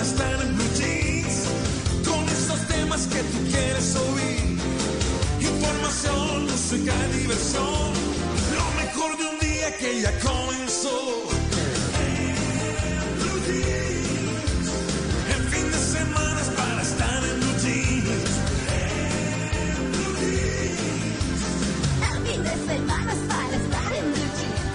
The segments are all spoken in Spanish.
para estar en blue jeans, con esos temas que tú quieres oír. Información, música, diversión, lo mejor de un día que ya comenzó. Blue Jeans.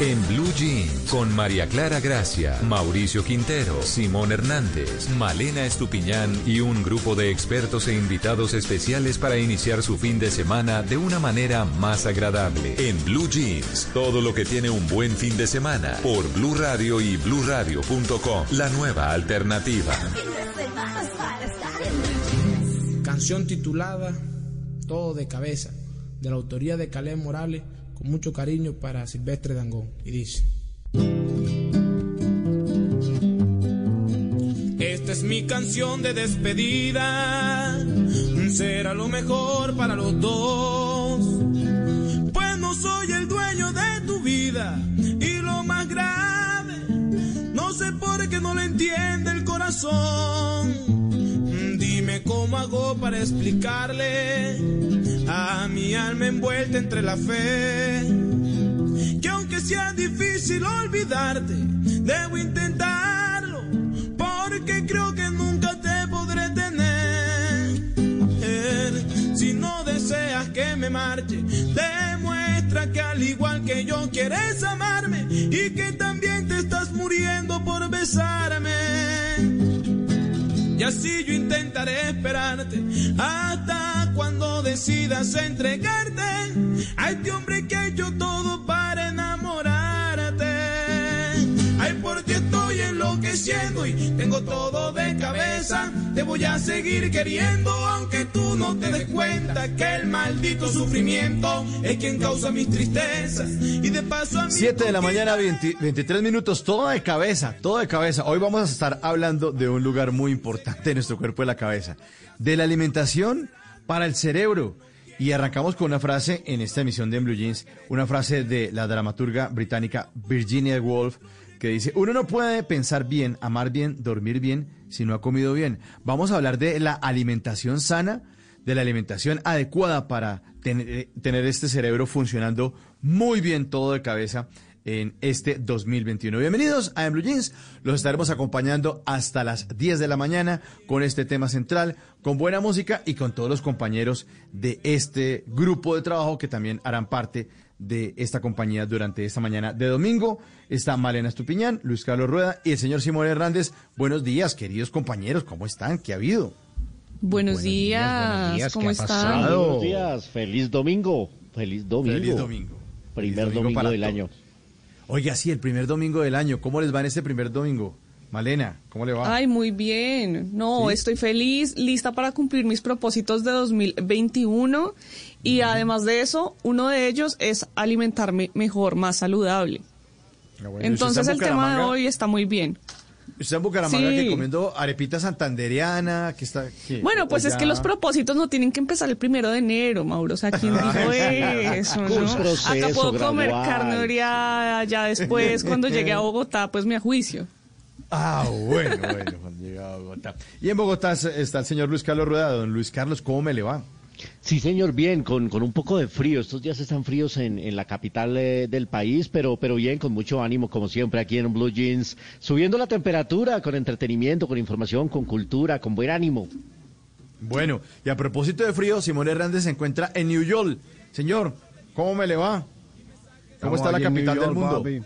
En Blue Jeans, con María Clara Gracia, Mauricio Quintero, Simón Hernández, Malena Estupiñán y un grupo de expertos e invitados especiales para iniciar su fin de semana de una manera más agradable. En Blue Jeans, todo lo que tiene un buen fin de semana, por Blue Radio y bluradio.com, la nueva alternativa. Canción titulada Todo de cabeza, de la autoría de Caleb Morales, mucho cariño para Silvestre Dangón. Y dice: Esta es mi canción de despedida, será lo mejor para los dos. Pues no soy el dueño de tu vida y lo más grave, no sé por qué no lo entiende el corazón. Dime cómo hago para explicarle a mi alma envuelta entre la fe. Que aunque sea difícil olvidarte, debo intentarlo, porque creo que nunca te podré tener. Si no deseas que me marche, demuestra que al igual que yo quieres amarme y que también te estás muriendo por besarme. Y así yo intentaré esperarte hasta cuando decidas entregarte a este hombre que ha todo para enamorarte. Enloqueciendo y tengo todo de cabeza. Te voy a seguir queriendo aunque tú no te des cuenta que el maldito sufrimiento es quien causa mis tristezas. Y de paso a mí 7 de la mañana, 20 23 minutos, todo de cabeza, todo de cabeza. Hoy vamos a estar hablando de un lugar muy importante en nuestro cuerpo de la cabeza, de la alimentación para el cerebro. Y arrancamos con una frase en esta emisión de En Blue Jeans, una frase de la dramaturga británica Virginia Woolf, que dice, uno no puede pensar bien, amar bien, dormir bien, si no ha comido bien. Vamos a hablar de la alimentación sana, de la alimentación adecuada para tener, eh, tener este cerebro funcionando muy bien todo de cabeza en este 2021. Bienvenidos a En Blue Jeans. Los estaremos acompañando hasta las 10 de la mañana con este tema central, con buena música y con todos los compañeros de este grupo de trabajo que también harán parte de esta compañía durante esta mañana de domingo. Está Malena Estupiñán, Luis Carlos Rueda y el señor Simón Hernández. Buenos días, queridos compañeros. ¿Cómo están? ¿Qué ha habido? Buenos, días, ¿cómo están? Buenos días, feliz domingo. Feliz domingo. Feliz domingo. Primer Feliz domingo, para del año. Oiga, sí, el primer domingo del año. ¿Cómo les va en este primer domingo? Malena, ¿cómo le va? Ay, muy bien. No, ¿Sí? estoy feliz, lista para cumplir mis propósitos de 2021 y además de eso, uno de ellos es alimentarme mejor, más saludable. Ah, bueno, ¿y usted Entonces el tema de hoy está muy bien. ¿Usted en Bucaramanga Sí. que comiendo arepita santanderiana? que está, qué? Bueno, pues ¿O es que los propósitos no tienen que empezar el primero de enero, Mauro. O sea, ¿quién dijo eso? No? proceso Acá puedo comer carne oreada, ya después, cuando llegue a Bogotá, pues me a juicio. Ah, bueno, bueno, cuando llega a Bogotá. Y en Bogotá está el señor Luis Carlos Rueda. Don Luis Carlos, ¿cómo me le va? Sí, señor, bien, con, con un poco de frío. Estos días están fríos en, en la capital eh, del país, pero, pero bien, con mucho ánimo, como siempre, aquí en Blue Jeans. Subiendo la temperatura, con entretenimiento, con información, con cultura, con buen ánimo. Bueno, y a propósito de frío, Simón Hernández se encuentra en New York. Señor, ¿cómo me le va? ¿Cómo Estamos está la capital del mundo? papi.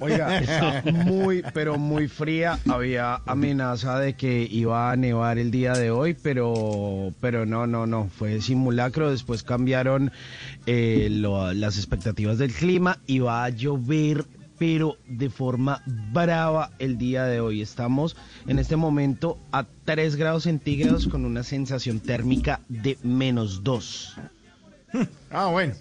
Oiga, está muy, pero muy fría. Había amenaza de que iba a nevar el día de hoy, pero, pero no, no, no. Fue simulacro. Después cambiaron eh, lo- las expectativas del clima y va a llover, pero de forma brava el día de hoy. Estamos en este momento a 3 grados centígrados con una sensación térmica de menos 2. Ah, bueno.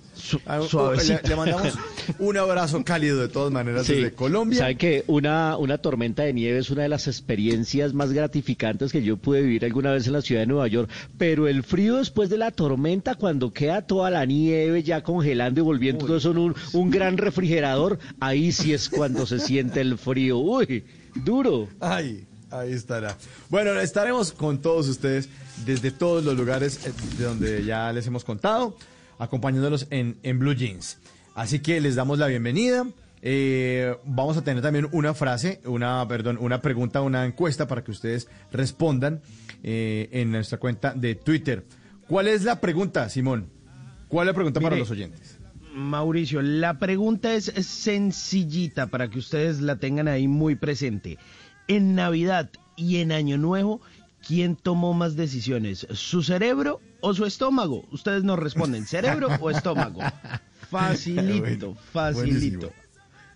Ah, suavecito. Le, le mandamos un abrazo cálido de todas maneras Sí. desde Colombia. ¿Sabe que una, una tormenta de nieve es una de las experiencias más gratificantes que yo pude vivir alguna vez en la ciudad de Nueva York? Pero el frío después de la tormenta, cuando queda toda la nieve ya congelando y volviendo todo eso en un, un gran refrigerador, ahí sí es cuando se siente el frío. Uy, duro. Ay, ahí estará. Bueno, estaremos con todos ustedes desde todos los lugares eh, de donde ya les hemos contado, acompañándolos en, en Blue Jeans. Así que les damos la bienvenida. Eh, vamos a tener también una frase, una, perdón, una pregunta, una encuesta para que ustedes respondan eh, en nuestra cuenta de Twitter. ¿Cuál es la pregunta, Simón? ¿Cuál es la pregunta para los oyentes? Mauricio, la pregunta es sencillita para que ustedes la tengan ahí muy presente. En Navidad y en Año Nuevo, ¿quién tomó más decisiones? ¿Su cerebro o su estómago? Ustedes nos responden, ¿cerebro o estómago? Facilito, facilito.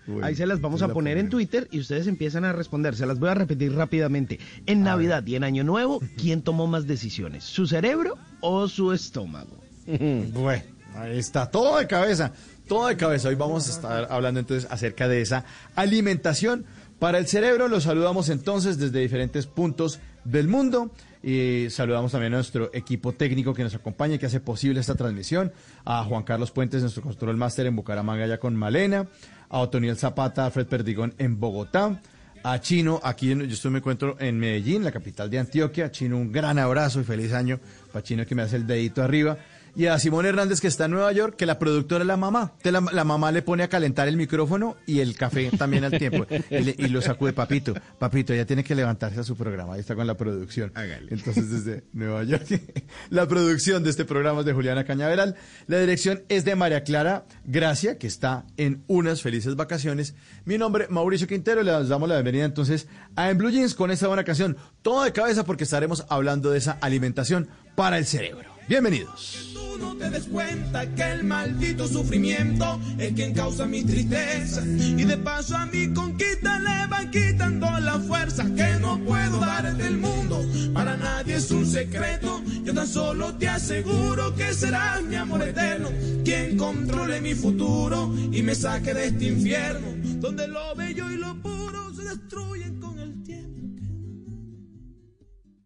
Bueno, Ahí se las vamos a poner en. Twitter y ustedes empiezan a responder. Se las voy a repetir rápidamente. En Navidad y en Año Nuevo, ¿quién tomó más decisiones? ¿Su cerebro o su estómago? Bueno, ahí está, todo de cabeza, todo de cabeza. Hoy vamos a estar hablando entonces acerca de esa alimentación para el cerebro. Los saludamos entonces desde diferentes puntos del mundo. Y saludamos también a nuestro equipo técnico que nos acompaña y que hace posible esta transmisión. A Juan Carlos Puentes, nuestro control máster en Bucaramanga, ya con Malena. A Otoniel Zapata, Alfred Perdigón en Bogotá. A Chino, aquí yo estoy me encuentro en Medellín, la capital de Antioquia. Chino, un gran abrazo y feliz año para Chino que me hace el dedito arriba. Y a Simón Hernández que está en Nueva York, que la productora es la mamá. La, la mamá le pone a calentar el micrófono y el café también al tiempo. Y, le- y lo sacude, papito. Papito, ya tiene que levantarse a su programa. Ahí está con la producción. Entonces, desde Nueva York, la producción de este programa es de Juliana Cañaveral. La dirección es de María Clara Gracia, que está en unas felices vacaciones. Mi nombre, Mauricio Quintero, le damos la bienvenida entonces a En Blue Jeans con esta buena canción. Todo de cabeza porque estaremos hablando de esa alimentación para el cerebro. Bienvenidos. No te des cuenta que el maldito sufrimiento es quien causa mi tristeza. Y de paso a mi conquista le van quitando la fuerza que no puedo dar del mundo. Para nadie es un secreto. Yo tan solo te aseguro que serás mi amor eterno. Quien controle mi futuro y me saque de este infierno. Donde lo bello y lo puro se destruyen con el.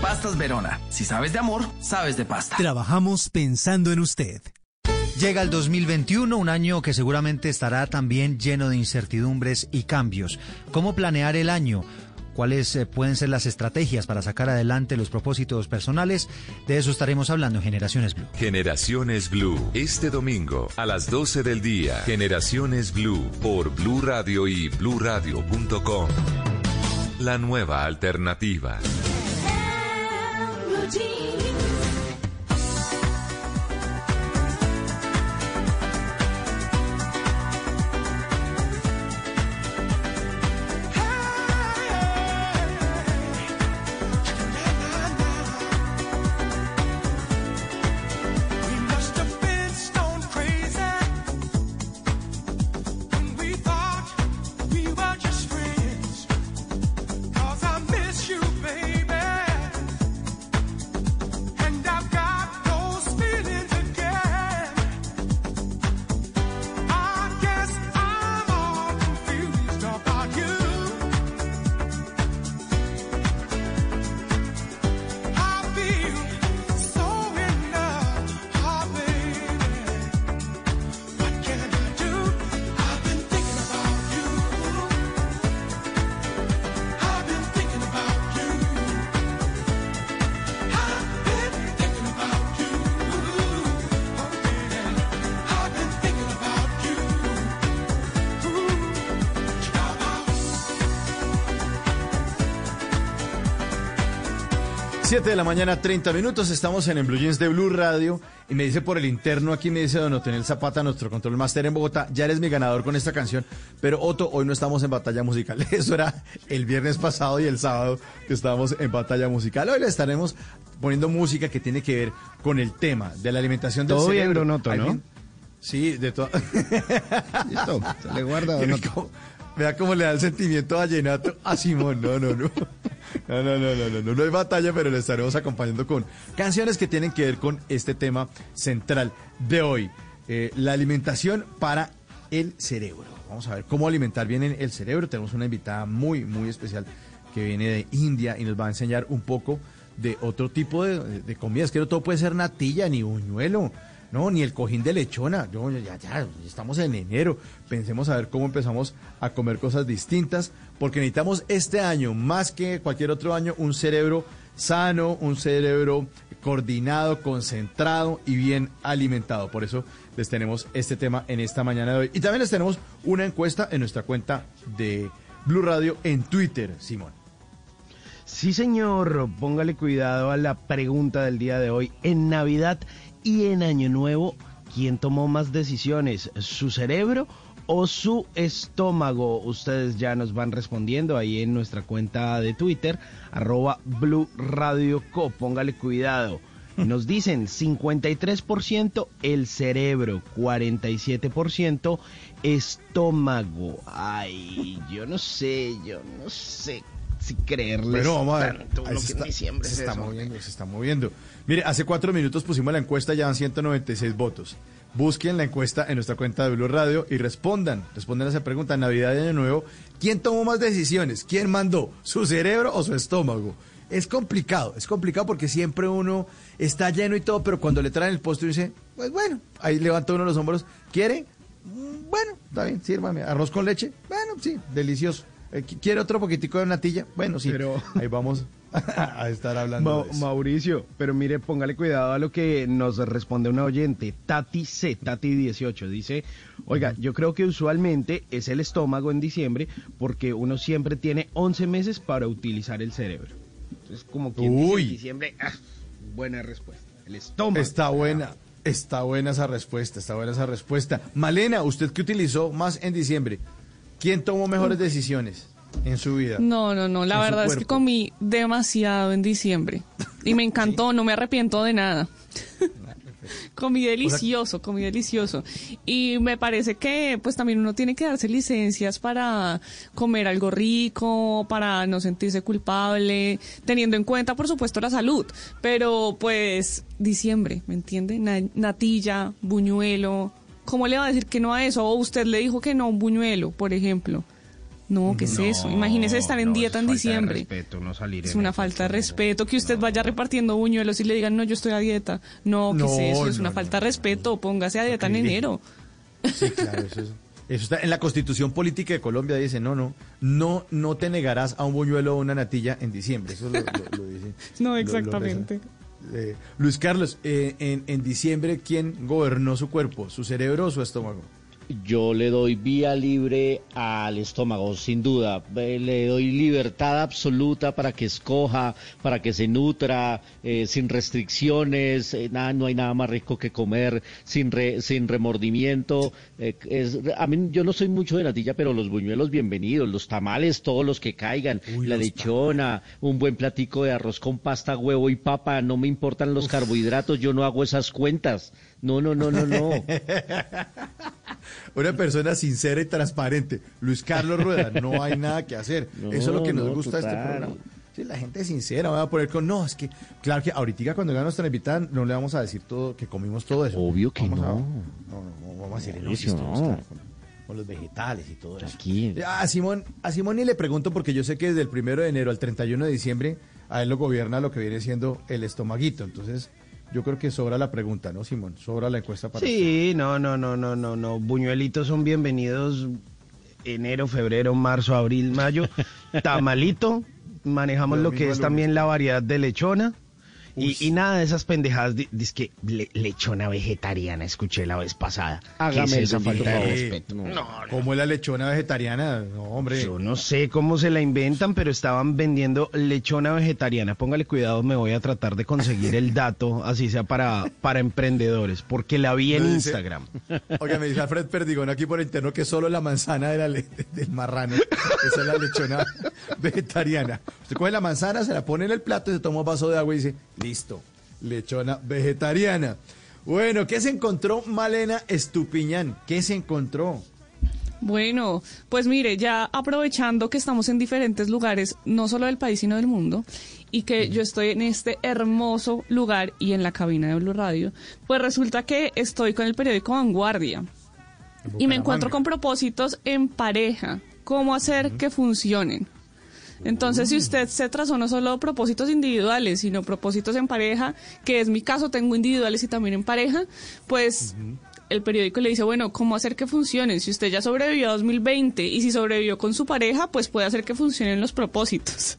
Pastas Verona. Si sabes de amor, sabes de pasta. Trabajamos pensando en usted. Llega el 2021, un año que seguramente estará también lleno de incertidumbres y cambios. ¿Cómo planear el año? ¿Cuáles eh, pueden ser las estrategias para sacar adelante los propósitos personales? De eso estaremos hablando en Generaciones Blue. Generaciones Blue, este domingo a las 12 del día. Generaciones Blue por Blue Radio y bluradio.com. La nueva alternativa. Blue 7 de la mañana, 30 minutos. Estamos en el Blue Jeans de Blue Radio. Y me dice por el interno aquí, me dice Don Otonel Zapata, nuestro control master en Bogotá. Ya eres mi ganador con esta canción. Pero Otto, hoy no estamos en batalla musical. Eso era el viernes pasado y el sábado que estábamos en batalla musical. Hoy le estaremos poniendo música que tiene que ver con el tema de la alimentación del Todo bien, cerebro. Don Otto, ¿no? Sí, de todo. Listo, se le guarda, Don Mira Otto. cómo- Vea cómo le da el sentimiento Vallenato a Simón. No, no, no. No, no, no, no, no, no, hay batalla, pero le estaremos acompañando con canciones que tienen que ver con este tema central de hoy. Eh, la alimentación para el cerebro. Vamos a ver cómo alimentar bien en el cerebro. Tenemos una invitada muy, muy especial que viene de India y nos va a enseñar un poco de otro tipo de, de comidas. Que no todo puede ser natilla ni buñuelo. No, ni el cojín de lechona. Yo, ya, ya, estamos en enero. Pensemos a ver cómo empezamos a comer cosas distintas, porque necesitamos este año, más que cualquier otro año, un cerebro sano, un cerebro coordinado, concentrado y bien alimentado. Por eso les tenemos este tema en esta mañana de hoy. Y también les tenemos una encuesta en nuestra cuenta de Blue Radio en Twitter, Simón. Sí, señor, póngale cuidado a la pregunta del día de hoy. En Navidad y en Año Nuevo, ¿quién tomó más decisiones? ¿Su cerebro o su estómago? Ustedes ya nos van respondiendo ahí en nuestra cuenta de Twitter, arroba Blue Radio Co. Póngale cuidado. Nos dicen 53% el cerebro, 47% estómago. Ay, yo no sé, yo no sé si creerles Bueno, vamos a ver. tanto Ahí lo se que está, en diciembre se es está eso. moviendo, se está moviendo. Mire, hace cuatro minutos pusimos la encuesta, ya van 196 votos. Busquen la encuesta en nuestra cuenta de Blue Radio y respondan. Respondan a esa pregunta. Navidad y Año Nuevo. ¿Quién tomó más decisiones? ¿Quién mandó? ¿Su cerebro o su estómago? Es complicado, es complicado porque siempre uno está lleno y todo, pero cuando le traen el postre dice, pues bueno, ahí levanta uno los hombros. ¿Quiere? Mm, Bueno, está bien, sírvame. ¿Arroz con leche? Bueno, sí, delicioso. Eh, ¿qui- ¿Quiere otro poquitico de natilla? Bueno, sí. Pero- Ahí vamos a estar hablando Ma- de eso. Mauricio, pero mire, póngale cuidado a lo que nos responde una oyente, Tati C, Tati18, dice, oiga, yo creo que usualmente es el estómago en diciembre porque uno siempre tiene 11 meses para utilizar el cerebro. Entonces, como quien dice, en diciembre, ah, buena respuesta, el estómago. Está buena, está buena esa respuesta, está buena esa respuesta. Malena, ¿usted qué utilizó más en diciembre? ¿Quién tomó mejores decisiones en su vida? No, no, no. La verdad es que comí demasiado en diciembre. Y me encantó, no me arrepiento de nada. comí delicioso, comí delicioso. Y me parece que pues también uno tiene que darse licencias para comer algo rico, para no sentirse culpable, teniendo en cuenta, por supuesto, la salud. Pero pues diciembre, ¿me entiende? Na- natilla, buñuelo. ¿Cómo le va a decir que no a eso? O usted le dijo que no a un buñuelo, por ejemplo. No, ¿qué es eso? Imagínese estar en no, dieta en diciembre. respeto, no salir Es una falta de respeto que usted vaya repartiendo buñuelos y le digan, no, yo estoy a dieta. No, ¿qué es eso? Es una falta de respeto. Póngase a dieta en enero. Sí, claro, eso, es- eso está en la Constitución Política de Colombia dice, no, no, no, no te negarás a un buñuelo o una natilla en diciembre. Eso lo, lo- lo dice. No, lo exactamente. Eh, Luis Carlos, eh, en, en diciembre, ¿quién gobernó su cuerpo? ¿Su cerebro o su estómago? Yo le doy vía libre al estómago, sin duda. Eh, Le doy libertad absoluta para que escoja, para que se nutra, eh, sin restricciones. eh, nada, no hay nada más rico que comer, sin re- sin remordimiento. Eh, es- a mí yo no soy mucho de natilla, pero los buñuelos bienvenidos, los tamales, todos los que caigan, Uy, la lechona, un buen platico de arroz con pasta, huevo y papa. No me importan los carbohidratos, yo no hago esas cuentas. No, no, no, no, no. Una persona sincera y transparente. Luis Carlos Rueda, no hay nada que hacer. No, Eso es lo que nos no, gusta de este programa. Sí, la gente es sincera, va a poner con, no, es que, claro que ahorita cuando venga nuestra invitada no le vamos a decir todo, que comimos todo eso. Obvio que Vamos no. no, no, no, vamos a estamos no. claro, con, con los vegetales y todo eso. Aquí. A Simón, a Simón ni le pregunto porque yo sé que desde el primero de enero al 31 de diciembre a él lo gobierna lo que viene siendo el estomaguito. Entonces, yo creo que sobra la pregunta, ¿no, Simón? Sobra la encuesta para usted. Sí, no, no, no, no, no, no. Buñuelitos son bienvenidos enero, febrero, marzo, abril, mayo. Tamalito, manejamos Lo que es lunes. también la variedad de lechona. Y, y nada de esas pendejadas, di- dizque le- lechona vegetariana, escuché la vez pasada. Hágame ¿Qué el es esa falta de respeto? No. No, ¿Cómo es la lechona vegetariana? No, hombre. Yo no sé cómo se la inventan, pero estaban vendiendo lechona vegetariana. Póngale cuidado, me voy a tratar de conseguir el dato, así sea para, para emprendedores, porque la vi en dice- Instagram. Oiga, me dice Alfred Perdigón aquí por interno que solo la manzana de la le- del marrano. Esa es la lechona vegetariana. Usted coge la manzana, se la pone en el plato, se toma un vaso de agua y dice, listo, lechona vegetariana. Bueno, ¿qué se encontró Malena Estupiñán? ¿Qué se encontró? Bueno, pues mire, ya aprovechando que estamos en diferentes lugares, no solo del país, sino del mundo, y que yo estoy en este hermoso lugar y en la cabina de Blue Radio, pues resulta que estoy con el periódico Vanguardia y me encuentro con propósitos en pareja, cómo hacer que funcionen. Entonces, si usted se trazó no solo propósitos individuales, sino propósitos en pareja, que es mi caso, tengo individuales y también en pareja, pues el periódico le dice, bueno, ¿cómo hacer que funcionen? Si usted ya sobrevivió a 2020 y si sobrevivió con su pareja, pues puede hacer que funcionen los propósitos.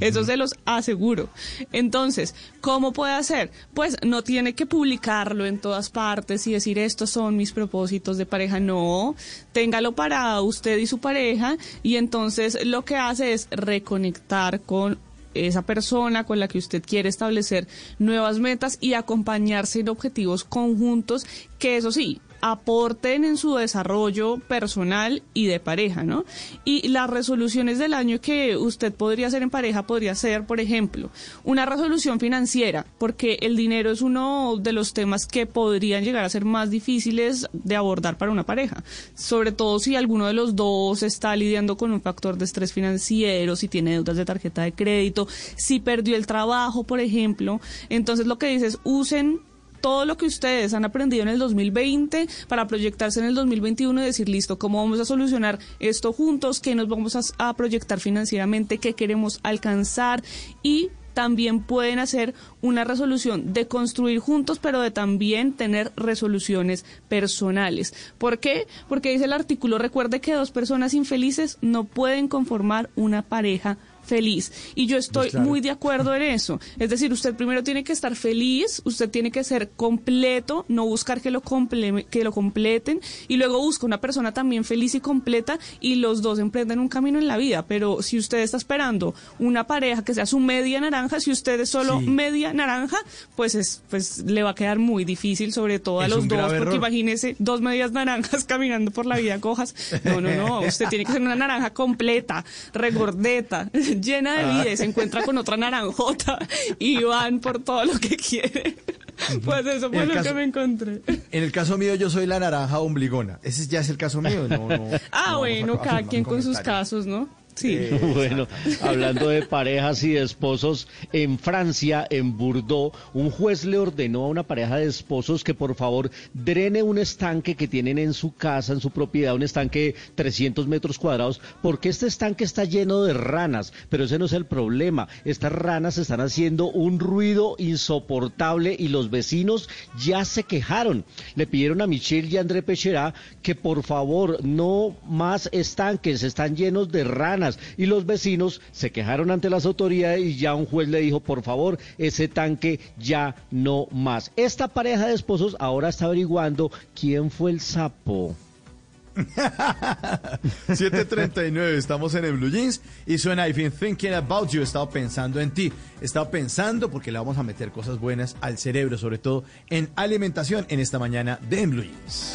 Eso se los aseguro. Entonces, ¿cómo puede hacer? Pues no tiene que publicarlo en todas partes y decir estos son mis propósitos de pareja. No, téngalo para usted y su pareja y entonces lo que hace es reconectar con esa persona con la que usted quiere establecer nuevas metas y acompañarse en objetivos conjuntos que eso sí aporten en su desarrollo personal y de pareja, ¿no? Y las resoluciones del año que usted podría hacer en pareja podría ser, por ejemplo, una resolución financiera, porque el dinero es uno de los temas que podrían llegar a ser más difíciles de abordar para una pareja, sobre todo si alguno de los dos está lidiando con un factor de estrés financiero, si tiene deudas de tarjeta de crédito, si perdió el trabajo, por ejemplo. Entonces lo que dice es usen todo lo que ustedes han aprendido en el 2020 para proyectarse en el 2021 y decir, listo, ¿cómo vamos a solucionar esto juntos? ¿Qué nos vamos a, proyectar financieramente? ¿Qué queremos alcanzar? Y también pueden hacer una resolución de construir juntos, pero de también tener resoluciones personales. ¿Por qué? Porque dice el artículo, recuerde que dos personas infelices no pueden conformar una pareja feliz. Y yo estoy Pues claro. muy de acuerdo en eso. Es decir, usted primero tiene que estar feliz, usted tiene que ser completo, no buscar que lo, comple- que lo completen, y luego busca una persona también feliz y completa y los dos emprenden un camino en la vida. Pero si usted está esperando una pareja que sea su media naranja, si usted es solo Sí. media naranja, pues es, pues le va a quedar muy difícil, sobre todo a Es los dos, porque error. imagínese dos medias naranjas caminando por la vida cojas. No, no, no, usted tiene que ser una naranja completa, regordeta, llena de vida y se encuentra con otra naranjota y van por todo lo que quiere. Pues eso fue lo caso- que me encontré. En el caso mío, yo soy la naranja ombligona. Ese ya es el caso mío. No, no, Ah, no bueno, cada quien con sus casos, ¿no? Sí. Eh, Bueno, hablando de parejas y de esposos, en Francia, en Bordeaux, un juez le ordenó a una pareja de esposos que por favor drene un estanque que tienen en su casa, en su propiedad, un estanque de 300 metros cuadrados, porque este estanque está lleno de ranas, pero ese no es el problema. Estas ranas están haciendo un ruido insoportable y los vecinos ya se quejaron. Le pidieron a Michelle y a André Pechera que por favor no más estanques, están llenos de ranas. Y los vecinos se quejaron ante las autoridades y ya un juez le dijo, por favor, ese tanque ya no más. Esta pareja de esposos ahora está averiguando quién fue el sapo. 7.39, estamos en el Blue Jeans y suena I've been thinking about you, he estado pensando en ti, he estado pensando porque le vamos a meter cosas buenas al cerebro, sobre todo en alimentación en esta mañana de En Blue Jeans.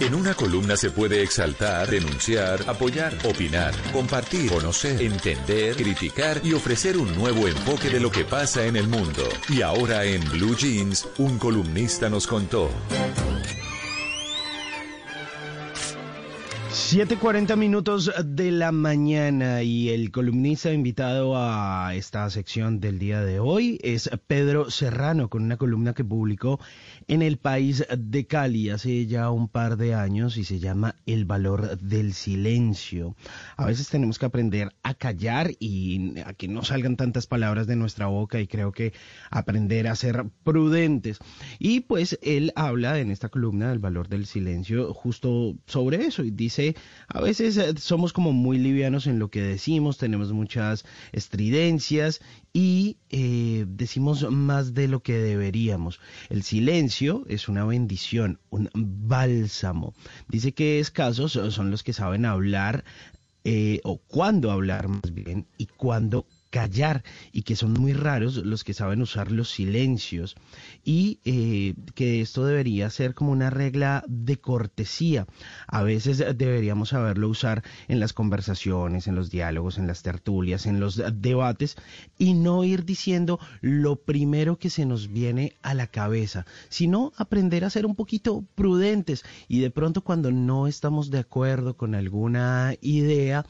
En una columna se puede exaltar, denunciar, apoyar, opinar, compartir, conocer, entender, criticar y ofrecer un nuevo enfoque de lo que pasa en el mundo. Y ahora en Blue Jeans, un columnista nos contó. 7:40 minutos de la mañana y el columnista invitado a esta sección del día de hoy es Pedro Serrano con una columna que publicó en el país de Cali hace ya un par de años y se llama El valor del silencio. A veces tenemos que aprender a callar y a que no salgan tantas palabras de nuestra boca y creo que aprender a ser prudentes. Y pues él habla en esta columna del valor del silencio justo sobre eso y dice a veces eh, somos como muy livianos en lo que decimos, tenemos muchas estridencias y eh, decimos más de lo que deberíamos. El silencio es una bendición, un bálsamo. Dice que escasos son los que saben hablar eh, o cuándo hablar más bien y cuándo callar y que son muy raros los que saben usar los silencios y eh, que esto debería ser como una regla de cortesía. A veces deberíamos saberlo usar en las conversaciones, en los diálogos, en las tertulias, en los debates y no ir diciendo lo primero que se nos viene a la cabeza, sino aprender a ser un poquito prudentes y de pronto cuando no estamos de acuerdo con alguna idea,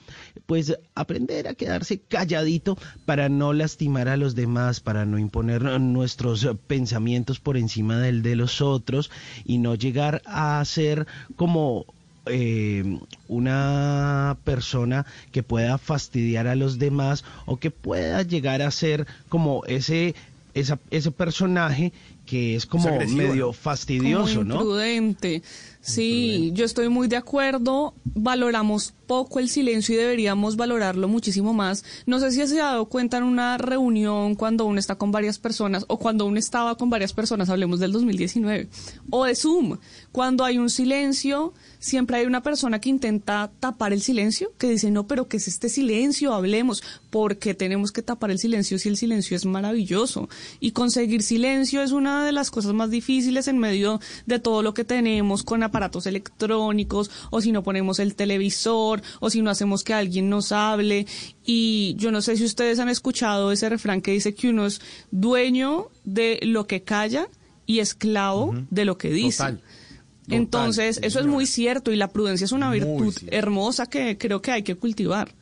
pues aprender a quedarse calladito para no lastimar a los demás, para no imponer nuestros pensamientos por encima del de los otros y no llegar a ser como eh, una persona que pueda fastidiar a los demás o que pueda llegar a ser como ese ese personaje que es como medio fastidioso, como ¿no? Imprudente. Sí, yo estoy muy de acuerdo. Valoramos poco el silencio y deberíamos valorarlo muchísimo más. No sé si se ha dado cuenta en una reunión cuando uno está con varias personas o cuando uno estaba con varias personas, hablemos del 2019, o de Zoom. Cuando hay un silencio, siempre hay una persona que intenta tapar el silencio, que dice, no, pero ¿qué es este silencio? Hablemos. porque tenemos que tapar el silencio si el silencio es maravilloso? Y conseguir silencio es una de las cosas más difíciles en medio de todo lo que tenemos con aparatos electrónicos, o si no ponemos el televisor, o si no hacemos que alguien nos hable. Y yo no sé si ustedes han escuchado ese refrán que dice que uno es dueño de lo que calla y esclavo de lo que dice. Total. Entonces, eso es muy cierto y la prudencia es una Muy virtud cierto. hermosa que creo que hay que cultivar.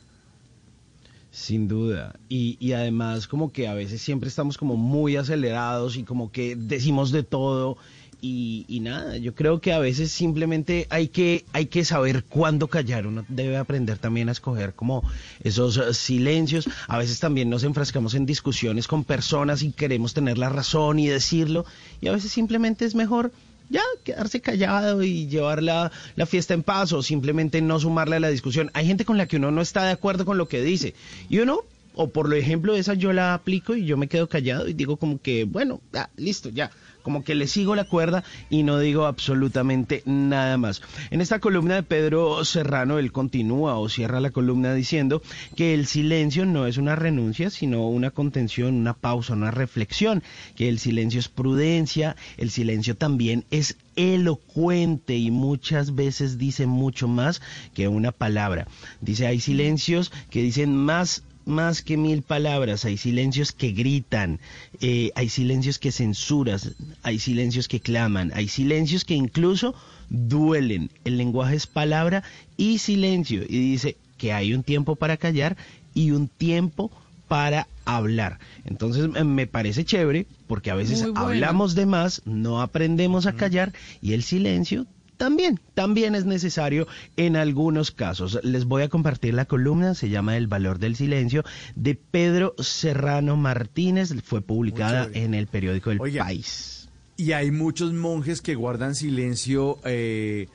Sin duda. Y, y además como que a veces siempre estamos como muy acelerados y como que decimos de todo y, y nada, yo creo que a veces simplemente hay que, hay que saber cuándo callar, uno debe aprender también a escoger como esos silencios, a veces también nos enfrascamos en discusiones con personas y queremos tener la razón y decirlo y a veces simplemente es mejor ya quedarse callado y llevar la, la fiesta en paz o simplemente no sumarle a la discusión. Hay gente con la que uno no está de acuerdo con lo que dice y uno, o por ejemplo esa yo la aplico y yo me quedo callado y digo como que, bueno, ya, listo, ya. Como que le sigo la cuerda y no digo absolutamente nada más. En esta columna de Pedro Serrano, él continúa o cierra la columna diciendo que el silencio no es una renuncia, sino una contención, una pausa, una reflexión, que el silencio es prudencia, el silencio también es elocuente y muchas veces dice mucho más que una palabra. Dice, hay silencios que dicen más más que mil palabras, hay silencios que gritan, eh, hay silencios que censuras, hay silencios que claman, hay silencios que incluso duelen. El lenguaje es palabra y silencio. Y dice que hay un tiempo para callar y un tiempo para hablar. Entonces eh, me parece chévere porque a veces bueno. hablamos de más, no aprendemos a callar y el silencio también, también es necesario en algunos casos. Les voy a compartir la columna, se llama El valor del silencio, de Pedro Serrano Martínez, fue publicada en el periódico El Oiga. País. Y hay muchos monjes que guardan silencio eh,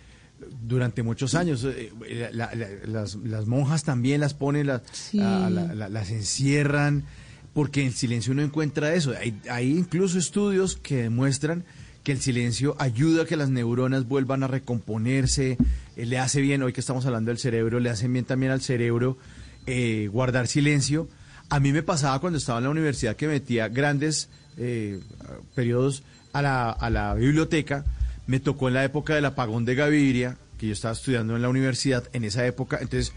durante muchos años. Eh, la- la- las, las monjas también las ponen, las, Sí. a- la- la- las encierran, porque en silencio uno encuentra eso. Hay, hay incluso estudios que demuestran que el silencio ayuda a que las neuronas vuelvan a recomponerse, eh, le hace bien, hoy que estamos hablando del cerebro, le hace bien también al cerebro eh, guardar silencio. A mí me pasaba cuando estaba en la universidad que metía grandes eh, periodos a la, a la biblioteca. Me tocó en la época del apagón de Gaviria, que yo estaba estudiando en la universidad en esa época. Entonces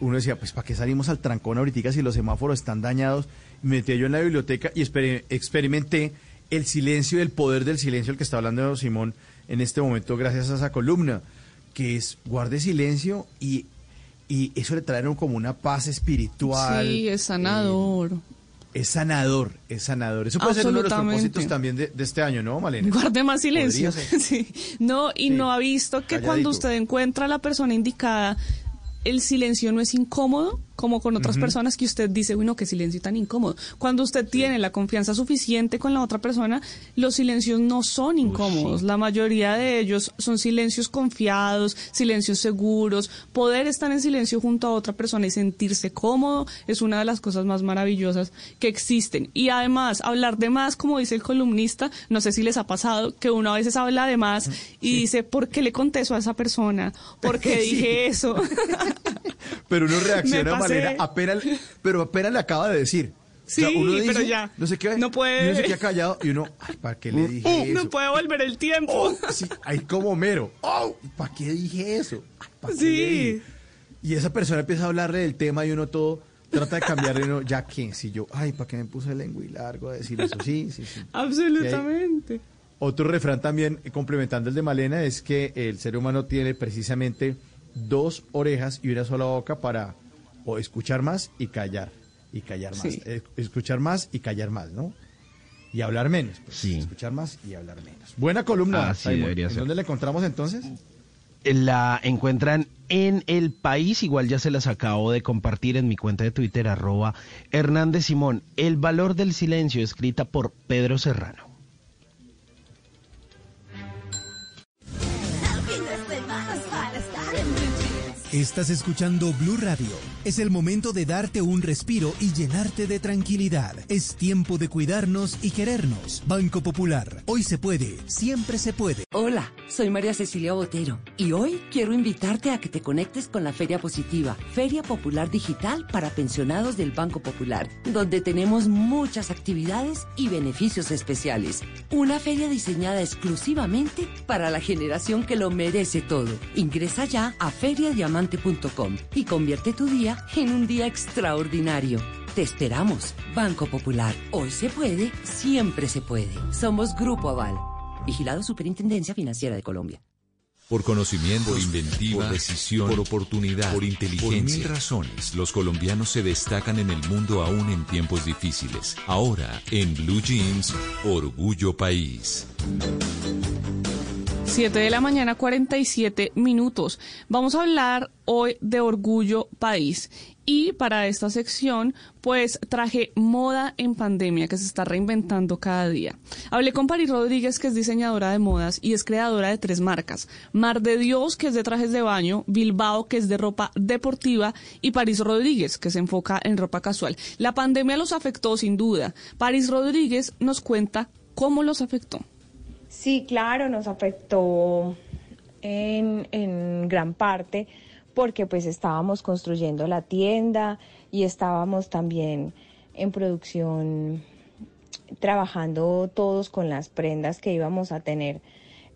uno decía, pues ¿para qué salimos al trancón ahorita si los semáforos están dañados? Me metí yo en la biblioteca y exper- experimenté el silencio, el poder del silencio, el que está hablando Simón en este momento gracias a esa columna, que es guarde silencio y, y eso le trae como una paz espiritual. Sí, es sanador. Es sanador, es sanador. Eso puede ser uno de los propósitos también de, de este año, ¿no, Malena? Guarde más silencio. Sí. No, y no ha visto que calladito. cuando usted encuentra a la persona indicada, el silencio no es incómodo, como con otras personas que usted dice, uy, no, qué silencio tan incómodo. Cuando usted tiene la confianza suficiente con la otra persona, los silencios no son incómodos. La mayoría de ellos son silencios confiados, silencios seguros. Poder estar en silencio junto a otra persona y sentirse cómodo es una de las cosas más maravillosas que existen. Y además, hablar de más, como dice el columnista, no sé si les ha pasado, que uno a veces habla de más y dice, ¿por qué le conté eso a esa persona? ¿Por qué dije eso? Pero uno reacciona manera, apenas, pero apenas le acaba de decir. Sí, pero ya. No sé qué. No puede. uno queda callado y uno, ay, ¿para qué le dije eso? no puede volver el tiempo. Oh, sí, ahí como mero. Oh, ¿para qué dije eso? Ay, ¿para qué Sí. dije? Y esa persona empieza a hablarle del tema y uno todo trata de cambiarle y uno, ya que, si yo, ay, ¿para qué me puse el lengua y largo a decir eso? Sí, sí, sí. Absolutamente. Otro refrán también, eh, complementando el de Malena, es que el ser humano tiene precisamente dos orejas y una sola boca para o escuchar más y callar, y callar más. Sí. Eh, escuchar más y callar más, ¿no? Y hablar menos. pues, Escuchar más y hablar menos. Buena columna, Así Simon. debería ¿En ser. dónde la encontramos entonces? La encuentran en el país, igual ya se las acabo de compartir en mi cuenta de Twitter, arroba Hernández Simón. El valor del silencio, escrita por Pedro Serrano. Estás escuchando Blue Radio. Es el momento de darte un respiro y llenarte de tranquilidad. Es tiempo de cuidarnos y querernos. Banco Popular. Hoy se puede, siempre se puede. Hola, soy María Cecilia Botero y hoy quiero invitarte a que te conectes con la Feria Positiva, Feria Popular Digital para pensionados del Banco Popular, donde tenemos muchas actividades y beneficios especiales. Una feria diseñada exclusivamente para la generación que lo merece todo. Ingresa ya a y convierte tu día en un día extraordinario. Te esperamos, Banco Popular. Hoy se puede, siempre se puede. Somos Grupo Aval. Vigilado Superintendencia Financiera de Colombia. Por conocimiento, por inventiva, por decisión, por oportunidad, por inteligencia. Por mil razones, los colombianos se destacan en el mundo aún en tiempos difíciles. Ahora, en Blue Jeans, Orgullo País. 7 de la mañana, 47 minutos. Vamos a hablar hoy de Orgullo País. Y para esta sección, pues traje moda en pandemia que se está reinventando cada día. Hablé con Paris Rodríguez, que es diseñadora de modas y es creadora de tres marcas. Mar de Dios, que es de trajes de baño, Bilbao, que es de ropa deportiva, y París Rodríguez, que se enfoca en ropa casual. La pandemia los afectó sin duda. París Rodríguez nos cuenta cómo los afectó. Sí, claro, nos afectó en, en gran parte porque pues estábamos construyendo la tienda y estábamos también en producción trabajando todos con las prendas que íbamos a tener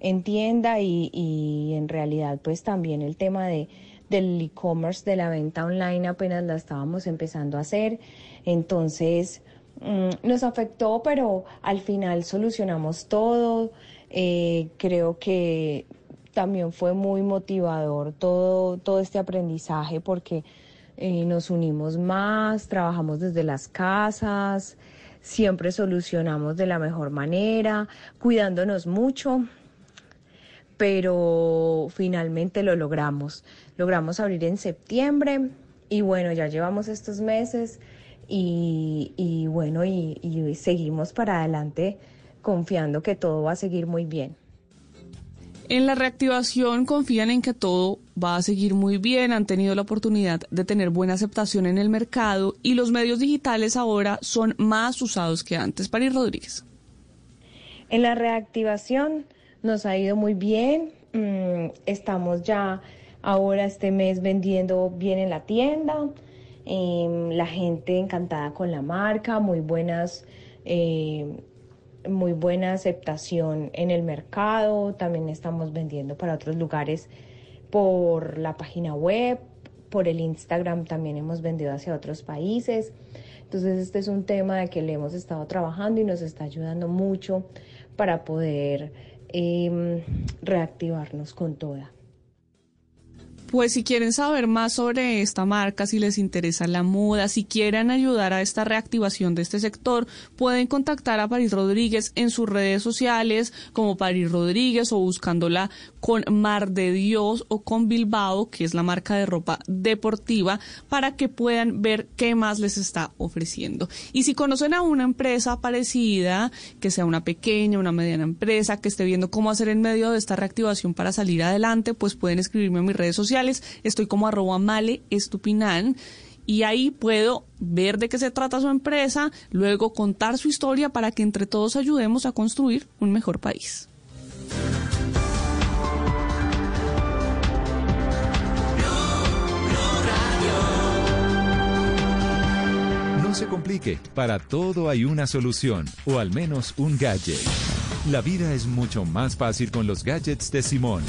en tienda y, y en realidad pues también el tema de, del e-commerce, de la venta online apenas la estábamos empezando a hacer. Entonces mm, nos afectó, pero al final solucionamos todo. Eh, creo que también fue muy motivador todo, todo este aprendizaje porque eh, nos unimos más, trabajamos desde las casas, siempre solucionamos de la mejor manera, cuidándonos mucho, pero finalmente lo logramos. Logramos abrir en septiembre y bueno, ya llevamos estos meses y, bueno, y seguimos para adelante confiando que todo va a seguir muy bien. En la reactivación confían en que todo va a seguir muy bien, han tenido la oportunidad de tener buena aceptación en el mercado y los medios digitales ahora son más usados que antes. Paris Rodríguez. En la reactivación nos ha ido muy bien, mm, estamos ya ahora este mes vendiendo bien en la tienda, em, la gente encantada con la marca, muy buenas... eh, muy buena aceptación en el mercado, también estamos vendiendo para otros lugares por la página web, por el Instagram también hemos vendido hacia otros países. Entonces este es un tema de que le hemos estado trabajando y nos está ayudando mucho para poder em, reactivarnos con toda. Pues si quieren saber más sobre esta marca, si les interesa la moda, si quieren ayudar a esta reactivación de este sector, pueden contactar a París Rodríguez en sus redes sociales como París Rodríguez o buscándola con Mar de Dios o con Bilbao, que es la marca de ropa deportiva, para que puedan ver qué más les está ofreciendo. Y si conocen a una empresa parecida, que sea una pequeña, una mediana empresa, que esté viendo cómo hacer en medio de esta reactivación para salir adelante, pues pueden escribirme en mis redes sociales. Estoy como arroba male estupinan y ahí puedo ver de qué se trata su empresa, luego contar su historia para que entre todos ayudemos a construir un mejor país. No se complique, para todo hay una solución, o al menos un gadget. La vida es mucho más fácil con los gadgets de Simón.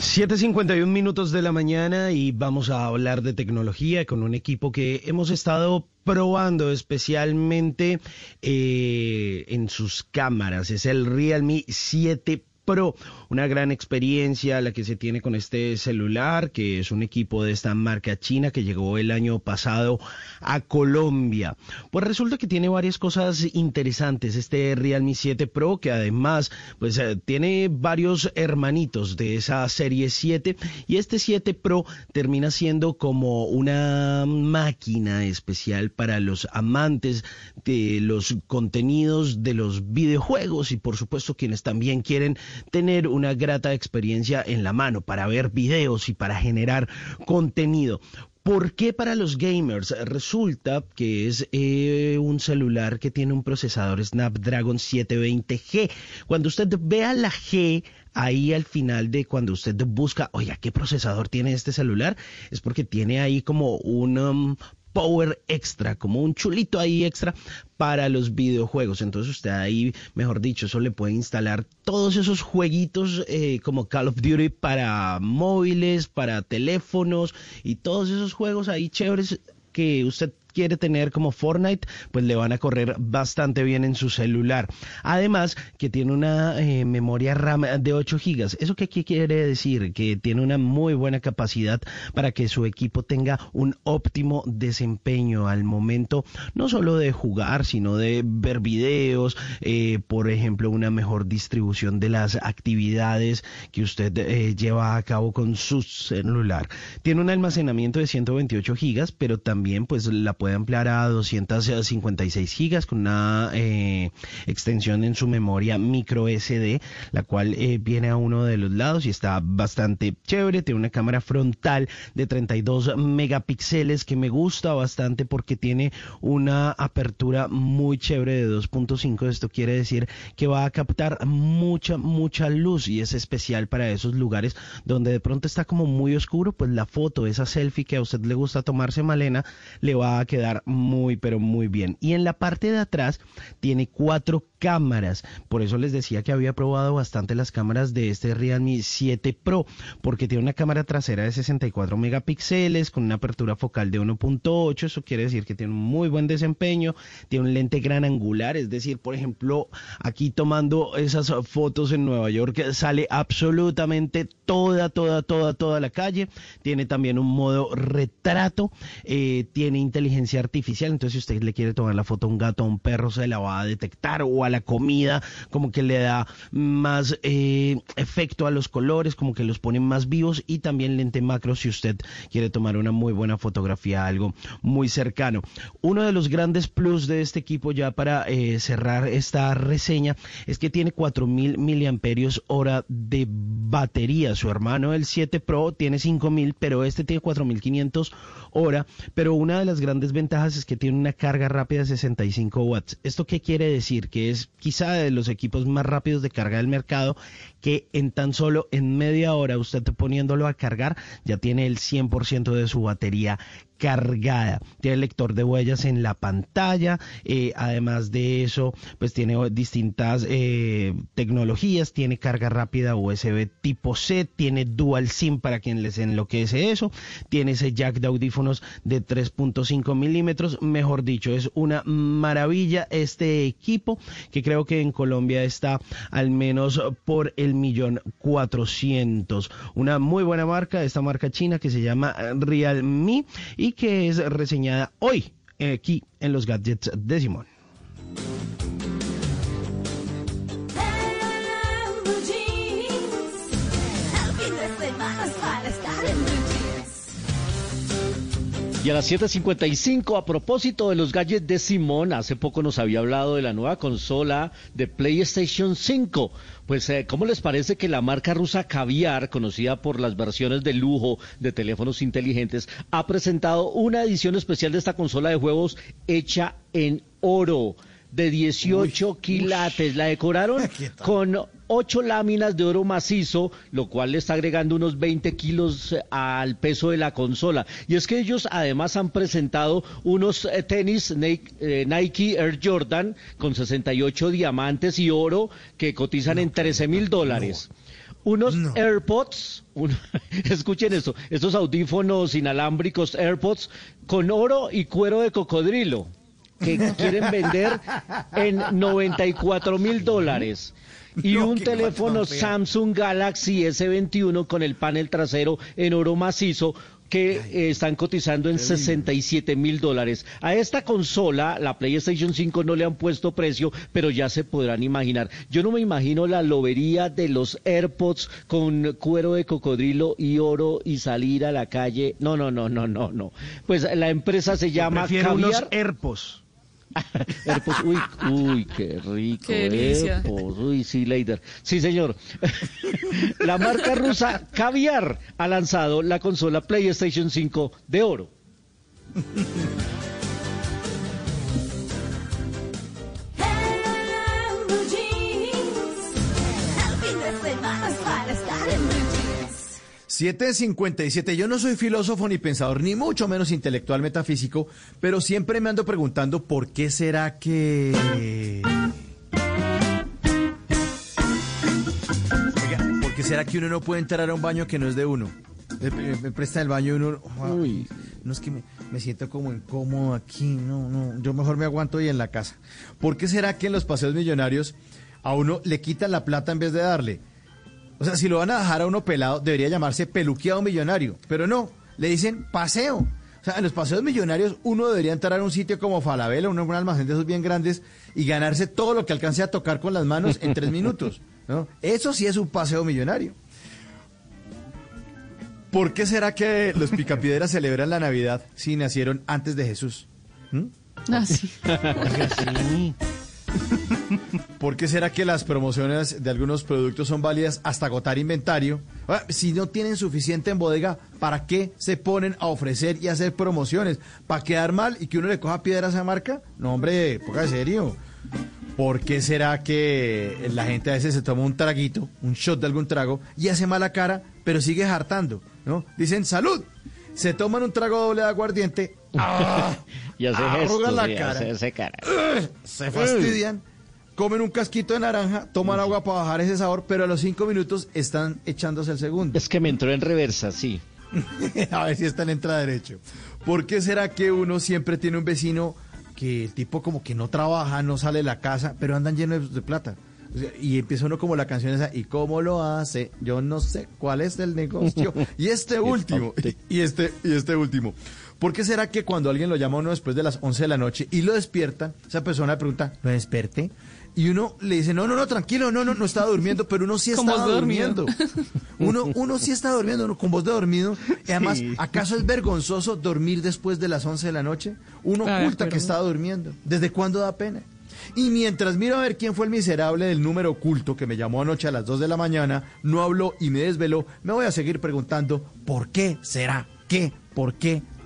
7.51 minutos de la mañana y vamos a hablar de tecnología con un equipo que hemos estado probando especialmente eh, en sus cámaras. Es el Realme 7 Pro, una gran experiencia la que se tiene con este celular, que es un equipo de esta marca china que llegó el año pasado a Colombia. Pues resulta que tiene varias cosas interesantes este Realme 7 Pro, que además pues eh, tiene varios hermanitos de esa serie 7 y este 7 Pro termina siendo como una máquina especial para los amantes de los contenidos de los videojuegos y por supuesto quienes también quieren tener una grata experiencia en la mano para ver videos y para generar contenido. ¿Por qué para los gamers? Resulta que es eh, un celular que tiene un procesador Snapdragon 720G. Cuando usted vea la G ahí al final de cuando usted busca, oiga, ¿qué procesador tiene este celular? Es porque tiene ahí como un um, power extra, como un chulito ahí extra para los videojuegos. Entonces usted ahí, mejor dicho, eso le puede instalar todos esos jueguitos eh, como Call of Duty para móviles, para teléfonos y todos esos juegos ahí chéveres que usted quiere tener como Fortnite, pues le van a correr bastante bien en su celular. Además, que tiene una eh, memoria RAM de 8 GB. ¿Eso qué, quiere decir? Que tiene una muy buena capacidad para que su equipo tenga un óptimo desempeño al momento, no solo de jugar, sino de ver videos, eh, por ejemplo, una mejor distribución de las actividades que usted eh, lleva a cabo con su celular. Tiene un almacenamiento de 128 GB, pero también pues la puede ampliar a 256 gigas con una eh, extensión en su memoria micro SD, la cual eh, viene a uno de los lados y está bastante chévere. Tiene una cámara frontal de 32 megapíxeles que me gusta bastante porque tiene una apertura muy chévere de 2.5. Esto quiere decir que va a captar mucha, mucha luz y es especial para esos lugares donde de pronto está como muy oscuro, pues la foto, esa selfie que a usted le gusta tomarse, Malena, le va a quedar muy, pero muy bien. Y en la parte de atrás tiene cuatro cámaras. Por eso les decía que había probado bastante las cámaras de este Realme 7 Pro, porque tiene una cámara trasera de 64 megapíxeles con una apertura focal de 1.8. Eso quiere decir que tiene un muy buen desempeño. Tiene un lente gran angular, es decir, por ejemplo, aquí tomando esas fotos en Nueva York sale absolutamente toda, toda, toda, toda la calle. Tiene también un modo retrato. Eh, tiene inteligencia artificial. Entonces, si usted le quiere tomar la foto a un gato, a un perro, se la va a detectar o a la comida, como que le da más eh, efecto a los colores, como que los pone más vivos y también lente macro si usted quiere tomar una muy buena fotografía, algo muy cercano. Uno de los grandes plus de este equipo ya para eh, cerrar esta reseña es que tiene 4000 miliamperios hora de batería. Su hermano el 7 Pro tiene 5000, pero este tiene 4500 hora, pero una de las grandes ventajas es que tiene una carga rápida de 65 watts. ¿Esto qué quiere decir? Que es quizá de los equipos más rápidos de carga del mercado, que en tan solo en media hora usted poniéndolo a cargar ya tiene el 100% de su batería cargada. Tiene lector de huellas en la pantalla. eh, además de eso, pues tiene distintas eh, tecnologías. Tiene carga rápida USB tipo C. Tiene dual SIM para quien les enloquece eso. Tiene ese jack de audífonos de 3.5 milímetros. Mejor dicho, es una maravilla este equipo que creo que en Colombia está al menos por el millón cuatrocientos. Una muy buena marca, esta marca china que se llama Realme y que es reseñada hoy eh, aquí en los gadgets de Simón. Y a las 7.55, a propósito de los gadgets de Simón, hace poco nos había hablado de la nueva consola de PlayStation 5. Pues, eh, ¿cómo les parece que la marca rusa Caviar, conocida por las versiones de lujo de teléfonos inteligentes, ha presentado una edición especial de esta consola de juegos hecha en oro? de 18 quilates. La decoraron con ocho láminas de oro macizo, lo cual le está agregando unos 20 kilos eh, al peso de la consola. Y es que ellos además han presentado unos eh, tenis Nike, eh, Nike Air Jordan con 68 diamantes y oro que cotizan en 13 mil dólares. Unos AirPods, un- escuchen esto, estos audífonos inalámbricos AirPods con oro y cuero de cocodrilo que quieren vender en 94 mil dólares. Y No, un teléfono. Samsung Galaxy S21 con el panel trasero en oro macizo que eh, están cotizando en 67 mil dólares. A esta consola, la PlayStation 5, no le han puesto precio, pero ya se podrán imaginar. Yo no me imagino la lobería de los AirPods con cuero de cocodrilo y oro y salir a la calle. No, no, no, no, no, no. Pues la empresa se llama unos Caviar. AirPods. AirPods, uy, uy, qué rico. Qué. AirPods, uy, sí, Leider. Sí, señor. La marca rusa Caviar ha lanzado la consola PlayStation 5 de oro. 757. Yo no soy filósofo ni pensador, ni mucho menos intelectual metafísico, pero siempre me ando preguntando por qué será que... Oiga, ¿por qué será que uno no puede entrar a un baño que no es de uno? Me, me- me presta el baño y uno... Uy, no es que me, me siento como incómodo aquí, no, no, yo mejor me aguanto hoy en la casa. ¿Por qué será que en los paseos millonarios a uno le quitan la plata en vez de darle? O sea, si lo van a dejar a uno pelado, debería llamarse peluqueado millonario. Pero no, le dicen paseo. O sea, en los paseos millonarios uno debería entrar a un sitio como Falabella, un, un almacén de esos bien grandes, y ganarse todo lo que alcance a tocar con las manos en tres minutos. ¿no? Eso sí es un paseo millonario. ¿Por qué será que los picapiedras celebran la Navidad si nacieron antes de Jesús? ¿Mm? Ah, sí. ¿Por qué será que las promociones de algunos productos son válidas hasta agotar inventario? Ah, Si no tienen suficiente en bodega, ¿para qué se ponen a ofrecer y hacer promociones? ¿Para quedar mal y que uno le coja piedra a esa marca? No, hombre, poca serio. ¿Por qué será que la gente a veces se toma un traguito, un shot de algún trago, y hace mala cara, pero sigue hartando? ¿no? Dicen, salud. Se toman un trago doble de aguardiente. ¡ah! Y hace gestos, la sí, cara. hace ese cara. se fastidian, comen un casquito de naranja, toman agua para bajar ese sabor, pero a los cinco minutos están echándose el segundo. Es que me entró en reversa, sí. a ver si está en entra derecho. ¿Por qué será que uno siempre tiene un vecino que el tipo como que no trabaja, no sale de la casa, pero andan llenos de, de plata? O sea, y empieza uno como la canción esa, ¿y cómo lo hace? Yo no sé cuál es el negocio. Y este último, y este, y este último. ¿Por qué será que cuando alguien lo llama a uno después de las 11 de la noche y lo despierta, esa persona le pregunta, ¿lo desperté? Y uno le dice, no, no, no, tranquilo, no, no, no estaba durmiendo, pero uno sí estaba durmiendo. Uno, uno sí está durmiendo, uno con voz de dormido. Y además, Sí. ¿acaso es vergonzoso dormir después de las 11 de la noche? Uno Ah, oculta que estaba durmiendo. ¿Desde cuándo da pena? Y mientras miro a ver quién fue el miserable del número oculto que me llamó anoche a las 2 de la mañana, no habló y me desveló, me voy a seguir preguntando, ¿por qué será? ¿Qué? ¿Por qué?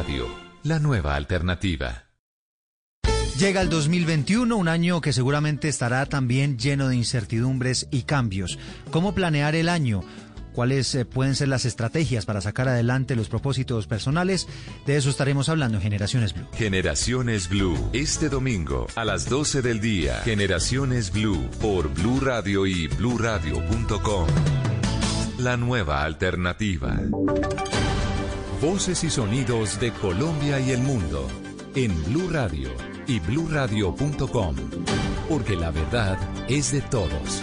Radio, la nueva alternativa. Llega el 2021, un año que seguramente estará también lleno de incertidumbres y cambios. ¿Cómo planear el año? ¿Cuáles eh, pueden ser las estrategias para sacar adelante los propósitos personales? De eso estaremos hablando en Generaciones Blue. Generaciones Blue, este domingo a las 12 del día. Generaciones Blue por Blue Radio y bluradio.com. La nueva alternativa. Voces y sonidos de Colombia y el mundo en Blue Radio y bluradio.com, porque la verdad es de todos.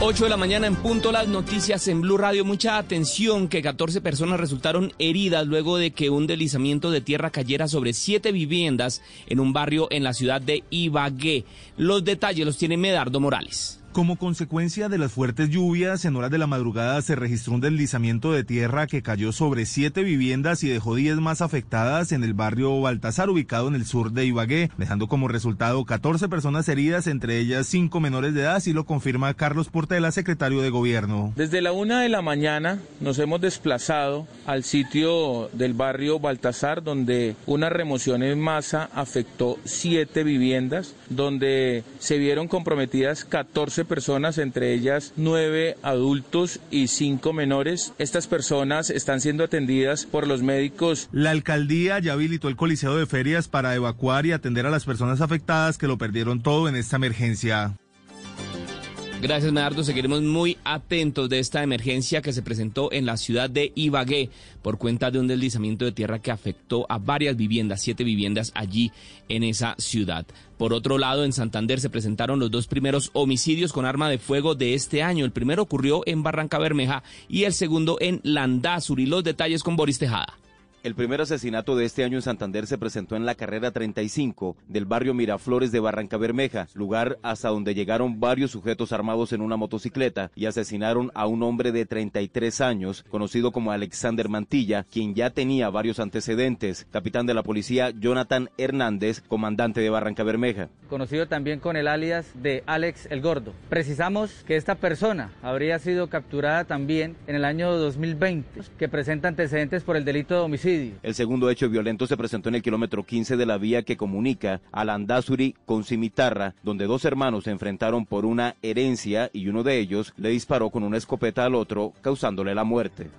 8 de la mañana en punto las noticias en Blue Radio. Mucha atención que 14 personas resultaron heridas luego de que un deslizamiento de tierra cayera sobre siete viviendas en un barrio en la ciudad de Ibagué. Los detalles los tiene Medardo Morales. Como consecuencia de las fuertes lluvias, en horas de la madrugada se registró un deslizamiento de tierra que cayó sobre siete viviendas y dejó diez más afectadas en el barrio Baltasar, ubicado en el sur de Ibagué, dejando como resultado 14 personas heridas, entre ellas cinco menores de edad, así lo confirma Carlos Portela, secretario de Gobierno. Desde la una de la mañana nos hemos desplazado al sitio del barrio Baltasar, donde una remoción en masa afectó siete viviendas, donde se vieron comprometidas 14 personas, entre ellas nueve adultos y cinco menores. Estas personas están siendo atendidas por los médicos. La alcaldía ya habilitó el Coliseo de Ferias para evacuar y atender a las personas afectadas que lo perdieron todo en esta emergencia. Gracias, Medardo. Seguiremos muy atentos de esta emergencia que se presentó en la ciudad de Ibagué por cuenta de un deslizamiento de tierra que afectó a varias viviendas, siete viviendas allí en esa ciudad. Por otro lado, en Santander se presentaron los dos primeros homicidios con arma de fuego de este año. El primero ocurrió en Barranca Bermeja y el segundo en Landazuri. Los detalles con Boris Tejada. El primer asesinato de este año en Santander se presentó en la carrera 35 del barrio Miraflores de Barranca Bermeja, lugar hasta donde llegaron varios sujetos armados en una motocicleta y asesinaron a un hombre de 33 años, conocido como Alexander Mantilla, quien ya tenía varios antecedentes. Capitán de la policía Jonathan Hernández, comandante de Barranca Bermeja. Conocido también con el alias de Alex el Gordo. Precisamos que esta persona habría sido capturada también en el año 2020, que presenta antecedentes por el delito de homicidio el segundo hecho violento se presentó en el kilómetro 15 de la vía que comunica a Landazuri con Cimitarra, donde dos hermanos se enfrentaron por una herencia y uno de ellos le disparó con una escopeta al otro, causándole la muerte.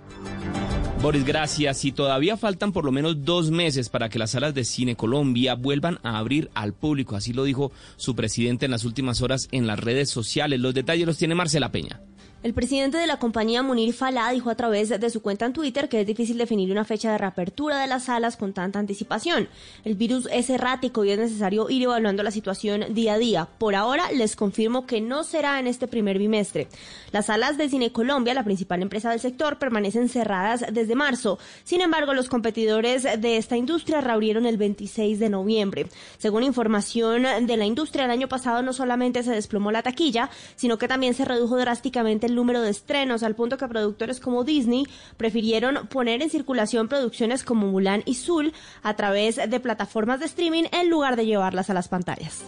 Boris, gracias. Y todavía faltan por lo menos dos meses para que las salas de cine Colombia vuelvan a abrir al público. Así lo dijo su presidente en las últimas horas en las redes sociales. Los detalles los tiene Marcela Peña. El presidente de la compañía Munir Falá dijo a través de su cuenta en Twitter que es difícil definir una fecha de reapertura de las salas con tanta anticipación. El virus es errático y es necesario ir evaluando la situación día a día. Por ahora les confirmo que no será en este primer bimestre. Las salas de Cine Colombia, la principal empresa del sector, permanecen cerradas desde marzo. Sin embargo, los competidores de esta industria reabrieron el 26 de noviembre. Según información de la industria, el año pasado no solamente se desplomó la taquilla, sino que también se redujo drásticamente el número de estrenos, al punto que productores como Disney prefirieron poner en circulación producciones como Mulan y Zul a través de plataformas de streaming en lugar de llevarlas a las pantallas.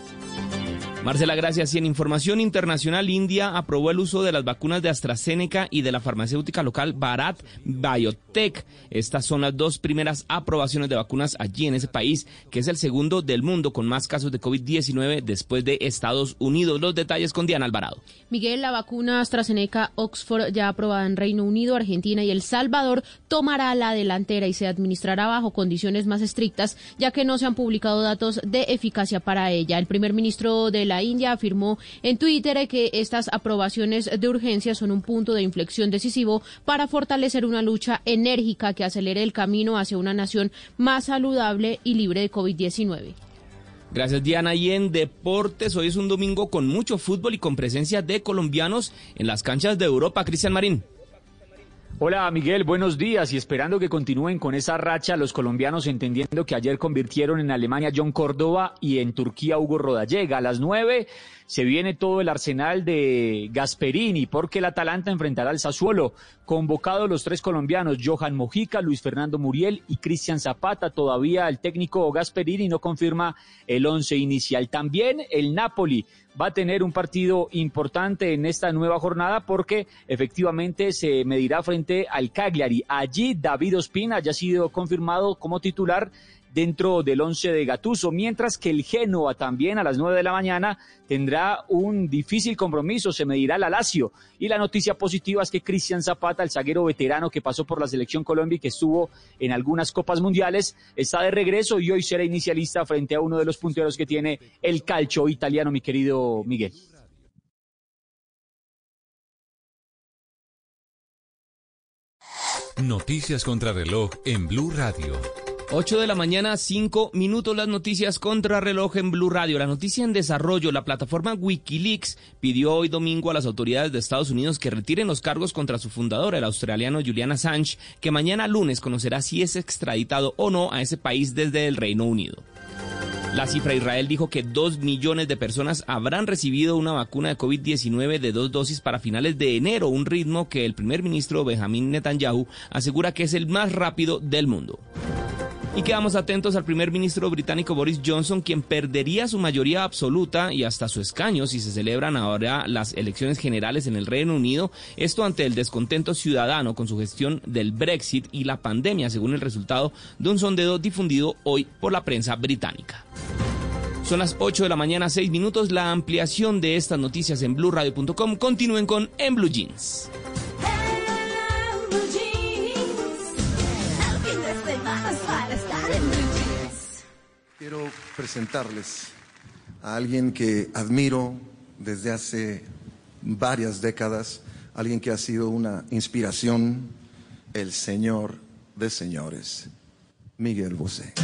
Marcela, gracias. Y en información internacional, India aprobó el uso de las vacunas de AstraZeneca y de la farmacéutica local Bharat Biotech. Estas son las dos primeras aprobaciones de vacunas allí en ese país, que es el segundo del mundo con más casos de COVID-19 después de Estados Unidos. Los detalles con Diana Alvarado. Miguel, la vacuna AstraZeneca Oxford ya aprobada en Reino Unido, Argentina y El Salvador tomará la delantera y se administrará bajo condiciones más estrictas, ya que no se han publicado datos de eficacia para ella. El primer ministro de la India afirmó en Twitter que estas aprobaciones de urgencia son un punto de inflexión decisivo para fortalecer una lucha enérgica que acelere el camino hacia una nación más saludable y libre de COVID-19. Gracias Diana. Y en deportes, hoy es un domingo con mucho fútbol y con presencia de colombianos en las canchas de Europa. Cristian Marín. Hola Miguel, buenos días y esperando que continúen con esa racha los colombianos entendiendo que ayer convirtieron en Alemania John Córdoba y en Turquía Hugo Rodallega. A las nueve se viene todo el arsenal de Gasperini porque el Atalanta enfrentará al Sassuolo. Convocados los tres colombianos, Johan Mojica, Luis Fernando Muriel y Cristian Zapata. Todavía el técnico Gasperini no confirma el once inicial. También el Napoli va a tener un partido importante en esta nueva jornada porque efectivamente se medirá frente al Cagliari. Allí David Ospina haya sido confirmado como titular dentro del once de Gatuso, mientras que el Genoa también a las 9 de la mañana tendrá un difícil compromiso, se medirá la Lazio. Y la noticia positiva es que Cristian Zapata, el zaguero veterano que pasó por la selección Colombia y que estuvo en algunas copas mundiales, está de regreso y hoy será inicialista frente a uno de los punteros que tiene el calcio italiano, mi querido Miguel. Noticias contra reloj en Blue Radio. 8 de la mañana, 5 minutos, las noticias contra reloj en Blue Radio. La noticia en desarrollo, la plataforma Wikileaks pidió hoy domingo a las autoridades de Estados Unidos que retiren los cargos contra su fundador, el australiano Julian Assange, que mañana lunes conocerá si es extraditado o no a ese país desde el Reino Unido. La cifra Israel dijo que dos millones de personas habrán recibido una vacuna de COVID-19 de dos dosis para finales de enero, un ritmo que el primer ministro Benjamin Netanyahu asegura que es el más rápido del mundo. Y quedamos atentos al primer ministro británico Boris Johnson, quien perdería su mayoría absoluta y hasta su escaño si se celebran ahora las elecciones generales en el Reino Unido. Esto ante el descontento ciudadano con su gestión del Brexit y la pandemia, según el resultado de un sondeo difundido hoy por la prensa británica. Son las 8 de la mañana, 6 minutos. La ampliación de estas noticias en blueradio.com. Continúen con En Blue Jeans. Quiero presentarles a alguien que admiro desde hace varias décadas, alguien que ha sido una inspiración, el Señor de señores, Miguel Bosé.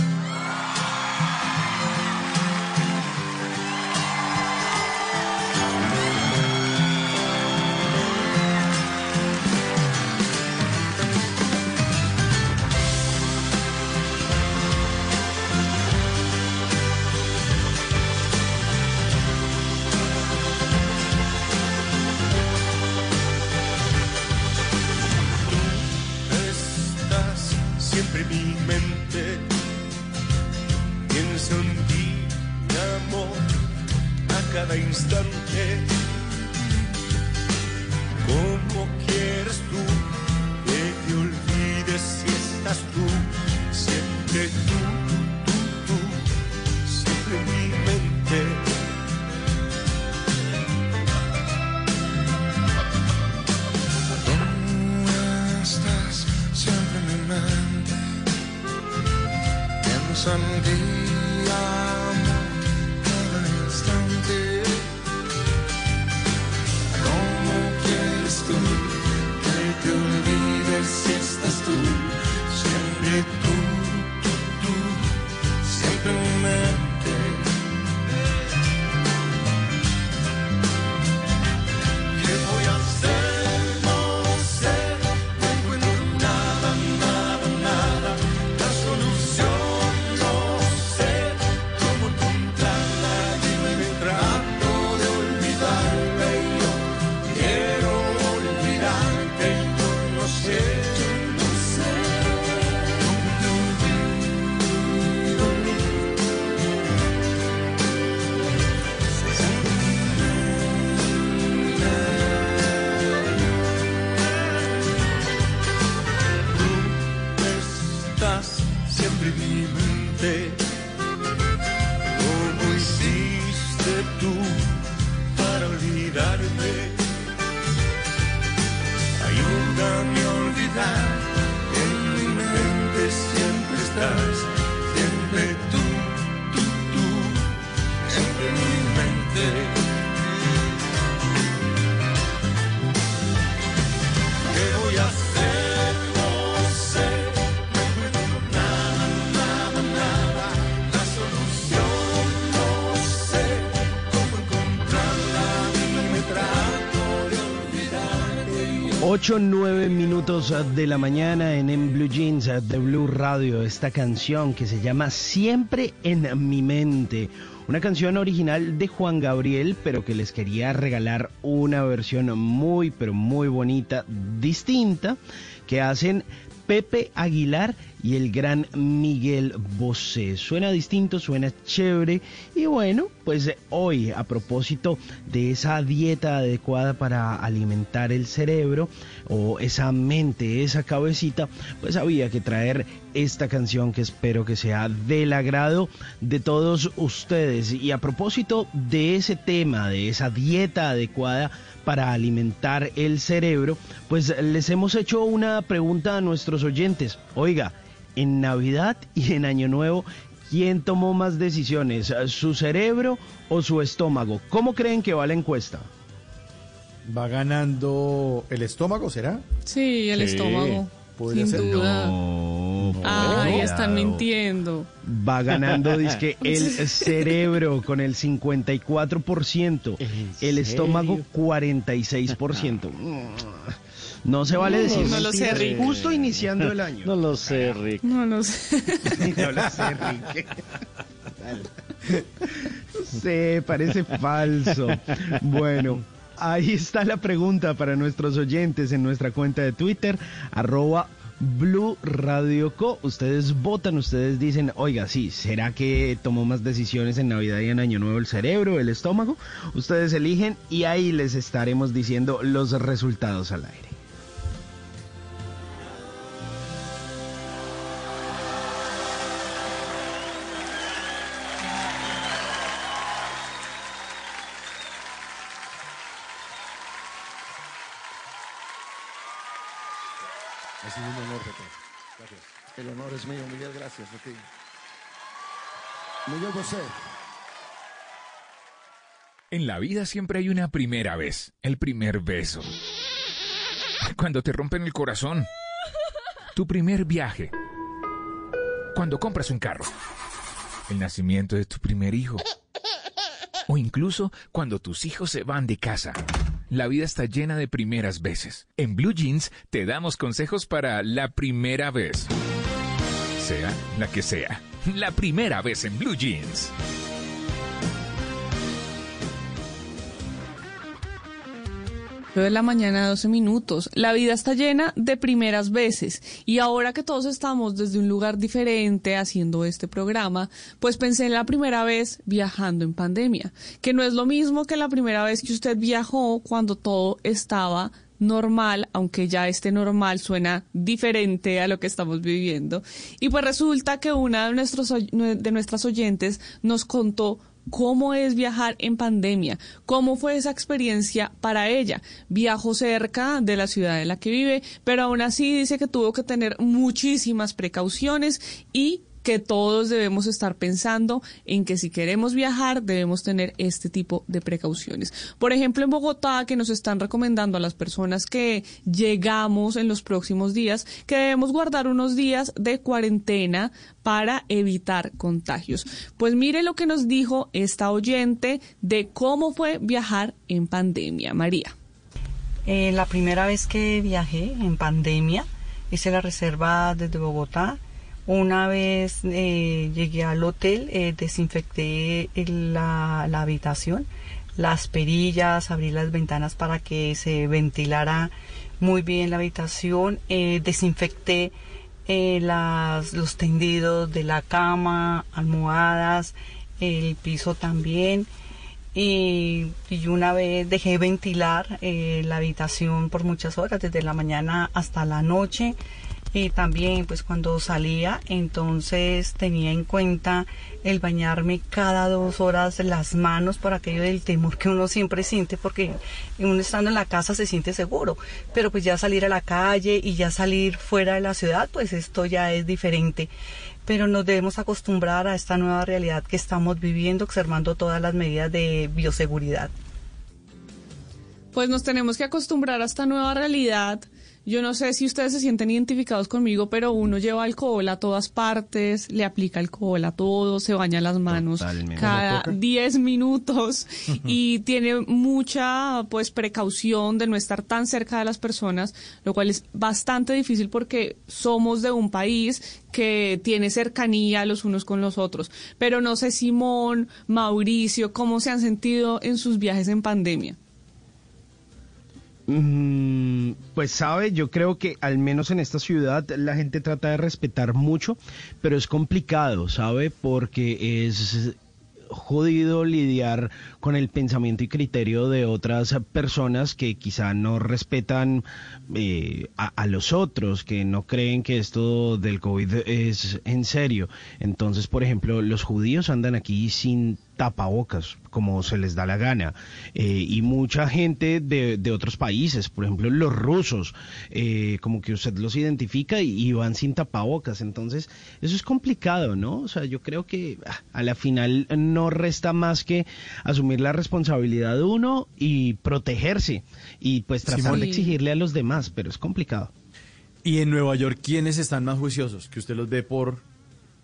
8, 9 minutos de la mañana en, en Blue Jeans de Blue Radio, esta canción que se llama Siempre en mi mente. Una canción original de Juan Gabriel, pero que les quería regalar una versión muy, pero muy bonita, distinta, que hacen Pepe Aguilar y el gran Miguel Bosé. Suena distinto, suena chévere y bueno, pues hoy a propósito de esa dieta adecuada para alimentar el cerebro o esa mente, esa cabecita, pues había que traer esta canción que espero que sea del agrado de todos ustedes. Y a propósito de ese tema, de esa dieta adecuada para alimentar el cerebro, pues les hemos hecho una pregunta a nuestros oyentes. Oiga, en Navidad y en Año Nuevo, ¿quién tomó más decisiones, su cerebro o su estómago? ¿Cómo creen que va la encuesta? Va ganando el estómago, ¿será? Sí, el Sí, estómago. Sin ser. duda. No, Ay, no. están mintiendo. Va ganando, dizque, el cerebro con el 54%, el estómago 46%. No se vale decir No lo sé, Rick. justo iniciando el año. No lo sé, Rick. No, no sé. No lo sé, Rick. Se parece falso. Bueno, ahí está la pregunta para nuestros oyentes en nuestra cuenta de Twitter, arroba Blue Radio Co. Ustedes votan, ustedes dicen, oiga, sí, ¿será que tomó más decisiones en Navidad y en Año Nuevo el cerebro, el estómago? Ustedes eligen y ahí les estaremos diciendo los resultados al aire. El honor es mío, Miguel, gracias a ti. Miguel Bosé. En la vida siempre hay una primera vez, el primer beso. Cuando te rompen el corazón. Tu primer viaje. Cuando compras un carro. El nacimiento de tu primer hijo. O incluso cuando tus hijos se van de casa. La vida está llena de primeras veces. En Blue Jeans te damos consejos para la primera vez. Sea la que sea. La primera vez en Blue Jeans. La mañana, 12 minutos. La vida está llena de primeras veces. Y ahora que todos estamos desde un lugar diferente haciendo este programa, pues pensé en la primera vez viajando en pandemia. Que no es lo mismo que la primera vez que usted viajó cuando todo estaba normal, aunque ya este normal suena diferente a lo que estamos viviendo. Y pues resulta que una de, nuestros, de nuestras oyentes nos contó cómo es viajar en pandemia, cómo fue esa experiencia para ella. Viajó cerca de la ciudad en la que vive, pero aún así dice que tuvo que tener muchísimas precauciones y que todos debemos estar pensando en que si queremos viajar debemos tener este tipo de precauciones. Por ejemplo, en Bogotá, que nos están recomendando a las personas que llegamos en los próximos días, que debemos guardar unos días de cuarentena para evitar contagios. Pues mire lo que nos dijo esta oyente de cómo fue viajar en pandemia. María. Eh, la primera vez que viajé en pandemia hice la reserva desde Bogotá. Una vez eh, llegué al hotel, eh, desinfecté la, habitación, las perillas, abrí las ventanas para que se ventilara muy bien la habitación, eh, desinfecté las, los tendidos de la cama, almohadas, el piso también. Y, una vez dejé ventilar la habitación por muchas horas, desde la mañana hasta la noche. Y también pues cuando salía, entonces tenía en cuenta el bañarme cada dos horas las manos por aquello del temor que uno siempre siente, porque uno estando en la casa se siente seguro, pero pues ya salir a la calle y ya salir fuera de la ciudad, pues esto ya es diferente pero nos debemos acostumbrar a esta nueva realidad que estamos viviendo, observando todas las medidas de bioseguridad. Pues nos tenemos que acostumbrar a esta nueva realidad. Yo no sé si ustedes se sienten identificados conmigo, pero uno lleva alcohol a todas partes, le aplica alcohol a todo, se baña las manos Totalmente. cada Como toca. 10 minutos y tiene mucha pues precaución de no estar tan cerca de las personas, lo cual es bastante difícil porque somos de un país que tiene cercanía los unos con los otros. Pero no sé, Simón, Mauricio, cómo se han sentido en sus viajes en pandemia. Mm, Pues sabe, yo creo que al menos en esta ciudad la gente trata de respetar mucho, pero es complicado, ¿sabe? Porque es jodido lidiar con el pensamiento y criterio de otras personas que quizá no respetan eh, a, a los otros, que no creen que esto del COVID es en serio. Entonces, por ejemplo, los judíos andan aquí sin tapabocas, como se les da la gana. Eh, y mucha gente de, de otros países, por ejemplo los rusos, eh, como que usted los identifica y, y van sin tapabocas. Entonces, eso es complicado, ¿no? O sea, yo creo que ah, a la final no resta más que asumir la responsabilidad de uno y protegerse y pues tratar Simón. de exigirle a los demás, pero es complicado. Y en Nueva York, ¿quiénes están más juiciosos? Que usted los ve por,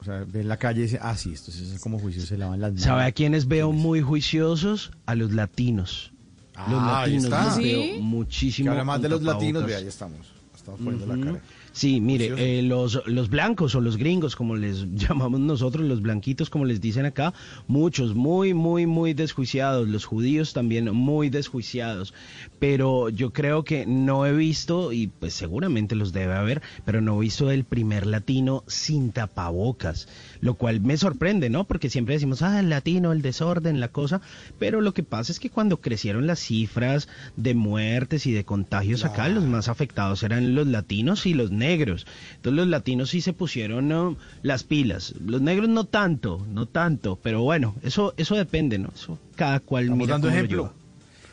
o sea, ve en la calle y dice, ah, sí, estos son como juicios, se lavan las manos. ¿Sabe a quiénes veo muy juiciosos? A los latinos. Los Ah, ahí latinos está. los ¿Sí? veo muchísimo. Que habla más de los latinos, ve, ahí estamos. Estamos poniendo la cara. Sí, mire, eh, los, los blancos o los gringos, como les llamamos nosotros, los blanquitos, como les dicen acá, muchos, muy, muy, muy desjuiciados. Los judíos también muy desjuiciados. Pero yo creo que no he visto, y pues seguramente los debe haber, pero no he visto el primer latino sin tapabocas. Lo cual me sorprende, ¿no? Porque siempre decimos, ah, el latino, el desorden, la cosa. Pero lo que pasa es que cuando crecieron las cifras de muertes y de contagios acá, los más afectados eran los latinos y los negros. Entonces los latinos sí se pusieron ¿no? las pilas. Los negros no tanto, no tanto. Pero bueno, eso, eso depende, ¿no? Eso cada cual Estamos mira dando cómo ejemplo. lleva.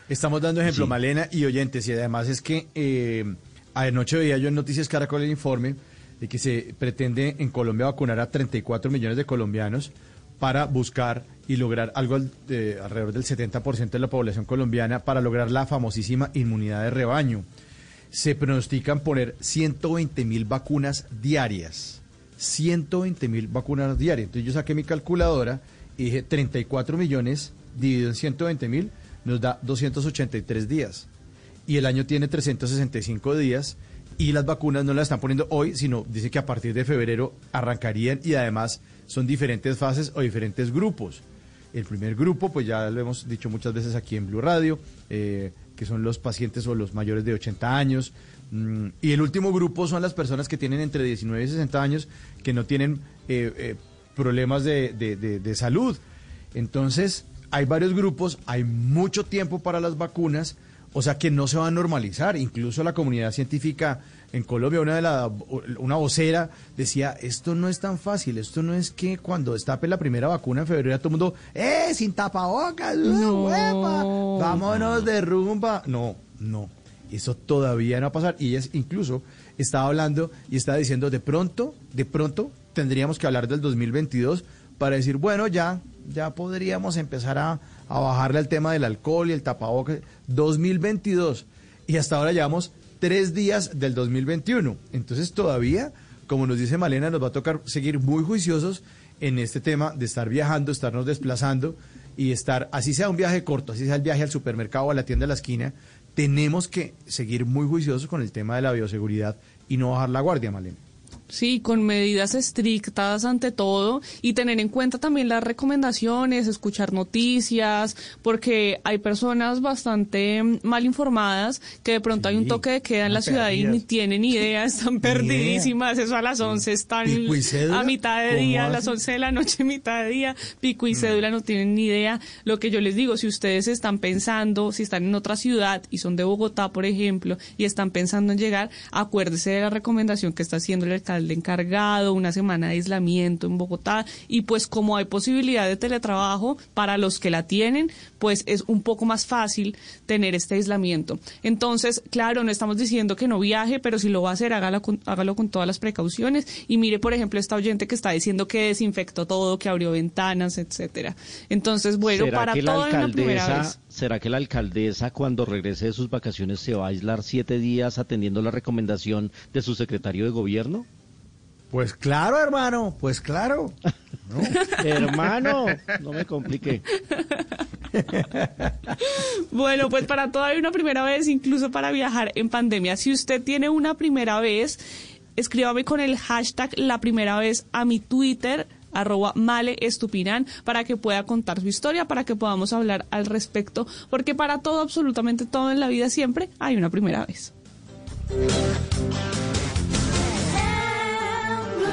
Estamos dando ejemplo, Sí. Malena y oyentes. Y además es que eh, anoche veía yo en Noticias Caracol el informe de que se pretende en Colombia vacunar a 34 millones de colombianos para buscar y lograr algo al- de alrededor del 70% de la población colombiana para lograr la famosísima inmunidad de rebaño. Se pronostican poner 120 mil vacunas diarias. 120 mil vacunas diarias. Entonces yo saqué mi calculadora y dije 34 millones dividido en 120 mil nos da 283 días. Y el año tiene 365 días y las vacunas no las están poniendo hoy, sino dice que a partir de febrero arrancarían y además son diferentes fases o diferentes grupos. El primer grupo, pues ya lo hemos dicho muchas veces aquí en Blue Radio, eh, que son los pacientes o los mayores de 80 años. Mm, y el último grupo son las personas que tienen entre 19 y 60 años que no tienen eh, eh, problemas de, de- de- de salud. Entonces, hay varios grupos, hay mucho tiempo para las vacunas, o sea que no se va a normalizar. Incluso la comunidad científica en Colombia, una de la, una vocera decía, esto no es tan fácil, esto no es que cuando destape la primera vacuna en febrero todo el mundo, ¡eh, sin tapabocas! No. huepa, ¡Vámonos de rumba! No, no, eso todavía no va a pasar. Y ella incluso estaba hablando y estaba diciendo, de pronto, de pronto tendríamos que hablar del 2022 para decir, bueno, ya, ya podríamos empezar a, a bajarle al tema del alcohol y el tapabocas. 2022. Y hasta ahora llevamos tres días del 2021. Entonces todavía, como nos dice Malena, nos va a tocar seguir muy juiciosos en este tema de estar viajando, estarnos desplazando y estar, así sea un viaje corto, así sea el viaje al supermercado o a la tienda de la esquina, tenemos que seguir muy juiciosos con el tema de la bioseguridad y no bajar la guardia, Malena. Sí, con medidas estrictas ante todo y tener en cuenta también las recomendaciones, escuchar noticias, porque hay personas bastante mm, mal informadas que de pronto hay un toque de queda en la ciudad y ni tienen idea, están perdidísimas, eso a las 11 están a mitad de ¿Cómo día, a las 11 de la noche, mitad de día, pico y cédula no tienen ni idea. Lo que yo les digo, si ustedes están pensando, si están en otra ciudad y son de Bogotá, por ejemplo, y están pensando en llegar, acuérdese de la recomendación que está haciendo el alcalde encargado, una semana de aislamiento en Bogotá, y pues como hay posibilidad de teletrabajo para los que la tienen, pues es un poco más fácil tener este aislamiento. Entonces, claro, no estamos diciendo que no viaje, pero si lo va a hacer, hágalo con, hágalo con todas las precauciones. Y mire, por ejemplo, esta oyente que está diciendo que desinfectó todo, que abrió ventanas, etcétera. Entonces, bueno, ¿Será para todo la primera vez. será que la alcaldesa cuando regrese de sus vacaciones se va a aislar siete días atendiendo la recomendación de su secretario de gobierno? Pues claro, hermano, pues claro. Hermano, no me complique. Bueno, pues para todo hay una primera vez, incluso para viajar en pandemia. Si usted tiene una primera vez, escríbame con el hashtag la primera vez a mi Twitter, arroba Male Estupinan, para que pueda contar su historia, para que podamos hablar al respecto, porque para todo, absolutamente todo en la vida siempre hay una primera vez.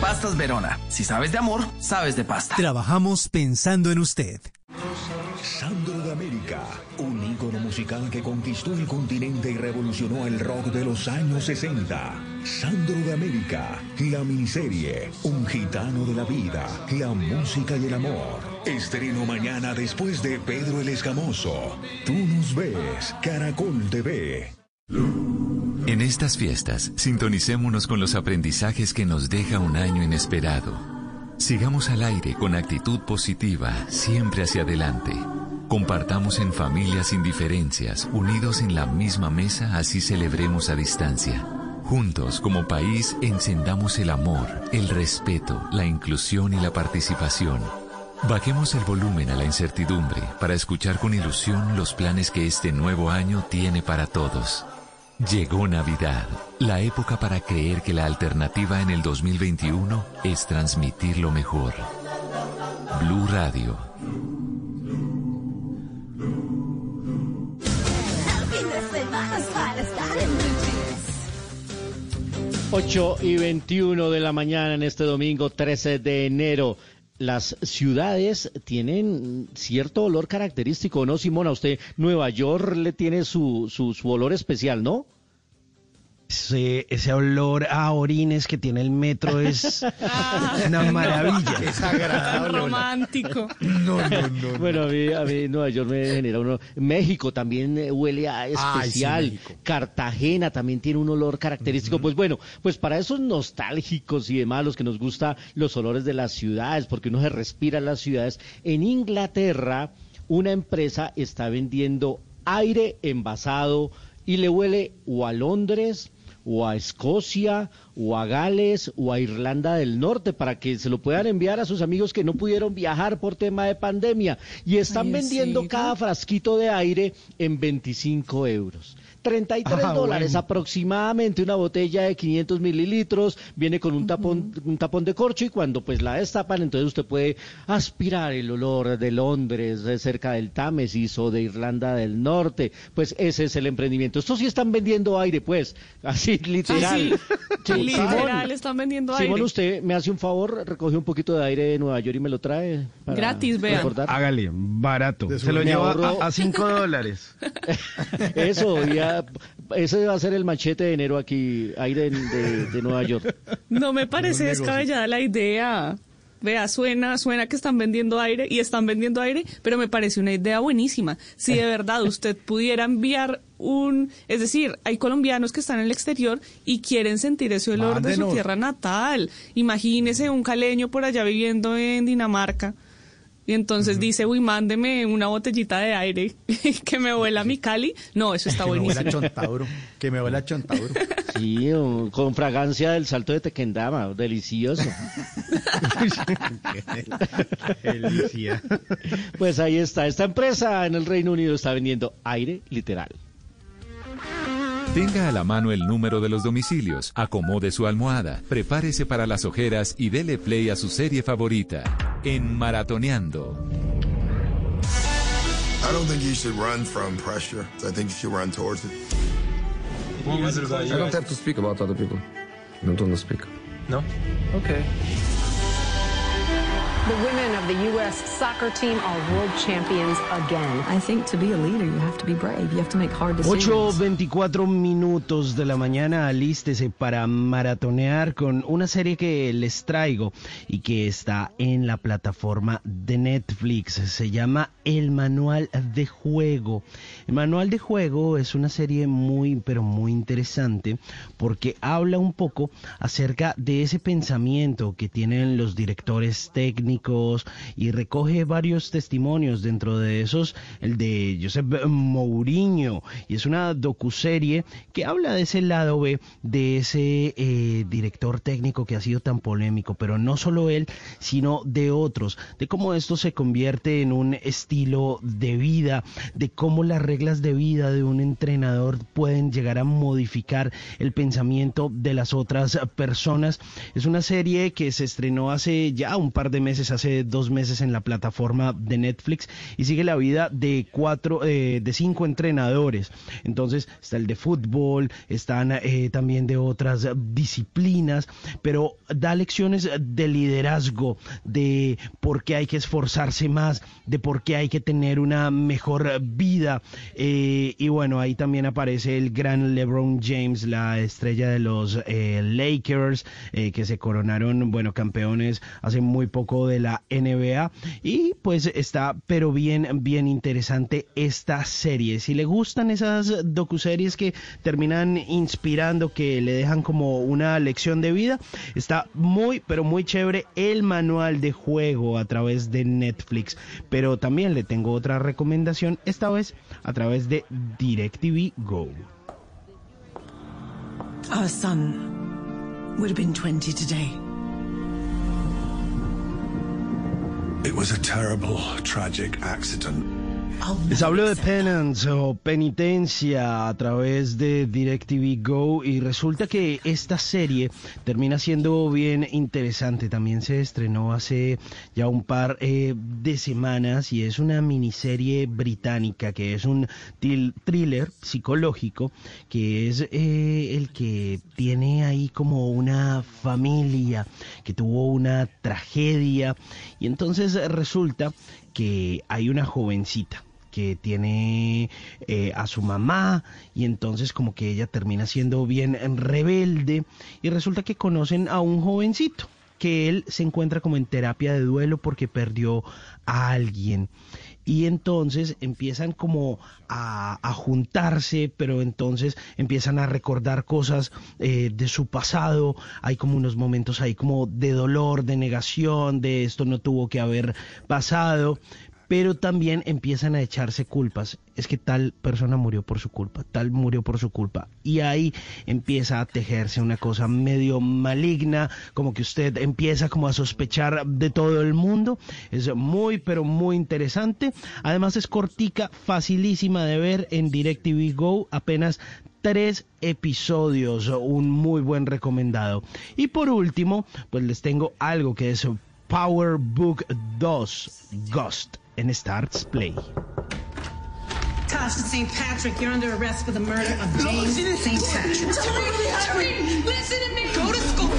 Pastas Verona. Si sabes de amor, sabes de pasta. Trabajamos pensando en usted. Sandro de América, un ícono musical que conquistó el continente y revolucionó el rock de los años 60. Sandro de América, la miniserie, un gitano de la vida, la música y el amor. Estreno mañana después de Pedro el Escamoso. Tú nos ves, Caracol TV. En estas fiestas, sintonicémonos con los aprendizajes que nos deja un año inesperado. Sigamos al aire con actitud positiva, siempre hacia adelante. Compartamos en familia sin diferencias, unidos en la misma mesa, así celebremos a distancia. Juntos, como país, encendamos el amor, el respeto, la inclusión y la participación. Bajemos el volumen a la incertidumbre para escuchar con ilusión los planes que este nuevo año tiene para todos. Llegó Navidad, la época para creer que la alternativa en el 2021 es transmitir lo mejor. Blue Radio. 8 y 21 de la mañana en este domingo 13 de enero. Las ciudades tienen cierto olor característico, ¿no, Simona? Usted, Nueva York le tiene su, su, su olor especial, ¿no? Ese, ese olor a orines que tiene el metro es una maravilla. Es agradable. romántico. No, no, no. Bueno, a mí, a mí Nueva York me genera uno. México también eh, huele a especial. sí. Cartagena también tiene un olor característico. Pues bueno, pues para esos nostálgicos y demás, los que nos gustan los olores de las ciudades, porque uno se respira en las ciudades. En Inglaterra, una empresa está vendiendo aire envasado y le huele o a Londres o a Escocia, o a Gales, o a Irlanda del Norte, para que se lo puedan enviar a sus amigos que no pudieron viajar por tema de pandemia. Y están Ay, vendiendo sí. cada frasquito de aire en 25 euros. 33 Ah, dólares bueno. aproximadamente una botella de 500 mililitros, viene con un tapón, un tapón de corcho y cuando pues la destapan entonces usted puede aspirar el olor de Londres, de cerca del Támesis o de Irlanda del Norte, pues ese es el emprendimiento. Estos sí están vendiendo aire pues, así literal. Sí, Sí, literal, Simón, están vendiendo Simón, aire. usted me hace un favor, recoge un poquito de aire de Nueva York y me lo trae. para Gratis, vea. recordar. Hágale, barato. Se lo ahorro- a 5 dólares. Eso, ya, ese va a ser el machete de enero aquí, aire de, de Nueva York. No me parece descabellada la idea. Vea, suena, suena que están vendiendo aire y están vendiendo aire, pero me parece una idea buenísima. Si de verdad usted pudiera enviar un, es decir, hay colombianos que están en el exterior y quieren sentir ese olor de su tierra natal. Imagínese un caleño por allá viviendo en Dinamarca. Y entonces dice, uy, mándeme una botellita de aire que me vuela mi Cali. No, eso está que me huela a buenísimo. chontaduro. Que me huela a chontaduro. Sí, o- con fragancia del salto de Tequendama, delicioso. Delicia. Pues ahí está, esta empresa en el Reino Unido está vendiendo aire literal. Tenga a la mano el número de los domicilios, acomode su almohada, prepárese para las ojeras y dele play a su serie favorita. En Maratoneando. I don't think you should run from pressure. I think you should run towards it. I don't have to speak about other people. I don't want to speak. No? Okay. The women of the U.S. soccer team are world champions again. I think to be a leader, you have to be brave. You have to make hard decisions. 8.24 minutos de la mañana, alístese para maratonear con una serie que les traigo y que está en la plataforma de Netflix. Se llama El Manual de Juego. El Manual de Juego es una serie muy, pero muy interesante porque habla un poco acerca de ese pensamiento que tienen los directores técnicos y recoge varios testimonios dentro de esos, el de Josep Mourinho y es una docuserie que habla de ese lado B de ese eh, director técnico que ha sido tan polémico, pero no solo él, sino de otros, de cómo esto se convierte en un estilo de vida, de cómo las reglas de vida de un entrenador pueden llegar a modificar el pensamiento de las otras personas. Es una serie que se estrenó hace ya un par de meses, hace dos meses en la plataforma de Netflix y sigue la vida de cuatro, eh, de cinco entrenadores. Entonces está el de fútbol, están eh, también de otras disciplinas, pero da lecciones de liderazgo, de por qué hay que esforzarse más, de por qué hay que tener una mejor vida. Eh, y bueno, ahí también aparece el gran LeBron James, la estrella de los Lakers, que se coronaron, bueno, campeones hace muy poco de la NBA. Y pues está, pero bien, bien interesante esta serie. Si le gustan esas docuseries que terminan inspirando, que le dejan como una lección de vida, está muy, pero muy chévere el manual de juego a través de Netflix. Pero también le tengo otra recomendación, esta vez a través de DirecTV Go. Our son would have been 20 today. It was a terrible, tragic accident. Les hablo de Penance o penitencia a través de DirecTV Go y resulta que esta serie termina siendo bien interesante. También se estrenó hace ya un par eh, de semanas y es una miniserie británica que es un thriller psicológico que es eh, el que tiene ahí como una familia que tuvo una tragedia y entonces resulta que hay una jovencita que tiene eh, a su mamá y entonces como que ella termina siendo bien rebelde y resulta que conocen a un jovencito que él se encuentra como en terapia de duelo porque perdió a alguien. Y entonces empiezan como a, a juntarse, pero entonces empiezan a recordar cosas eh, de su pasado, hay como unos momentos ahí como de dolor, de negación, de esto no tuvo que haber pasado, pero también empiezan a echarse culpas. Es que tal persona murió por su culpa, tal murió por su culpa. Y ahí empieza a tejerse una cosa medio maligna, como que usted empieza como a sospechar de todo el mundo. Es muy, pero muy interesante. Además es cortica, facilísima de ver en DirecTV Go, apenas tres episodios, un muy buen recomendado. Y por último, pues les tengo algo que es Power Book 2 Ghost en Starts Play. Tasha St. Patrick, you're under arrest for the murder of James she didn't- St. Patrick. Hurry, hurry, listen to me. Go to school.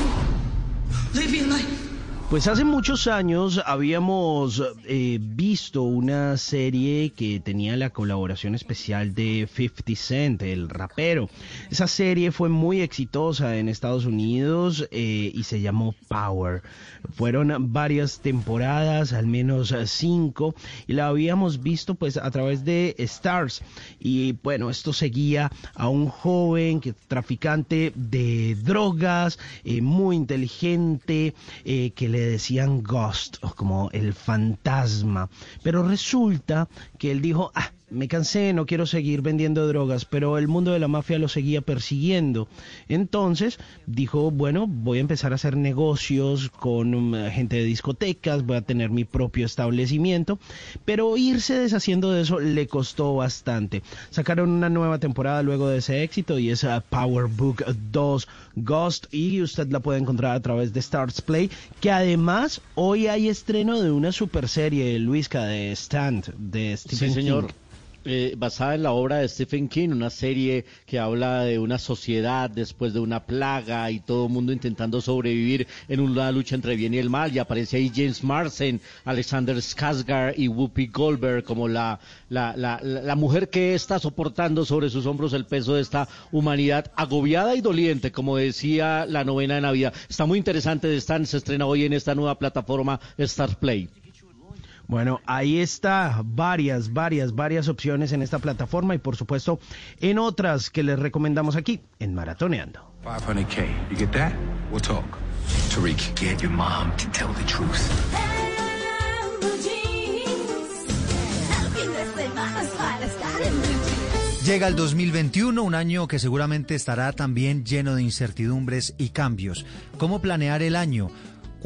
Live your life. Pues hace muchos años habíamos eh, visto una serie que tenía la colaboración especial de 50 Cent, el rapero. Esa serie fue muy exitosa en Estados Unidos eh, y se llamó Power. Fueron varias temporadas, al menos cinco, y la habíamos visto pues a través de Stars. Y bueno, esto seguía a un joven que traficante de drogas, eh, muy inteligente, que le decían Ghost, como el fantasma. Pero resulta que él dijo, ah, me cansé, no quiero seguir vendiendo drogas, pero el mundo de la mafia lo seguía persiguiendo. Entonces dijo, bueno, voy a empezar a hacer negocios con um, gente de discotecas, voy a tener mi propio establecimiento, pero irse deshaciendo de eso le costó bastante. Sacaron una nueva temporada luego de ese éxito y es uh, Power Book 2 Ghost y usted la puede encontrar a través de Starts Play, que además hoy hay estreno de una super serie, Luisca, de Stand, de Stephen Sí, señor. King. Eh, basada en la obra de Stephen King, una serie que habla de una sociedad después de una plaga y todo el mundo intentando sobrevivir en una lucha entre bien y el mal. Y aparece ahí James Marsden, Alexander Skarsgård y Whoopi Goldberg como la, la, la, la mujer que está soportando sobre sus hombros el peso de esta humanidad agobiada y doliente, como decía la novena de Navidad. Está muy interesante, Stan, se estrena hoy en esta nueva plataforma Star Play. Bueno, ahí está varias, varias, varias opciones en esta plataforma y por supuesto en otras que les recomendamos aquí en Maratoneando. 500K. You get that? We'll talk. Tariq, get your mom to tell the truth. blue jeans. El fin de semana es para estar en blue jeans. Llega el 2021, un año que seguramente estará también lleno de incertidumbres y cambios. ¿Cómo planear el año?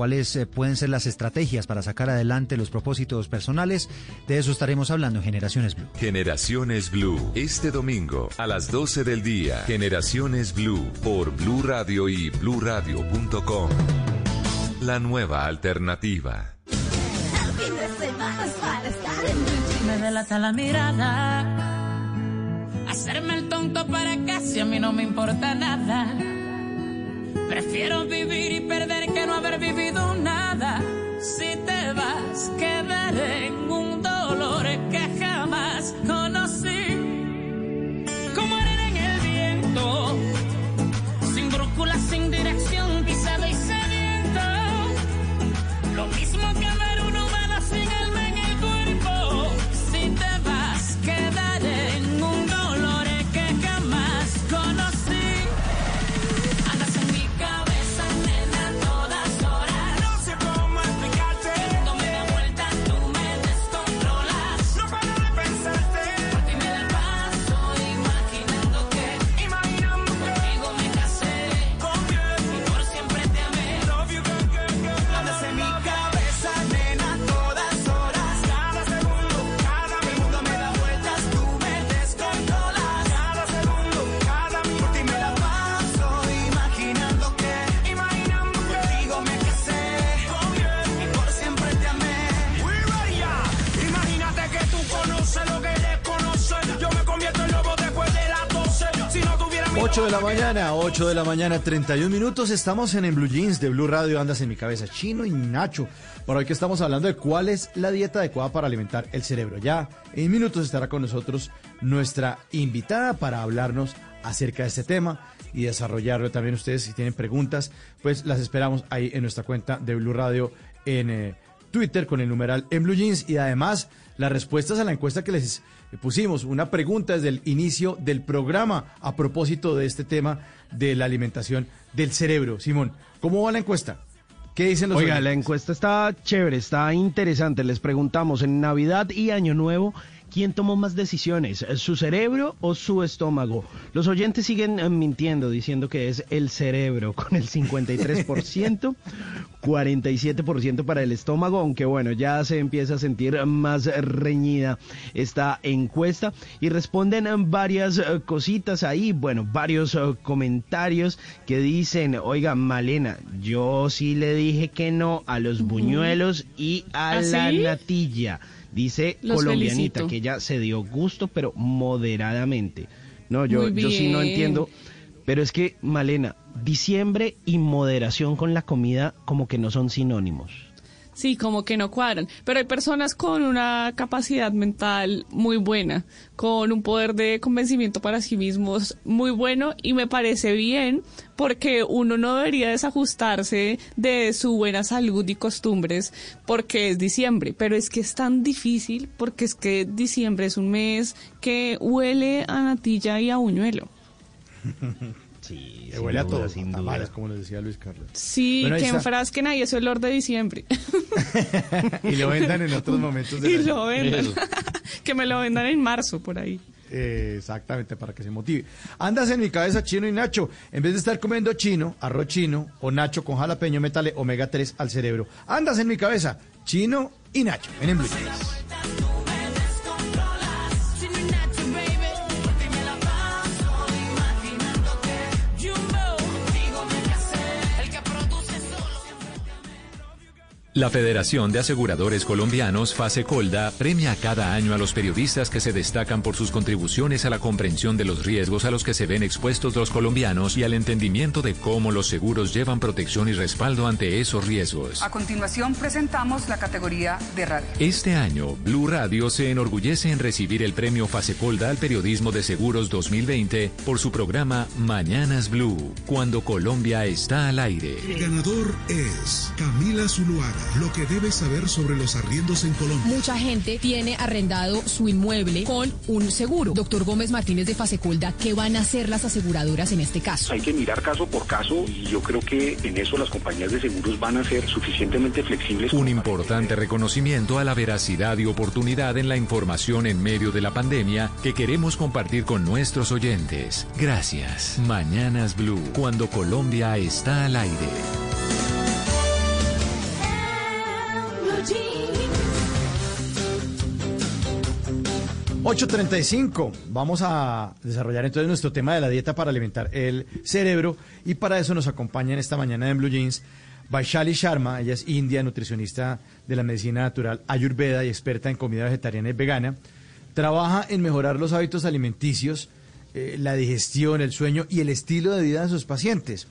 ¿Cuáles eh, pueden ser las estrategias para sacar adelante los propósitos personales? De eso estaremos hablando en Generaciones Blue. Generaciones Blue, este domingo a las 12 del día. Generaciones Blue por Blue Radio y bluradio.com. La nueva alternativa. Me delata la mirada. Hacerme el tonto para casi a mí no me importa nada. Prefiero vivir y perder que no haber vivido nada. Si te 8 de la mañana, 8 de la mañana, 31 minutos. Estamos en, en Blue Jeans de Blue Radio. Andas en mi cabeza, Chino y Nacho. Por hoy que estamos hablando de cuál es la dieta adecuada para alimentar el cerebro. Ya en minutos estará con nosotros nuestra invitada para hablarnos acerca de este tema y desarrollarlo también ustedes. Si tienen preguntas, pues las esperamos ahí en nuestra cuenta de Blue Radio en eh, Twitter con el numeral en Blue Jeans y además las respuestas a la encuesta que les pusimos. Una pregunta desde el inicio del programa a propósito de este tema de la alimentación del cerebro. Simón, ¿cómo va la encuesta? ¿Qué dicen los Oiga, oyentes? la encuesta está chévere, está interesante. Les preguntamos en Navidad y Año Nuevo, ¿quién tomó más decisiones, su cerebro o su estómago? Los oyentes siguen eh, mintiendo, diciendo que es el cerebro, con el 53%, 47% para el estómago, aunque bueno, ya se empieza a sentir más reñida esta encuesta. Y responden eh, varias eh, cositas ahí, bueno, varios comentarios que dicen, oiga, Malena, yo sí le dije que no a los buñuelos y a ¿Ah, la sí? natilla. Dice Los colombianita felicito. que ella se dio gusto, pero moderadamente. No, yo, yo sí no entiendo. Pero es que, Malena, diciembre y moderación con la comida como que no son sinónimos. Sí, como que no cuadran. Pero hay personas con una capacidad mental muy buena, con un poder de convencimiento para sí mismos muy bueno y me parece bien porque uno no debería desajustarse de su buena salud y costumbres porque es diciembre. Pero es que es tan difícil porque es que diciembre es un mes que huele a natilla y a buñuelo. Sí, Que huele a todo, a tamales, como nos decía Luis Carlos. Sí, Bueno, que está. enfrasquen ahí ese olor de diciembre. Y lo vendan en otros momentos del y año. lo vendan. Que me lo vendan en marzo por ahí. Eh, exactamente, para que se motive. Andas en mi cabeza chino y nacho. En vez de estar comiendo chino, arroz chino o nacho con jalapeño, métale omega 3 al cerebro. Andas en mi cabeza chino y nacho. En, en Blue La Federación de Aseguradores Colombianos, FASECOLDA, premia cada año a los periodistas que se destacan por sus contribuciones a la comprensión de los riesgos a los que se ven expuestos los colombianos y al entendimiento de cómo los seguros llevan protección y respaldo ante esos riesgos. A continuación presentamos la categoría de radio. Este año, Blue Radio se enorgullece en recibir el premio FASECOLDA al Periodismo de Seguros 2020 por su programa Mañanas Blue, cuando Colombia está al aire. El ganador es Camila Zuluaga. Lo que debes saber sobre los arriendos en Colombia. Mucha gente tiene arrendado su inmueble con un seguro. Doctor Gómez Martínez de Fasecolda, ¿qué van a hacer las aseguradoras en este caso? Hay que mirar caso por caso y yo creo que en eso las compañías de seguros van a ser suficientemente flexibles. Un importante reconocimiento a la veracidad y oportunidad en la información en medio de la pandemia que queremos compartir con nuestros oyentes. Gracias. Mañanas Blue, cuando Colombia está al aire. 8.35. Vamos a desarrollar entonces nuestro tema de la dieta para alimentar el cerebro y para eso nos acompaña en esta mañana en Blue Jeans Vaishali Sharma. Ella es india, nutricionista de la medicina natural ayurveda y experta en comida vegetariana y vegana. Trabaja en mejorar los hábitos alimenticios, eh, la digestión, el sueño y el estilo de vida de sus pacientes.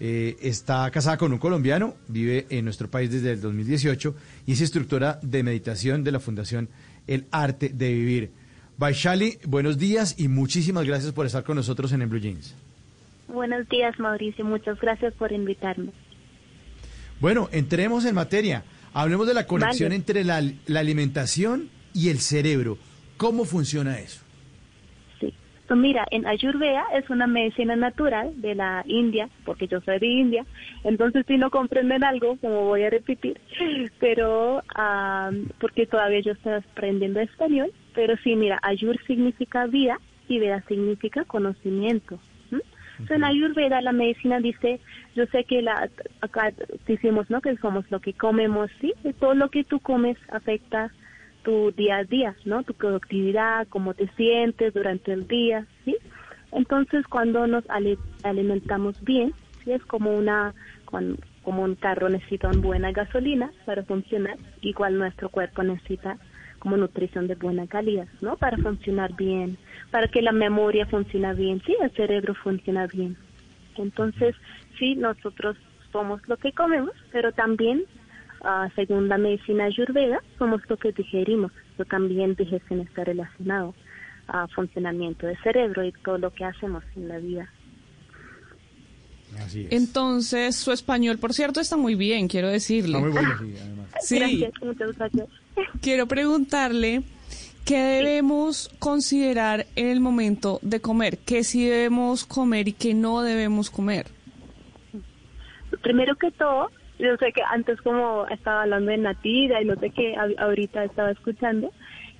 Eh, está casada con un colombiano, vive en nuestro país desde el 2018 y es instructora de meditación de la Fundación El Arte de Vivir. Vaishali, buenos días y muchísimas gracias por estar con nosotros en el Blue Jeans. Buenos días, Mauricio. Muchas gracias por invitarme. Bueno, entremos en materia. Hablemos de la conexión Vale. entre la, la alimentación y el cerebro. ¿Cómo funciona eso? Pues mira, en Ayurveda es una medicina natural de la India, porque yo soy de India, entonces si no comprenden algo, como voy a repetir, pero ah, porque todavía yo estoy aprendiendo español, pero sí, mira, Ayur significa vida y Veda significa conocimiento. ¿m? Entonces, en Ayurveda la medicina dice, yo sé que la, acá decimos, ¿no? Que somos lo que comemos, ¿sí? Y todo lo que tú comes afecta tu día a día, ¿no? Tu productividad, cómo te sientes durante el día, ¿sí? Entonces, cuando nos ale- alimentamos bien, ¿sí? Es como una, con- como un carro necesita una buena gasolina para funcionar, igual nuestro cuerpo necesita como nutrición de buena calidad, ¿no? Para funcionar bien, para que la memoria funcione bien, sí, el cerebro funciona bien. Entonces, sí, nosotros somos lo que comemos, pero también, ah, según la medicina ayurveda, somos lo que digerimos. Eso también digestión está relacionado a funcionamiento del cerebro y todo lo que hacemos en la vida. Así Entonces, su español, por cierto, está muy bien, quiero decirle. Está muy bueno, sí, además. Sí. Gracias, muchas gracias. Quiero preguntarle qué debemos considerar en el momento de comer, qué sí debemos comer y qué no debemos comer. Primero que todo, yo sé que antes como estaba hablando de natida y no sé qué, ahorita estaba escuchando,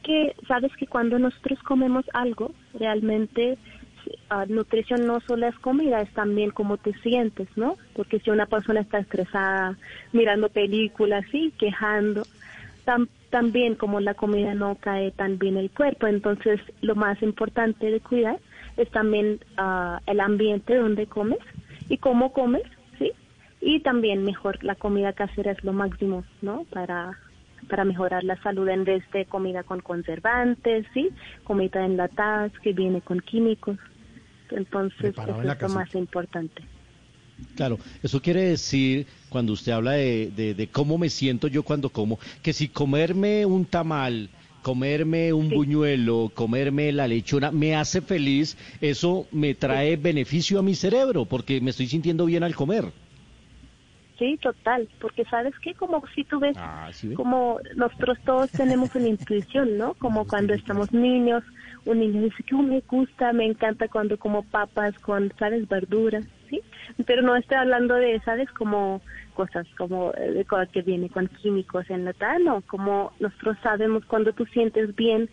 que sabes que cuando nosotros comemos algo, realmente ah, nutrición no solo es comida, es también cómo te sientes, ¿no? Porque si una persona está estresada, mirando películas, sí, quejando, tam- también como la comida no cae tan bien el cuerpo, entonces lo más importante de cuidar es también ah, el ambiente donde comes y cómo comes, ¿sí? Y también mejor la comida casera es lo máximo, ¿no? Para para mejorar la salud en vez de comida con conservantes, ¿sí? Comida enlatada que viene con químicos. Entonces, Preparado eso en la es lo más importante. Claro, eso quiere decir, cuando usted habla de, de- de cómo me siento yo cuando como, que si comerme un tamal, comerme un buñuelo, comerme la lechona, me hace feliz, eso me trae beneficio a mi cerebro, porque me estoy sintiendo bien al comer. Sí, total, porque sabes que como si tú ves, Ah, como nosotros todos tenemos una intuición, ¿no? Como cuando estamos niños, un niño dice que "Oh, me gusta, me encanta cuando como papas con, ¿sabes? Verduras, ¿sí? Pero no estoy hablando de, ¿sabes? Como cosas como eh, de cosas que viene con químicos en la no, como nosotros sabemos cuando tú sientes bien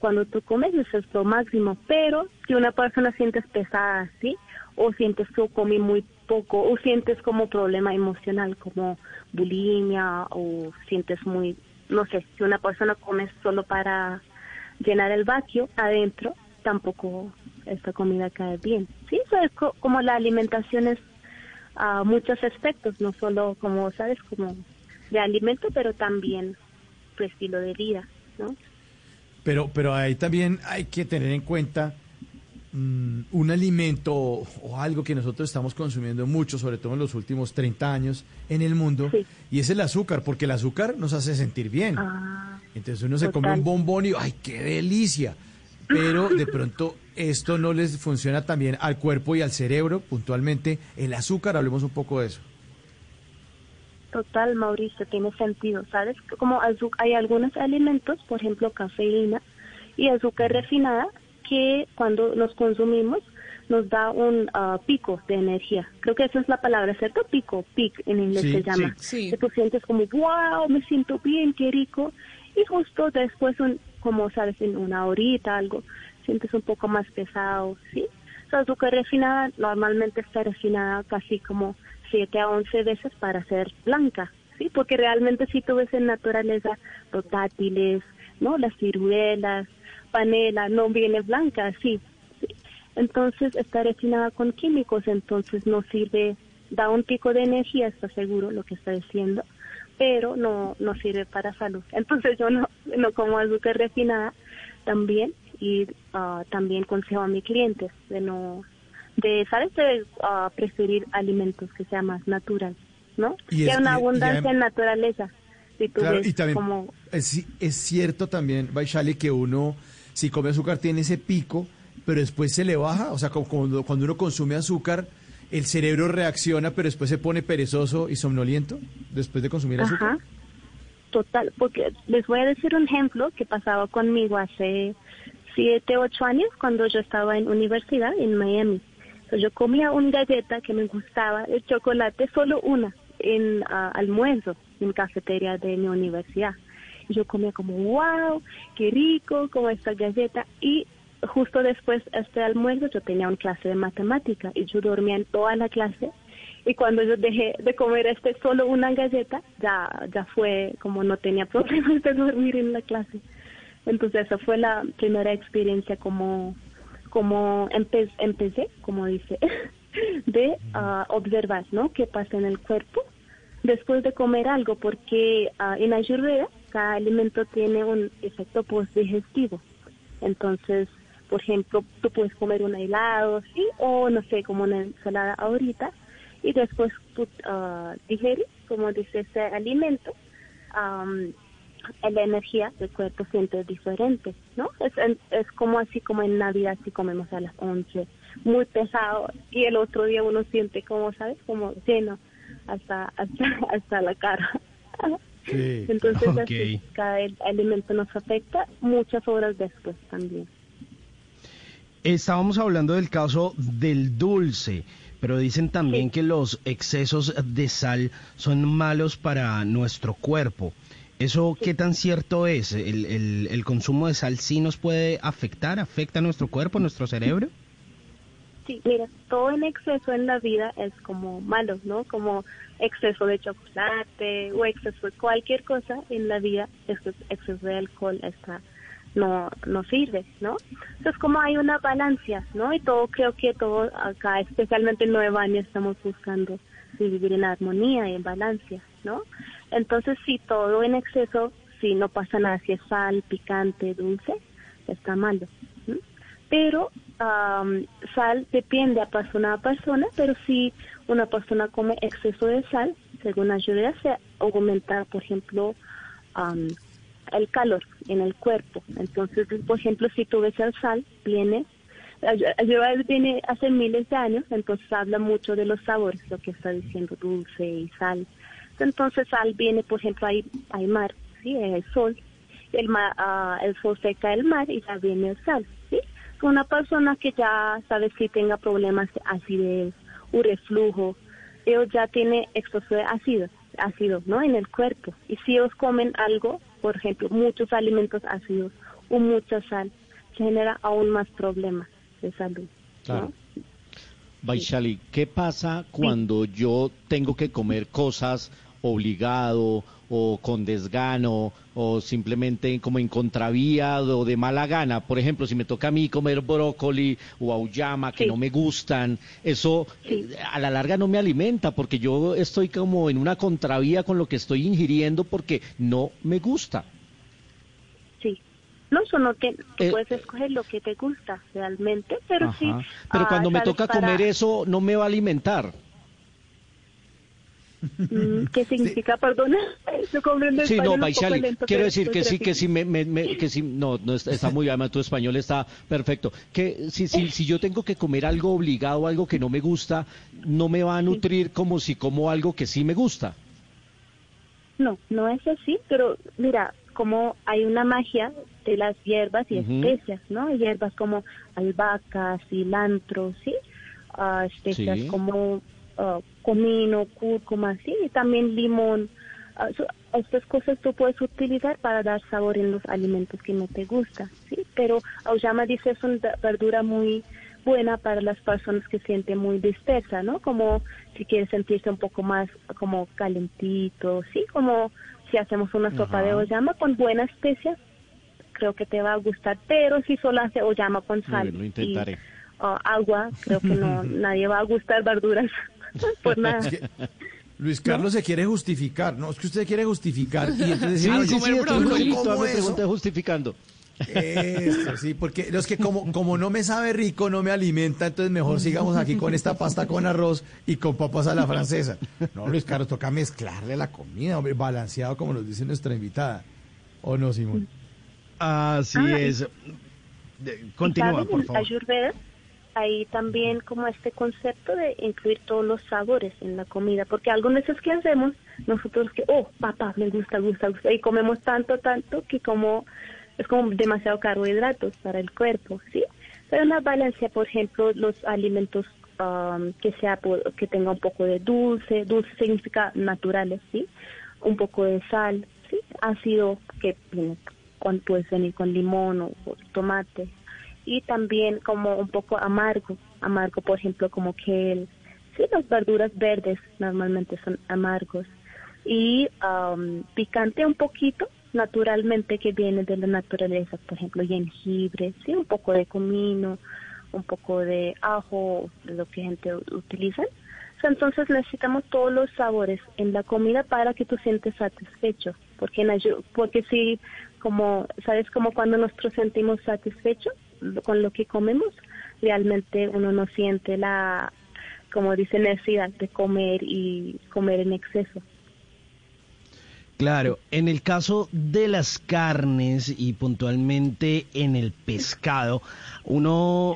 cuando tú comes eso es lo máximo, pero si una persona sientes pesada, ¿sí? O sientes que comí muy poco, o sientes como problema emocional, como bulimia, o sientes muy, no sé, si una persona come solo para llenar el vacío adentro, tampoco esta comida cae bien, ¿sí? Eso es co- como la alimentación es a muchos aspectos, no solo como, ¿sabes? Como de alimento, pero también tu estilo de vida, ¿no? Pero, pero ahí también hay que tener en cuenta mm, un alimento o, o algo que nosotros estamos consumiendo mucho, sobre todo en los últimos 30 años en el mundo, y es el azúcar, porque el azúcar nos hace sentir bien. Entonces uno se come un bombón y ¡ay, qué delicia! Pero de pronto esto no les funciona también al cuerpo y al cerebro, puntualmente el azúcar, hablemos un poco de eso. Total, Mauricio, tiene sentido, ¿sabes? Como hay algunos alimentos, por ejemplo, cafeína y azúcar refinada, que cuando los consumimos nos da un ah, pico de energía. Creo que esa es la palabra, ¿cierto? Pico, peak en inglés Sí, se llama. sí, sí. Que tú sientes como, wow, me siento bien, qué rico. Y justo después, un, como sabes, en una horita, algo, sientes un poco más pesado, ¿sí? La azúcar refinada normalmente está refinada casi como 7 a 11 veces para ser blanca, ¿sí? Porque realmente si tú ves en naturaleza los dátiles, ¿no? Las ciruelas, panela, no viene blanca así, ¿sí? Entonces está refinada con químicos, entonces no sirve, da un pico de energía, está seguro lo que está diciendo, pero no, no sirve para salud. Entonces yo no, no como azúcar refinada también y ah, también consejo a mis clientes de no, de, ¿sabes? De ah, preferir alimentos que sean más naturales, ¿no? Y que es- una y- y abundancia en naturaleza. Si tú Claro, ves y también como es, es cierto también, Baishali, que uno, si come azúcar, tiene ese pico, pero después se le baja. O sea, como cuando, cuando uno consume azúcar, el cerebro reacciona, pero después se pone perezoso y somnoliento después de consumir azúcar. Ajá. Total, porque les voy a decir un ejemplo que pasaba conmigo hace siete, ocho años cuando yo estaba en universidad en Miami. Entonces, yo comía una galleta que me gustaba, el chocolate, solo una, en ah, almuerzo, en cafetería de mi universidad. Yo comía como, wow, qué rico, como esta galleta. Y justo después de este almuerzo yo tenía una clase de matemática y yo dormía en toda la clase y cuando yo dejé de comer este solo una galleta, ya, ya fue como no tenía problemas de dormir en la clase. Entonces esa fue la primera experiencia como, como empe- empecé, como dice, de ah, observar, ¿no? ¿Qué pasa en el cuerpo después de comer algo? Porque ah, en Ayurveda cada alimento tiene un efecto postdigestivo. Entonces, por ejemplo, tú puedes comer un helado, ¿sí? O no sé, como una ensalada ahorita, y después tú ah, digeres, como dice ese alimento, am, la energía del cuerpo siente diferente, ¿no? Es, es como así como en Navidad si comemos a las 11, muy pesado, y el otro día uno siente como, ¿sabes? Como lleno hasta, hasta, hasta la cara. Sí. Entonces, así, cada alimento nos afecta muchas horas después también. Estábamos hablando del caso del dulce, pero dicen también que los excesos de sal son malos para nuestro cuerpo. ¿Eso qué tan cierto es? ¿El, el- el consumo de sal sí nos puede afectar? ¿Afecta a nuestro cuerpo, a nuestro cerebro? Sí, mira, todo en exceso en la vida es como malo, ¿no? Como exceso de chocolate o exceso de cualquier cosa en la vida, exceso, exceso de alcohol está no no sirve, ¿no? Entonces como hay una balanza, ¿no? Y todo creo que todo acá, especialmente en Nueva Año, estamos buscando vivir en armonía y en balanza, ¿no? Entonces si todo en exceso, si no pasa nada, si es sal, picante, dulce, está malo. Pero am, sal depende a persona a persona, pero si una persona come exceso de sal, según Ayurveda, se aumenta, por ejemplo, am, el calor en el cuerpo. Entonces, por ejemplo, si tú ves el sal, viene, Ayurveda viene hace miles de años, entonces habla mucho de los sabores, lo que está diciendo dulce y sal. Entonces, sal viene, por ejemplo, hay, hay mar, ¿sí? hay sol, el, ma- ah, el sol seca el mar y ya viene el sal, ¿sí? Una persona que ya sabe si tenga problemas de acidez reflujo, ellos ya tiene exceso de ácido, ácido, ¿no? En el cuerpo. Y si ellos comen algo, por ejemplo, muchos alimentos ácidos o mucha sal, genera aún más problemas de salud. Claro. Baishali, ¿qué pasa cuando yo tengo que comer cosas obligado o con desgano o simplemente como en contravía o de mala gana? Por ejemplo, si me toca a mí comer brócoli o auyama que no me gustan, eso a la larga no me alimenta porque yo estoy como en una contravía con lo que estoy ingiriendo porque no me gusta. Sí. No, eso no te, tú Eh, puedes escoger lo que te gusta realmente, pero sí. Pero ah, cuando me ¿sabes? toca Para- comer eso no me va a alimentar. Mm, ¿Qué significa, perdona? Yo comprendo Sí, no, lento, quiero decir que sí, que sí, me, me- me- que sí, no, no está, está muy bien, además tu español está perfecto. Que si, si, si yo tengo que comer algo obligado, algo que no me gusta, no me va a nutrir como si como algo que sí me gusta. No, no es así, pero mira, como hay una magia de las hierbas y especias, ¿no? Hierbas como albahaca, cilantro, ¿sí? Especias Sí. como ah, comino, cúrcuma, ¿sí? Y también limón. Ah, estas cosas tú puedes utilizar para dar sabor en los alimentos que no te gustan, ¿sí? Pero auyama dice es una verdura muy buena para las personas que sienten muy dispersa, ¿no? Como si quieres sentirse un poco más como calentito, ¿sí? Como si hacemos una sopa de oyama con buenas especias, creo que te va a gustar, pero si solo hace oyama con sal bien, lo y ah, agua, creo que no, nadie va a gustar verduras por nada. Es que Luis Carlos se quiere justificar, no, es que usted quiere justificar y entonces Sí, "Ay, sí, ¿cómo sí, me eso?". pregunté justificando. Eso, sí, porque los que como, como no me sabe rico, no me alimenta, entonces mejor sigamos aquí con esta pasta con arroz y con papas a la francesa. No, Luis Carlos, toca mezclarle la comida, hombre, balanceado como nos dice nuestra invitada. ¿O no, Simón? Así Ah, es. Continúa, por favor. Ayurveda hay también como este concepto de incluir todos los sabores en la comida, porque algunas veces que hacemos nosotros que, oh, papá, me gusta, gusta, gusta, y comemos tanto, tanto que como es como demasiado carbohidratos para el cuerpo, ¿sí? Pero una balanza, por ejemplo, los alimentos um, que sea que tenga un poco de dulce, dulce significa naturales, ¿sí? Un poco de sal, ¿sí? Ácido que viene con, puede venir con limón o tomate, y también como un poco amargo, amargo por ejemplo como que el, sí, las verduras verdes normalmente son amargos y am, picante un poquito, naturalmente que viene de la naturaleza, por ejemplo jengibre, sí, un poco de comino, un poco de ajo, lo que gente utiliza. Entonces necesitamos todos los sabores en la comida para que tú sientes satisfecho, porque en porque si como sabes como cuando nosotros sentimos satisfechos con lo que comemos, realmente uno no siente la como dice necesidad de comer y comer en exceso. Claro, en el caso de las carnes y puntualmente en el pescado, uno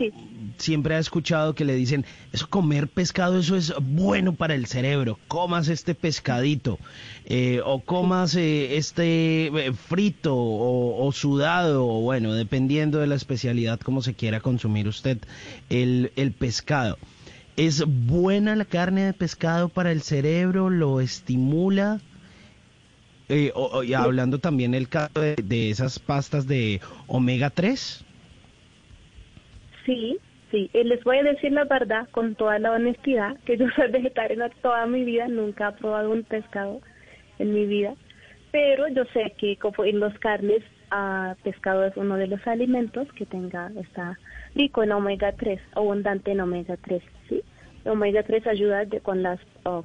siempre ha escuchado que le dicen, eso comer pescado, eso es bueno para el cerebro, comas este pescadito, eh, o comas eh, este eh, frito o, o sudado, o bueno, dependiendo de la especialidad como se quiera consumir usted el, el pescado. ¿Es buena la carne de pescado para el cerebro? ¿Lo estimula? Eh, o- y hablando también el caso de, esas pastas de omega 3. Sí, sí, y les voy a decir la verdad con toda la honestidad, que yo soy vegetariana toda mi vida, nunca he probado un pescado en mi vida, pero yo sé que como en los carnes, ah, pescado es uno de los alimentos que tenga, está rico en omega 3, abundante en omega 3, ¿sí? El omega 3 ayuda de, con las,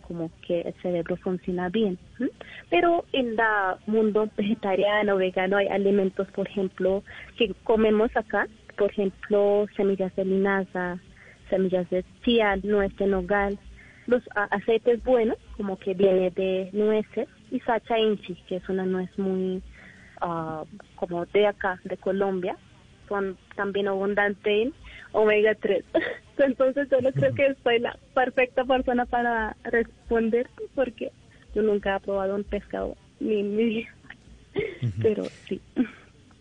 como que el cerebro funciona bien, pero en el mundo vegetariano, vegano, hay alimentos, por ejemplo, que comemos acá, por ejemplo, semillas de linaza, semillas de chía, nuez de nogal, los aceites buenos, como que viene de nueces, y sacha inchi, que es una nuez muy ah, como de acá, de Colombia, son también abundante en omega 3. Entonces yo no creo que soy la perfecta persona para responder, porque yo nunca he probado un pescado ni en mi vida. Pero sí.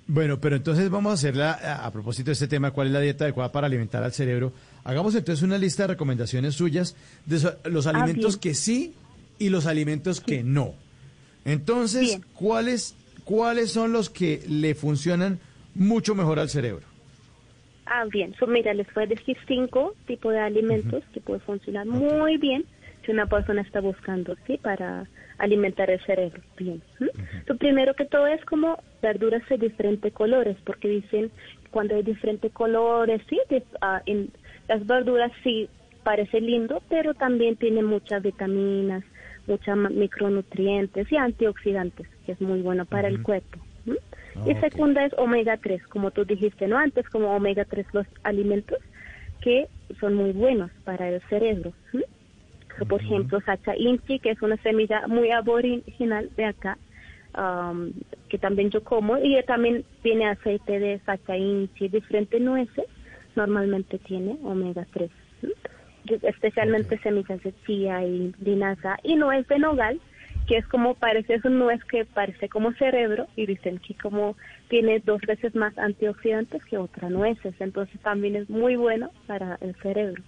Bueno, pero entonces vamos a hacerla a, propósito de este tema, ¿cuál es la dieta adecuada para alimentar al cerebro? Hagamos entonces una lista de recomendaciones suyas de los Ah, alimentos que sí y los alimentos que no. Entonces, ¿cuáles, ¿cuáles son los que le funcionan mucho mejor al cerebro? Ah, bien. So, mira, les voy a decir cinco tipos de alimentos que pueden funcionar muy bien si una persona está buscando, ¿sí? Para alimentar el cerebro. Bien. ¿m? So, primero que todo es como verduras de diferentes colores, porque dicen cuando hay diferentes colores, ¿sí? De- en, las verduras sí parece lindo, pero también tienen muchas vitaminas, muchos micronutrientes y antioxidantes, que es muy bueno para el cuerpo. Y ok. segunda es omega 3, como tú dijiste, ¿no? Antes, como omega 3 los alimentos que son muy buenos para el cerebro. por ejemplo, sacha inchi, que es una semilla muy aboriginal de acá, um, que también yo como, y también tiene aceite de sacha inchi, diferentes nueces, normalmente tiene omega 3. ¿m? especialmente semillas de chía y linaza, y nuez de nogal, que es como parece, es un nuez que parece como cerebro y dicen que como tiene dos veces más antioxidantes que otras nueces, entonces también es muy bueno para el cerebro.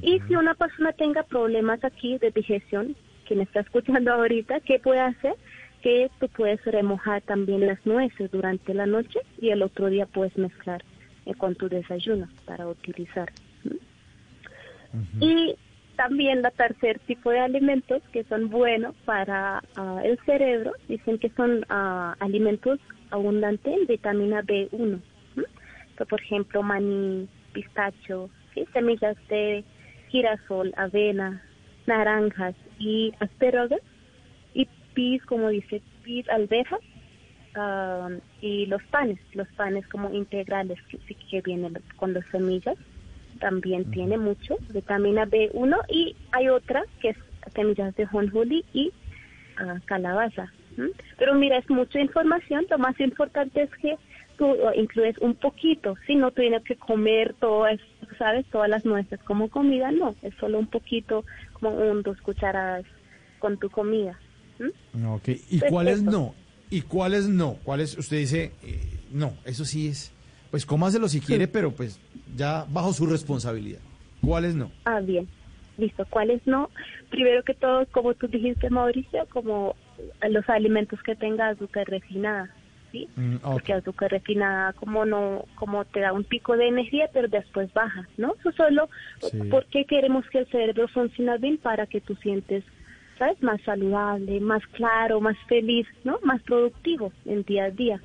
Y si una persona tenga problemas aquí de digestión, quien está escuchando ahorita, ¿qué puede hacer? Que tú puedes remojar también las nueces durante la noche y el otro día puedes mezclar eh, con tu desayuno para utilizar. Y también la tercer tipo de alimentos que son buenos para ah, el cerebro, dicen que son ah, alimentos abundantes en vitamina B1. ¿m? So, por ejemplo, maní, pistacho, ¿sí? semillas de girasol, avena, naranjas y asparagus y pis, como dice, pis, alvejas ah, y los panes, los panes como integrales que, que vienen con las semillas también tiene mucho vitamina B1 y hay otra que es semillas de jonjolí y ah, calabaza. Pero mira, es mucha información. Lo más importante es que tú incluyes un poquito, si no tienes que comer todo, es- ¿sabes? Todas las nueces como comida, no, es solo un poquito, como un, dos cucharadas con tu comida. ¿m? Ok, ¿y Pues cuáles eso. no? ¿Y cuáles no? ¿Cuáles usted dice, eh, no, eso sí es, pues cómaselo si quiere, pero pues ya bajo su responsabilidad. ¿Cuáles no? Ah, bien. Listo. ¿Cuáles no? Primero que todo, como tú dijiste, Mauricio, como los alimentos que tenga azúcar refinada, ¿sí? Mm. Porque azúcar refinada como no, como te da un pico de energía, pero después baja, ¿no? Eso solo, Sí. porque queremos que el cerebro funcione bien para que tú sientes, ¿sabes? Más saludable, más claro, más feliz, ¿no? Más productivo en día a día.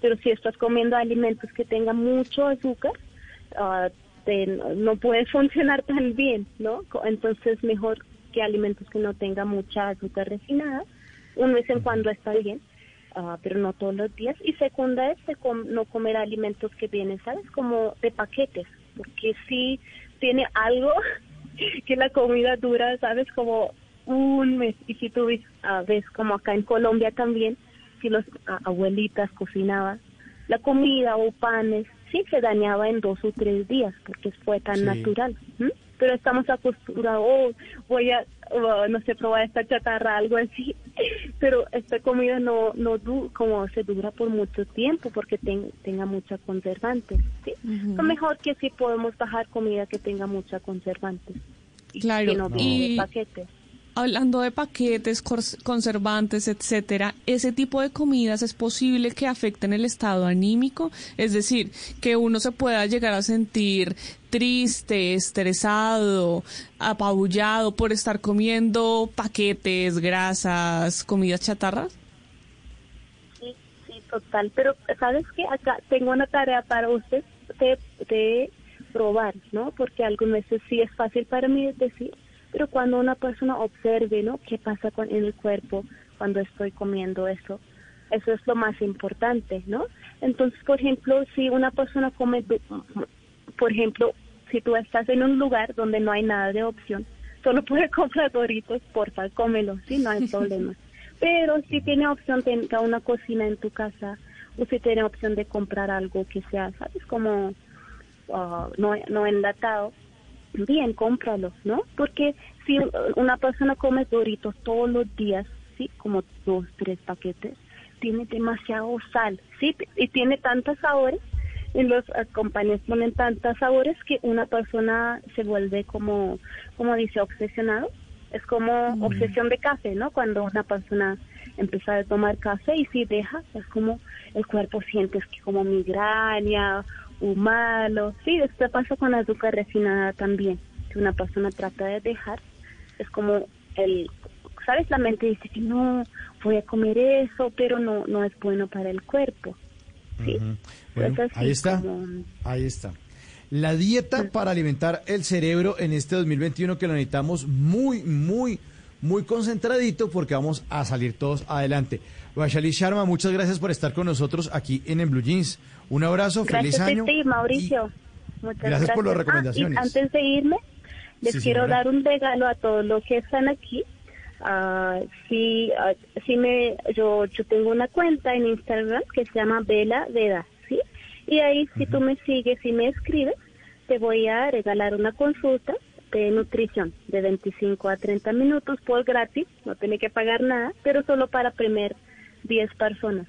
Pero si estás comiendo alimentos que tengan mucho azúcar, te- no puede funcionar tan bien, ¿no? Entonces mejor que alimentos que no tengan mucha azúcar refinada. Un vez en cuando está bien, ah, pero no todos los días. Y segunda es de com- no comer alimentos que vienen, ¿sabes? Como de paquetes, porque si tiene algo que la comida dura, ¿sabes? Como un mes. Y si tú ves, ah, ves como acá en Colombia también, si los ah, abuelitas cocinaban la comida o panes, sí se dañaba en dos o tres días porque fue tan Sí. natural. Pero estamos acostumbrados, oh, voy a, oh, no sé, probar esta chatarra, algo así. Pero esta comida no, no du como se dura por mucho tiempo porque ten- tenga mucha conservantes. ¿sí? Lo mejor que sí podemos bajar comida que tenga mucha conservantes. y Claro, que no viene de y- paquetes. Hablando de paquetes, conservantes, etcétera, ese tipo de comidas es posible que afecten el estado anímico, es decir, que uno se pueda llegar a sentir triste, estresado, apabullado por estar comiendo paquetes, grasas, comidas chatarras. Sí, total. Pero, ¿sabes qué? Acá tengo una tarea para usted de, de probar, ¿no? Porque algunas veces sí es fácil para mí decir, pero cuando una persona observe, ¿no? ¿Qué pasa con en el cuerpo cuando estoy comiendo eso? Eso es lo más importante, ¿no? Entonces, por ejemplo, si una persona come, por ejemplo, si tú estás en un lugar donde no hay nada de opción, solo puedes comprar doritos, porfa, cómelo, sí, no hay problema. Pero si tiene opción, tenga una cocina en tu casa, o si tiene opción de comprar algo que sea, ¿sabes? Como ah, no, no enlatado, bien, cómpralo, ¿no? Porque si una persona come doritos todos los días, ¿sí? Como dos, tres paquetes, tiene demasiado sal, ¿sí? Y tiene tantos sabores, en los compañías ponen tantos sabores que una persona se vuelve como, como dice, obsesionado. Es como obsesión de café, ¿no? Cuando una persona empieza a tomar café y si deja, es como el cuerpo sientes que como migraña o malo. Sí, esto pasa con la azúcar refinada también. Si una persona trata de dejar, es como el, ¿sabes? La mente dice que no, voy a comer eso, pero no, no es bueno para el cuerpo. Sí. Bueno, Pues ahí está. como- Ahí está. La dieta para alimentar el cerebro en este 2021 que lo necesitamos muy, muy, muy concentradito porque vamos a salir todos adelante. Vaishali Sharma, muchas gracias por estar con nosotros aquí en, en Blue Jeans. Un abrazo, feliz Gracias, año. Steve, Mauricio. Muchas gracias por las Ah, y recomendaciones. antes de irme, les Sí, quiero señora. dar un regalo a todos los que están aquí. Ah, sí, ah, sí me, yo, yo tengo una cuenta en Instagram que se llama Vela Veda, ¿sí? Y ahí, si tú me sigues y me escribes, te voy a regalar una consulta de nutrición de 25 a 30 minutos por gratis, no tiene que pagar nada, pero solo para primer 10 personas.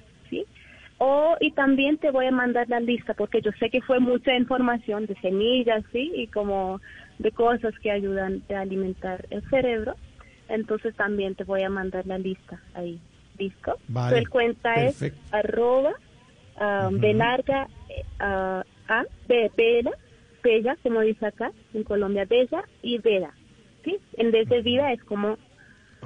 O, y también te voy a mandar la lista, porque yo sé que fue mucha información de semillas, ¿sí? Y como de cosas que ayudan a alimentar el cerebro. Entonces también te voy a mandar la lista ahí. ¿Listo? Vale, Tu cuenta es arroba ah, Ujú. de larga eh, ah, A, B, Bella, Bella, como dice acá, en Colombia, Bella y Veda. ¿Sí? En vez de vida es como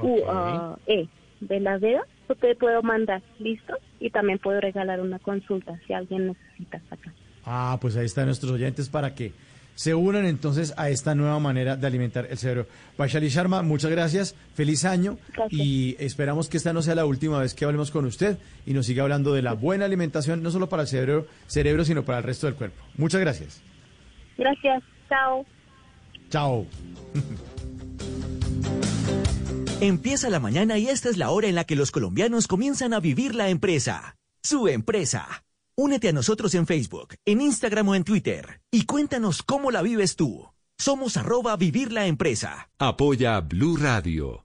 U, ah, E, de la Veda. Te puedo mandar, ¿listo? Y también puedo regalar una consulta si alguien necesita acá. Ah, pues ahí están nuestros oyentes para que se unan entonces a esta nueva manera de alimentar el cerebro. Vaishali Sharma, muchas gracias, feliz año y esperamos que esta no sea la última vez que hablemos con usted y nos siga hablando de la buena alimentación, no solo para el cerebro, cerebro sino para el resto del cuerpo. Muchas gracias. Gracias, chao. Chao. Empieza la mañana y esta es la hora en la que los colombianos comienzan a vivir la empresa. Su empresa. Únete a nosotros en Facebook, en Instagram o en Twitter y cuéntanos cómo la vives tú. Somos arroba vivir la empresa. Apoya Blue Radio.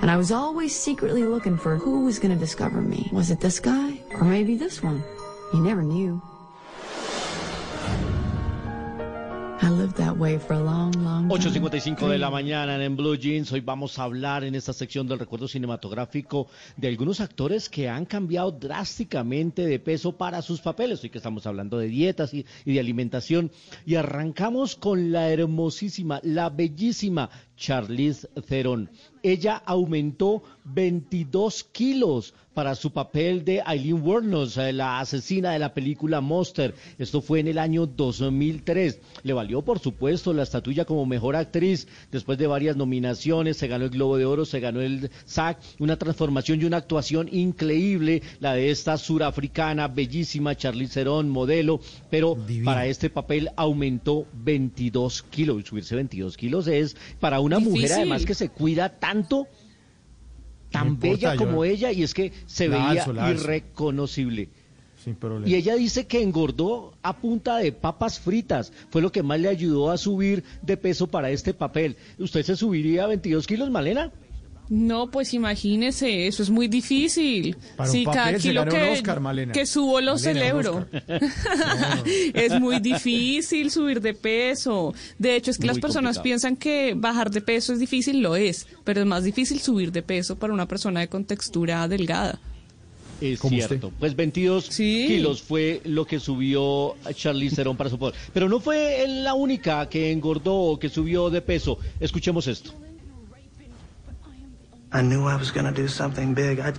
And I was always secretly looking for who was going to discover me. Was it this guy? Or maybe this one? You never knew. I lived that way for a long, long time. 8.55 de la mañana en Blue Jeans. Hoy vamos a hablar en esta sección del recuerdo cinematográfico de algunos actores que han cambiado drásticamente de peso para sus papeles. Hoy que estamos hablando de dietas y, y de alimentación. Y arrancamos con la hermosísima, la bellísima Charlize Theron. Ella aumentó 22 kilos para su papel de Eileen Wuornos, eh, la asesina de la película Monster. Esto fue en el año 2003. Le valió, por supuesto, la estatuilla como mejor actriz. Después de varias nominaciones, se ganó el Globo de Oro, se ganó el SAG. Una transformación y una actuación increíble, la de esta surafricana, bellísima Charlize Theron, modelo. Pero para este papel aumentó 22 kilos. Subirse 22 kilos es para una mujer, además, que se cuida tanto tan No importa, bella yo- como ella y es que se La veía alzo, la alzo. irreconocible. Sin problema. Y ella dice que engordó a punta de papas fritas. Fue lo que más le ayudó a subir de peso para este papel. ¿Usted se subiría a 22 kilos, Malena? No, pues imagínese, eso es muy difícil. Para sí, cada kilo que, Oscar, Malena. que subo lo celebro. es muy difícil subir de peso. De hecho, es que Muy las personas complicado. piensan que bajar de peso es difícil, lo es, pero es más difícil subir de peso para una persona de contextura delgada. Es cierto. Pues 22 kilos fue lo que subió Charlize Theron para su poder. Pero no fue la única que engordó o que subió de peso. Escuchemos esto. I knew I was gonna do something big. I,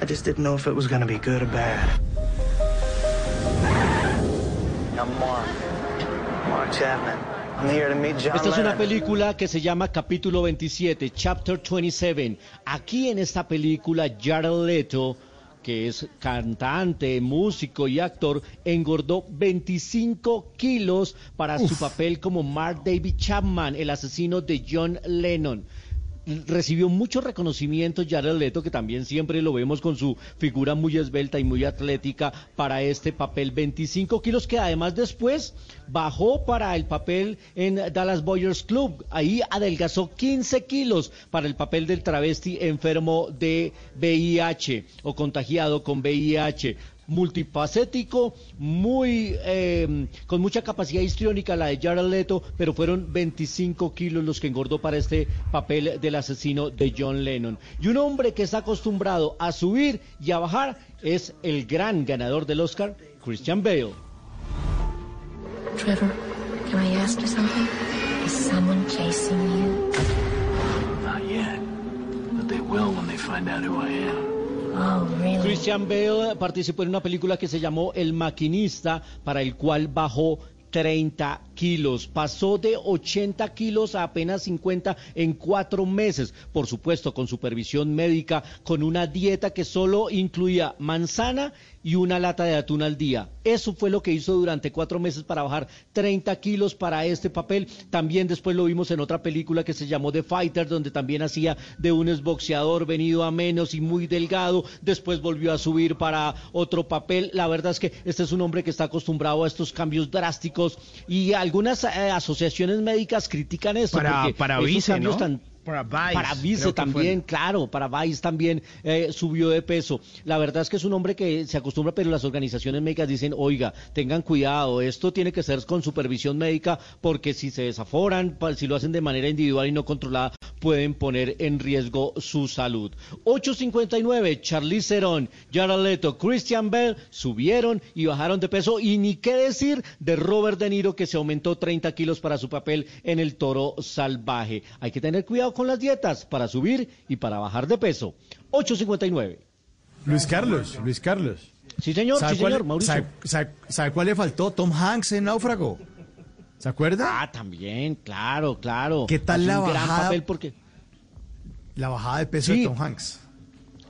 I just didn't know if it was gonna be good or bad. I'm Mark. Mark Chapman. I'm here to meet John Esta es una película que se llama Capítulo 27, Chapter 27. Aquí en esta película, Jared Leto, que es cantante, músico y actor, engordó 25 kilos para su papel como Mark David Chapman, el asesino de John Lennon. Recibió mucho reconocimiento Jared Leto, que también siempre lo vemos con su figura muy esbelta y muy atlética para este papel. 25 kilos que además después bajó para el papel en Dallas Boyers Club. Ahí adelgazó 15 kilos para el papel del travesti enfermo de VIH o contagiado con VIH multifacético, muy eh, con mucha capacidad histriónica la de Jared Leto, pero fueron 25 kilos los que engordó para este papel del asesino de John Lennon. Y un hombre que está acostumbrado a subir y a bajar es el gran ganador del Oscar, Christian Bale. Trevor, can I ask you something? Is someone chasing you? Not yet. But they will when they find out who I am. Oh? Christian Bale participó en una película que se llamó El Maquinista, para el cual bajó 30 kilos. Pasó de 80 kilos a apenas 50 en cuatro meses. Por supuesto, con supervisión médica, con una dieta que solo incluía manzana y una lata de atún al día. Eso fue lo que hizo durante cuatro meses para bajar 30 kilos para este papel. También después lo vimos en otra película que se llamó The Fighter, donde también hacía de un exboxeador venido a menos y muy delgado. Después volvió a subir para otro papel. La verdad es que este es un hombre que está acostumbrado a estos cambios drásticos y algunas eh, asociaciones médicas critican esto. Para- porque para Vice, cambios ¿no? tan Para Vice, para Vice creo que fue. también, claro, para Vice también eh, subió de peso. La verdad es que es un hombre que se acostumbra, pero las organizaciones médicas dicen, oiga, tengan cuidado, esto tiene que ser con supervisión médica, porque si se desaforan, si lo hacen de manera individual y no controlada, pueden poner en riesgo su salud. 8.59, Charlize Theron, Jared Leto, Christian Bell subieron y bajaron de peso, y ni qué decir de Robert De Niro, que se aumentó 30 kilos para su papel en El Toro Salvaje. Hay que tener cuidado con las dietas para subir y para bajar de peso. 8.59. Luis Carlos, Luis Carlos. Sí, señor, ¿Sabe sí, cuál- Mauricio. ¿sabe, sabe- sabe cuál le faltó? Tom Hanks en Náufrago. ¿Se acuerda? Ah, también, claro, claro. ¿Qué tal Hace la un gran bajada? papel porque La bajada de peso Sí. de Tom Hanks.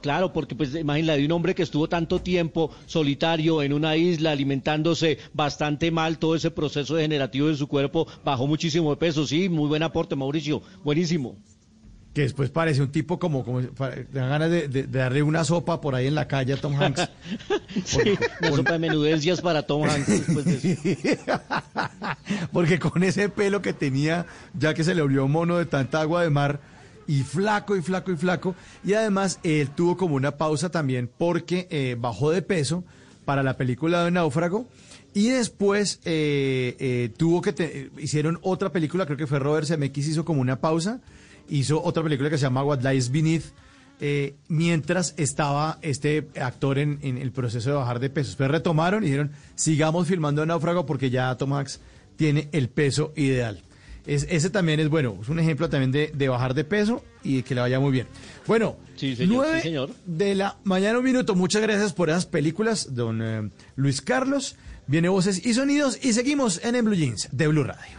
Claro, porque pues imagínate de un hombre que estuvo tanto tiempo solitario en una isla alimentándose bastante mal, todo ese proceso degenerativo de su cuerpo bajó muchísimo de peso, sí, muy buen aporte, Mauricio, buenísimo. Que después parece un tipo como, como dan ganas de, de- de darle una sopa por ahí en la calle a Tom Hanks. Sí, una sopa de menudencias para Tom Hanks después de eso. Porque con ese pelo que tenía, ya que se le volvió mono de tanta agua de mar, y flaco y flaco y flaco, y además él tuvo como una pausa también porque eh, bajó de peso para la película de Náufrago, y después eh, eh, tuvo que, te- hicieron otra película, creo que fue Robert Zemeckis, hizo como una pausa, hizo otra película que se llama What Lies Beneath, eh, mientras estaba este actor en, en el proceso de bajar de peso. Después retomaron y dijeron, sigamos filmando Náufrago porque ya Tom Hanks tiene el peso ideal. Es, ese también es bueno, es un ejemplo también de, de bajar de peso y de que le vaya muy bien. Bueno, Sí, señor, nueve sí, señor. de la mañana un minuto. Muchas gracias por esas películas, don eh, Luis Carlos. Viene voces y sonidos y seguimos en, en Blue Jeans de Blue Radio.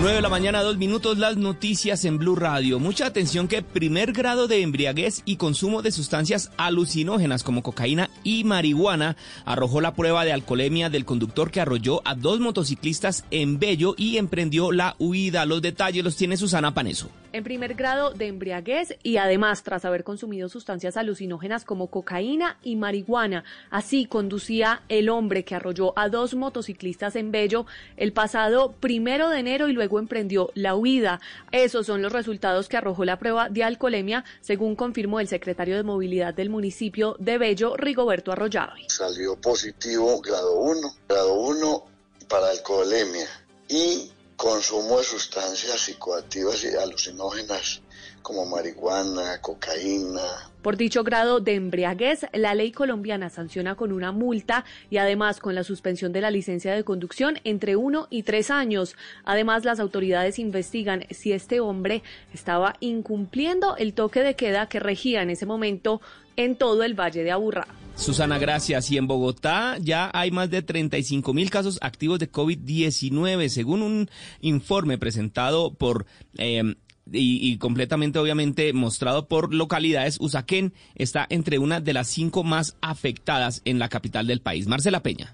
9 de la mañana, dos minutos, las noticias en Blue Radio. Mucha atención que primer grado de embriaguez y consumo de sustancias alucinógenas como cocaína y marihuana arrojó la prueba de alcoholemia del conductor que arrolló a dos motociclistas en Bello y emprendió la huida. Los detalles los tiene Susana Paneso. En primer grado de embriaguez y además tras haber consumido sustancias alucinógenas como cocaína y marihuana. Así conducía el hombre que arrolló a dos motociclistas en Bello el pasado primero de enero y luego emprendió la huida. Esos son los resultados que arrojó la prueba de alcoholemia, según confirmó el secretario de Movilidad del municipio de Bello, Rigoberto Arroyave. salió positivo grado 1, grado 1 para alcoholemia y consumo de sustancias psicoactivas y alucinógenas como marihuana, cocaína, Por dicho grado de embriaguez, la ley colombiana sanciona con una multa y además con la suspensión de la licencia de conducción entre uno y tres años. Además, las autoridades investigan si este hombre estaba incumpliendo el toque de queda que regía en ese momento en todo el Valle de Aburrá. Susana, gracias. Y en Bogotá ya hay más de 35 mil casos activos de COVID-19, según un informe presentado por... y, y completamente obviamente mostrado por localidades, Usaquén está entre una de las cinco más afectadas en la capital del país. Marcela Peña.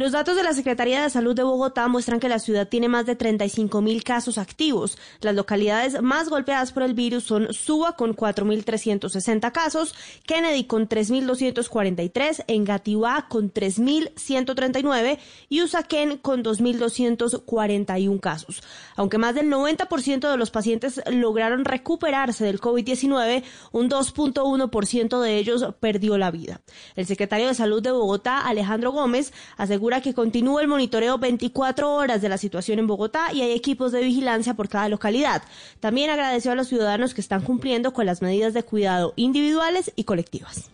Los datos de la Secretaría de Salud de Bogotá muestran que la ciudad tiene más de 35 mil casos activos. Las localidades más golpeadas por el virus son Suba con 4.360 casos, Kennedy con 3.243, Engativá con 3.139 y Usaquén con 2.241 casos. Aunque más del 90% de los pacientes lograron recuperarse del COVID-19, un 2.1% de ellos perdió la vida. El secretario de Salud de Bogotá, Alejandro Gómez, asegura que continúa el monitoreo 24 horas de la situación en Bogotá y hay equipos de vigilancia por cada localidad. También agradeció a los ciudadanos que están cumpliendo con las medidas de cuidado individuales y colectivas.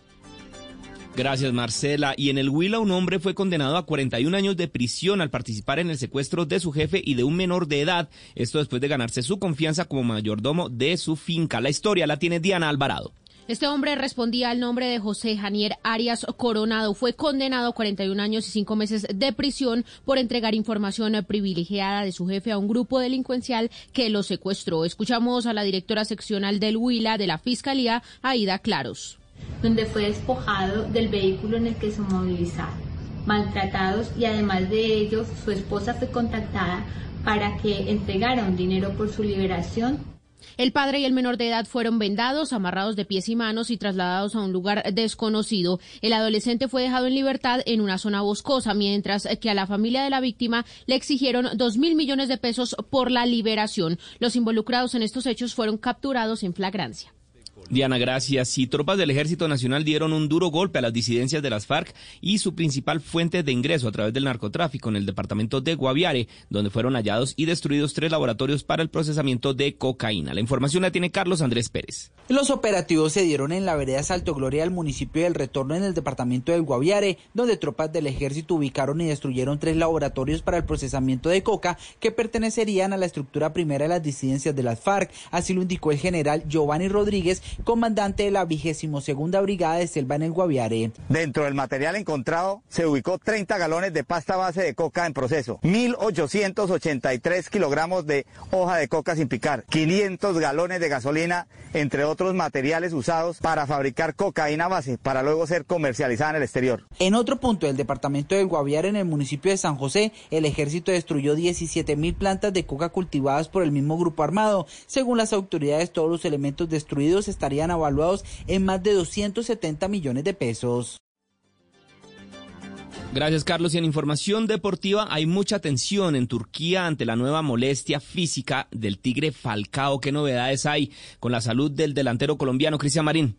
Gracias, Marcela. Y en el Huila, un hombre fue condenado a 41 años de prisión al participar en el secuestro de su jefe y de un menor de edad. Esto después de ganarse su confianza como mayordomo de su finca. La historia la tiene Diana Alvarado. Este hombre respondía al nombre de José Janier Arias Coronado. Fue condenado a 41 años y 5 meses de prisión por entregar información privilegiada de su jefe a un grupo delincuencial que lo secuestró. Escuchamos a la directora seccional del Huila de la Fiscalía, Aida Claros. Donde fue despojado del vehículo en el que se movilizaron, maltratados y además de ellos su esposa fue contactada para que entregara un dinero por su liberación el padre y el menor de edad fueron vendados, amarrados de pies y manos y trasladados a un lugar desconocido. El adolescente fue dejado en libertad en una zona boscosa, mientras que a la familia de la víctima le exigieron dos mil millones de pesos por la liberación. Los involucrados en estos hechos fueron capturados en flagrancia. Diana, gracias. Y tropas del Ejército Nacional dieron un duro golpe a las disidencias de las FARC y su principal fuente de ingreso a través del narcotráfico en el departamento de Guaviare, donde fueron hallados y destruidos tres laboratorios para el procesamiento de cocaína. La información la tiene Carlos Andrés Pérez. Los operativos se dieron en la vereda Salto Gloria del municipio del Retorno en el departamento del Guaviare, donde tropas del ejército ubicaron y destruyeron tres laboratorios para el procesamiento de coca que pertenecerían a la estructura primera de las disidencias de las FARC. Así lo indicó el general Giovanni Rodríguez, comandante de la vigésimo segunda brigada de Selva en el Guaviare. Dentro del material encontrado se ubicó 30 galones de pasta base de coca en proceso, 1.883 kilogramos de hoja de coca sin picar, 500 galones de gasolina, entre otros materiales usados para fabricar cocaína base para luego ser comercializada en el exterior. En otro punto del departamento del Guaviare, en el municipio de San José, el ejército destruyó 17 mil plantas de coca cultivadas por el mismo grupo armado. Según las autoridades, todos los elementos destruidos están estarían evaluados en más de 270 millones de pesos. Gracias, Carlos. Y en información deportiva hay mucha tensión en Turquía ante la nueva molestia física del Tigre Falcao. ¿Qué novedades hay con la salud del delantero colombiano Cristian Marín?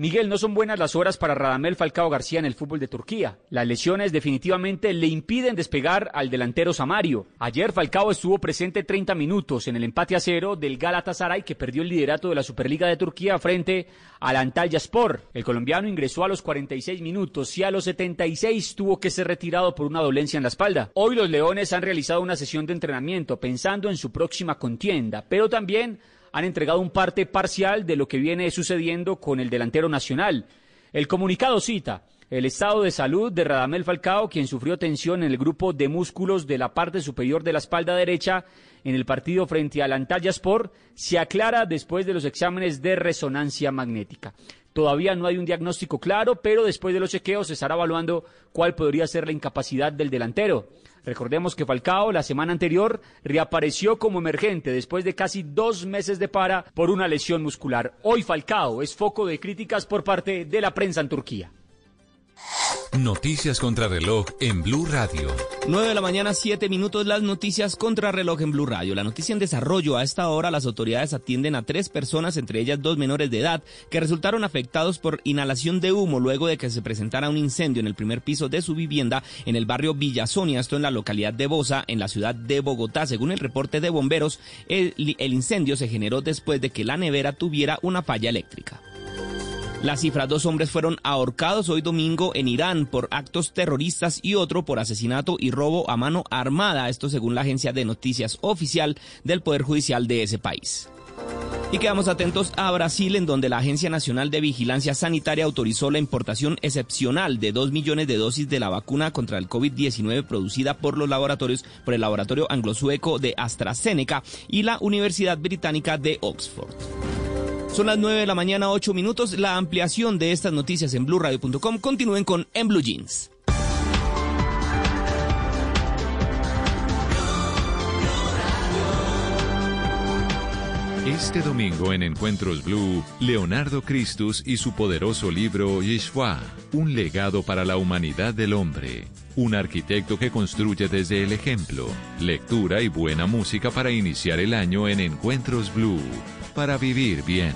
Miguel, no son buenas las horas para Radamel Falcao García en el fútbol de Turquía. Las lesiones definitivamente le impiden despegar al delantero Samario. Ayer Falcao estuvo presente 30 minutos en el empate a cero del Galatasaray que perdió el liderato de la Superliga de Turquía frente al Antalya Sport. El colombiano ingresó a los 46 minutos y a los 76 tuvo que ser retirado por una dolencia en la espalda. Hoy los Leones han realizado una sesión de entrenamiento pensando en su próxima contienda, pero también han entregado un parte parcial de lo que viene sucediendo con el delantero nacional. El comunicado cita el estado de salud de Radamel Falcao, quien sufrió tensión en el grupo de músculos de la parte superior de la espalda derecha en el partido frente al Antalya Sport, se aclara después de los exámenes de resonancia magnética. Todavía no hay un diagnóstico claro, pero después de los chequeos se estará evaluando cuál podría ser la incapacidad del delantero. Recordemos que Falcao la semana anterior reapareció como emergente después de casi dos meses de para por una lesión muscular. Hoy Falcao es foco de críticas por parte de la prensa en Turquía. Noticias contra reloj en Blue Radio. 9 de la mañana, 7 minutos, las noticias contra reloj en Blue Radio. La noticia en desarrollo. A esta hora las autoridades atienden a tres personas, entre ellas dos menores de edad, que resultaron afectados por inhalación de humo luego de que se presentara un incendio en el primer piso de su vivienda en el barrio Villasonia, esto en la localidad de Bosa, en la ciudad de Bogotá. Según el reporte de bomberos, el, el incendio se generó después de que la nevera tuviera una falla eléctrica. La cifra, dos hombres fueron ahorcados hoy domingo en Irán por actos terroristas y otro por asesinato y robo a mano armada, esto según la agencia de noticias oficial del Poder Judicial de ese país. Y quedamos atentos a Brasil, en donde la Agencia Nacional de Vigilancia Sanitaria autorizó la importación excepcional de dos millones de dosis de la vacuna contra el COVID-19 producida por los laboratorios, por el laboratorio anglo-sueco de AstraZeneca y la Universidad Británica de Oxford. Son las 9 de la mañana, 8 minutos. La ampliación de estas noticias en blueradio.com. Continúen con En Blue Jeans. Este domingo en Encuentros Blue, Leonardo Christus y su poderoso libro Yeshua, un legado para la humanidad del hombre. Un arquitecto que construye desde el ejemplo. Lectura y buena música para iniciar el año en Encuentros Blue para vivir bien.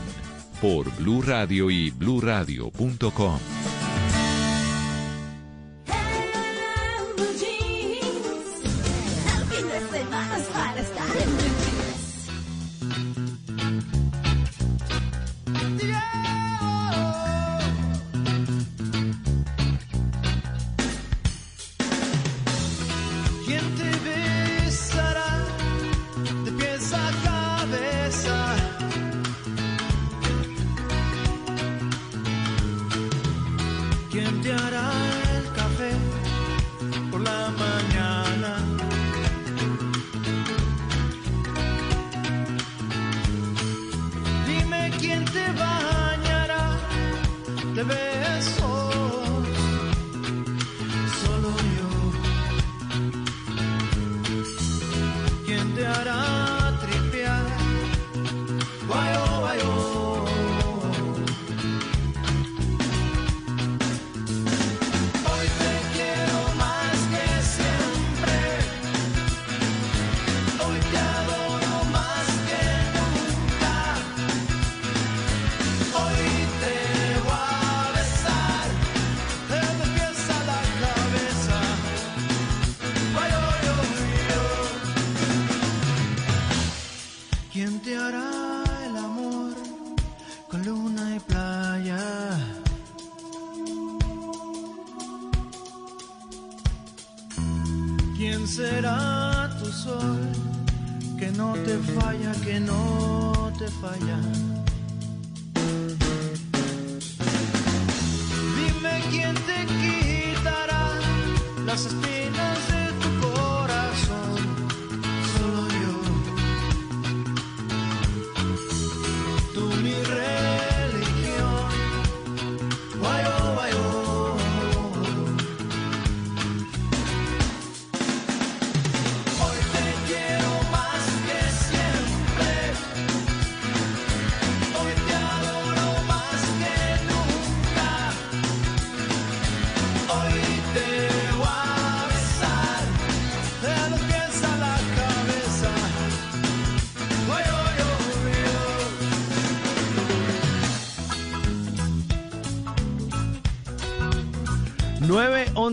Por Blue Radio y bluradio.com.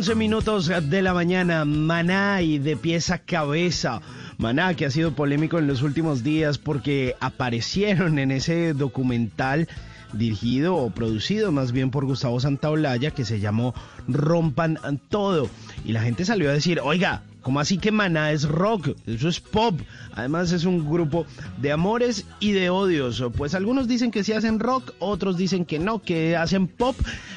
11 minutos de la mañana, Maná y de pieza a cabeza. Maná que ha sido polémico en los últimos días porque aparecieron en ese documental dirigido o producido más bien por Gustavo Santaolalla que se llamó Rompan Todo. Y la gente salió a decir, oiga, ¿cómo así que Maná es rock? Eso es pop. Además es un grupo de amores y de odios. Pues algunos dicen que sí hacen rock, otros dicen que no, que hacen pop.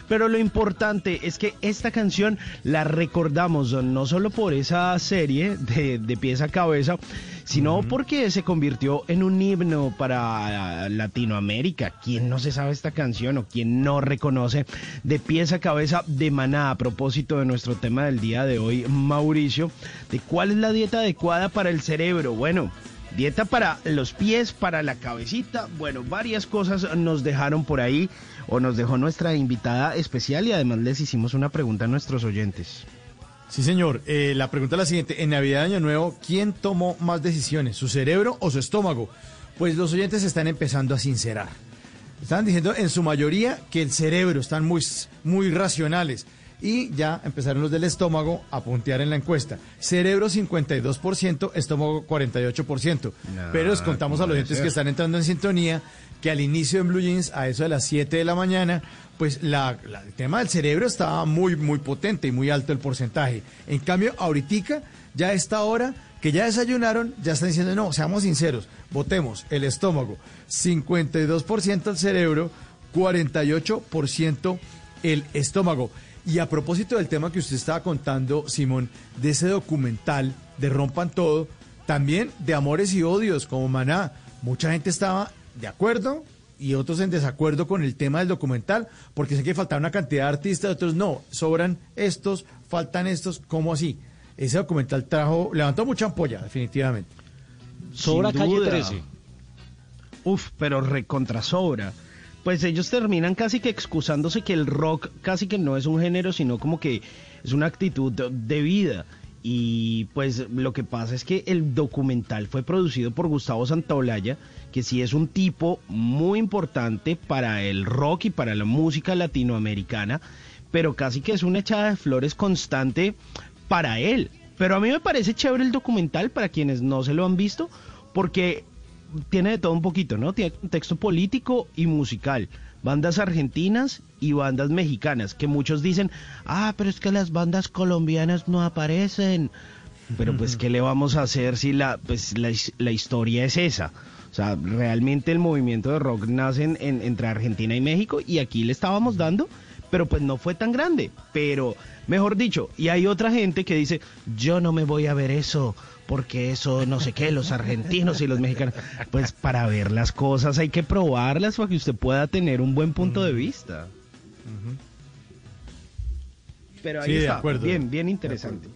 Pero lo importante es que esta canción la recordamos no solo por esa serie de, de pies a cabeza, sino porque se convirtió en un himno para Latinoamérica. ¿Quién no se sabe esta canción o quién no reconoce de pies a cabeza de maná? A propósito de nuestro tema del día de hoy, Mauricio, de cuál es la dieta adecuada para el cerebro. Bueno. Dieta para los pies, para la cabecita. Bueno, varias cosas nos dejaron por ahí o nos dejó nuestra invitada especial y además les hicimos una pregunta a nuestros oyentes. Sí, señor. Eh, la pregunta es la siguiente. En Navidad de Año Nuevo, ¿quién tomó más decisiones? ¿Su cerebro o su estómago? Pues los oyentes están empezando a sincerar. Están diciendo en su mayoría que el cerebro, están muy, muy racionales. Y ya empezaron los del estómago a puntear en la encuesta. Cerebro 52%, estómago 48%. Pero les contamos a los ¿cómo oyentes que están entrando en sintonía que al inicio en Blue Jeans, a eso de las 7 de la mañana, pues la, el tema del cerebro estaba muy, muy potente y muy alto el porcentaje. En cambio, ahorita, ya a esta hora, que ya desayunaron, ya están diciendo, no, seamos sinceros, votemos el estómago, 52% el cerebro, 48% el estómago. Y a propósito del tema que usted estaba contando, Simón, de ese documental de Rompan Todo, también de amores y odios como Maná, mucha gente estaba de acuerdo y otros en desacuerdo con el tema del documental, porque sé que faltaba una cantidad de artistas, otros no, sobran estos, faltan estos, ¿cómo así? Ese documental trajo, levantó mucha ampolla, definitivamente. Sobra Sin calle duda. 13. uf, pero recontrasobra. Pues ellos terminan casi que excusándose que el rock casi que no es un género, sino como que es una actitud de vida. Y pues lo que pasa es que el documental fue producido por Gustavo Santaolalla, que sí es un tipo muy importante para el rock y para la música latinoamericana, pero casi que es una echada de flores constante para él. Pero a mí me parece chévere el documental para quienes no se lo han visto, porque tiene de todo un poquito, ¿no? Tiene texto político y musical, bandas argentinas y bandas mexicanas, que muchos dicen, ah, pero es que las bandas colombianas no aparecen. Pero pues, ¿qué le vamos a hacer si la, pues, la, la historia es esa? O sea, realmente el movimiento de rock nace en- en- entre Argentina y México y aquí le estábamos dando, pero pues no fue tan grande. Pero, mejor dicho, y hay otra gente que dice, yo no me voy a ver eso, porque eso no sé qué, los argentinos y los mexicanos. Pues para ver las cosas hay que probarlas para que usted pueda tener un buen punto de vista. Pero ahí Sí, está, acuerdo. bien, bien interesante.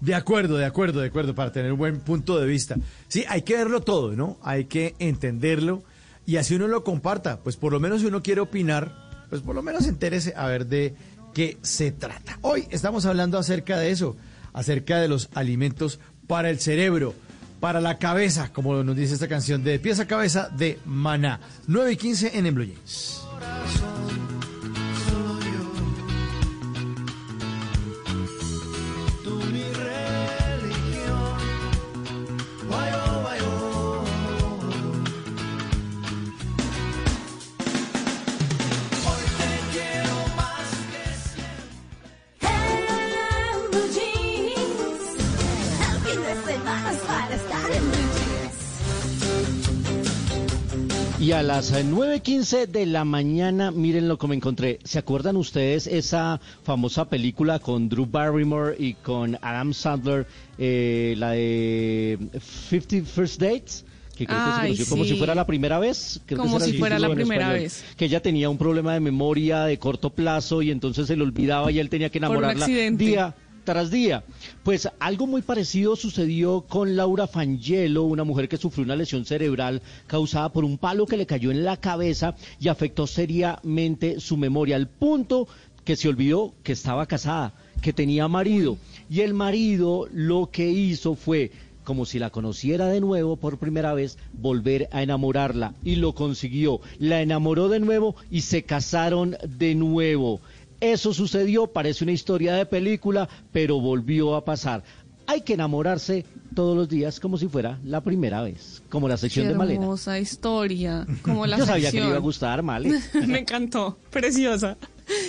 De acuerdo, de acuerdo, de acuerdo, para tener un buen punto de vista. Sí, hay que verlo todo, ¿no? Hay que entenderlo y así uno lo comparta. Pues por lo menos si uno quiere opinar, pues por lo menos entérese a ver de qué se trata. Hoy estamos hablando acerca de eso, acerca de los alimentos para el cerebro, para la cabeza, como nos dice esta canción de pieza a cabeza de Maná. 9 y 15 en En Y a las eh, 9.15 de la mañana, miren lo que me encontré. ¿Se acuerdan ustedes esa famosa película con Drew Barrymore y con Adam Sandler, eh, la de 50 First Dates? Que creo que se conoció como si fuera la primera vez. Creo que Como era si fuera la primera español. vez. Que ella tenía un problema de memoria de corto plazo y entonces se le olvidaba y él tenía que enamorarla día tras día. Pues algo muy parecido sucedió con Laura Fangelo, una mujer que sufrió una lesión cerebral causada por un palo que le cayó en la cabeza y afectó seriamente su memoria, al punto que se olvidó que estaba casada, que tenía marido. Y el marido lo que hizo fue como si la conociera de nuevo por primera vez, volver a enamorarla. Y lo consiguió. La enamoró de nuevo y se casaron de nuevo. Eso sucedió, parece una historia de película, pero volvió a pasar. Hay que enamorarse todos los días como si fuera la primera vez, como la sección Qué de Malena. hermosa historia. Como la Yo sabía que le iba a gustar, Male. me encantó, preciosa.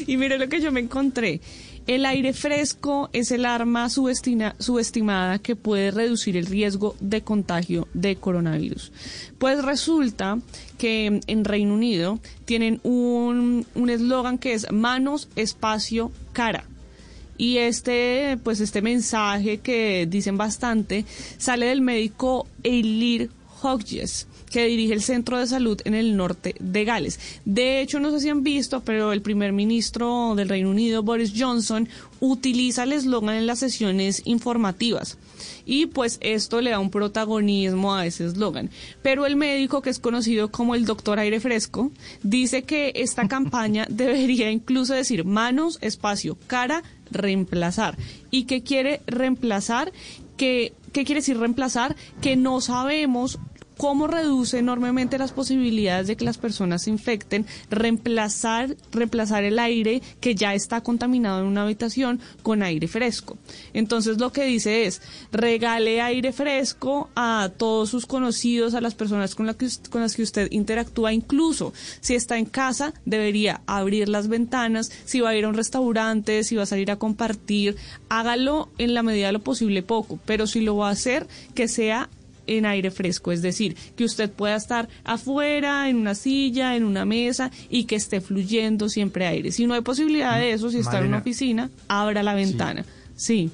Y mire lo que yo me encontré. El aire fresco es el arma subestimada que puede reducir el riesgo de contagio de coronavirus. Pues resulta que en Reino Unido tienen un un eslogan que es manos, espacio, cara. Y este, pues este mensaje que dicen bastante sale del médico Eilir Hodges, que dirige el centro de salud en el norte de Gales. De hecho, no sé si han visto, pero el primer ministro del Reino Unido, Boris Johnson, utiliza el eslogan en las sesiones informativas. Y pues esto le da un protagonismo a ese eslogan. Pero el médico, que es conocido como el doctor aire fresco, dice que esta campaña debería incluso decir manos, espacio, cara, reemplazar. ¿Y qué quiere reemplazar? Que, ¿Qué quiere decir reemplazar? Que no sabemos cómo reduce enormemente las posibilidades de que las personas se infecten, reemplazar, el aire que ya está contaminado en una habitación con aire fresco. Entonces lo que dice es, regale aire fresco a todos sus conocidos, a las personas con, con las que usted interactúa, incluso si está en casa, debería abrir las ventanas, si va a ir a un restaurante, si va a salir a compartir, hágalo en la medida de lo posible poco, pero si lo va a hacer, que sea en aire fresco, es decir, que usted pueda estar afuera, en una silla, en una mesa y que esté fluyendo siempre aire. Si no hay posibilidad de eso, si está en una oficina, abra la ventana. Sí.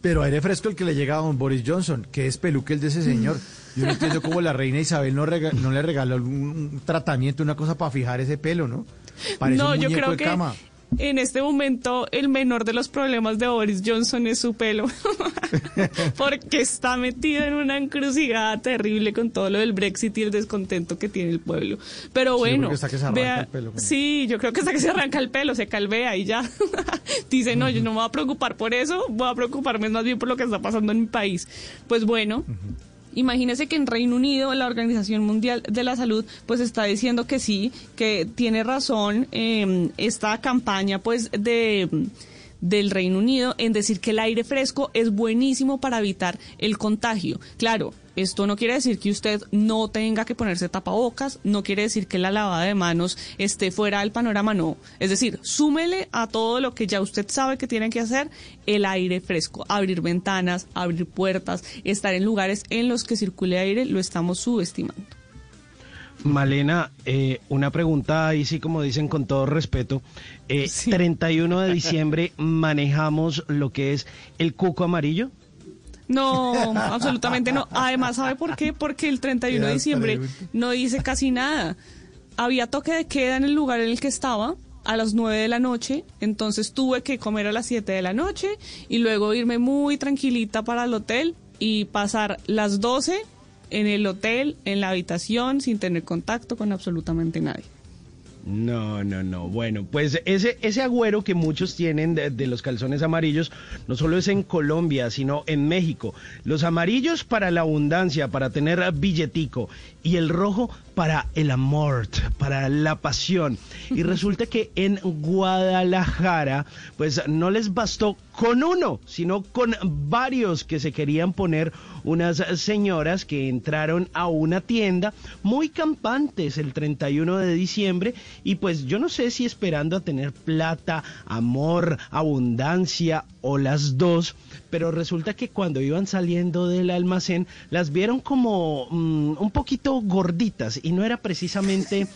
Pero aire fresco el que le llega a don Boris Johnson, que es peluque el de ese señor. Yo no entiendo cómo la reina Isabel no, rega- no le regaló un, un tratamiento, una cosa para fijar ese pelo, ¿no? Parece no, un yo muñeco creo de que cama. En este momento el menor de los problemas de Boris Johnson es su pelo. porque está metido en una encrucijada terrible con todo lo del Brexit y el descontento que tiene el pueblo. Pero Sí, bueno, porque está que se arranca vea- el pelo sí, yo creo que está que se arranca el pelo, se calvea y ya. Dice, no, yo no me voy a preocupar por eso, voy a preocuparme más bien por lo que está pasando en mi país. Pues bueno. Imagínese que en Reino Unido la Organización Mundial de la Salud pues está diciendo que sí, que tiene razón eh, esta campaña pues de del Reino Unido en decir que el aire fresco es buenísimo para evitar el contagio. Claro, esto no quiere decir que usted no tenga que ponerse tapabocas, no quiere decir que la lavada de manos esté fuera del panorama, no. Es decir, súmele a todo lo que ya usted sabe que tiene que hacer el aire fresco, abrir ventanas, abrir puertas, estar en lugares en los que circule aire, lo estamos subestimando. Malena, eh, una pregunta ahí sí como dicen con todo respeto. Eh, 31 de diciembre manejamos lo que es el cuco amarillo. No, absolutamente no. Además, ¿sabe por qué? Porque el 31 de diciembre no hice casi nada. Había toque de queda en el lugar en el que estaba a las 9 de la noche, entonces tuve que comer a las 7 de la noche y luego irme muy tranquilita para el hotel y pasar las 12 en el hotel, en la habitación, sin tener contacto con absolutamente nadie. No, no, no. Bueno, pues ese, ese agüero que muchos tienen de, de los calzones amarillos no solo es en Colombia, sino en México. Los amarillos para la abundancia, para tener billetico, y el rojo para el amor, para la pasión. Y resulta que en Guadalajara, pues no les bastó con uno, sino con varios que se querían poner unas señoras que entraron a una tienda muy campantes el 31 de diciembre y pues yo no sé si esperando a tener plata, amor, abundancia o las dos, pero resulta que cuando iban saliendo del almacén las vieron como mm, un poquito gorditas y no era precisamente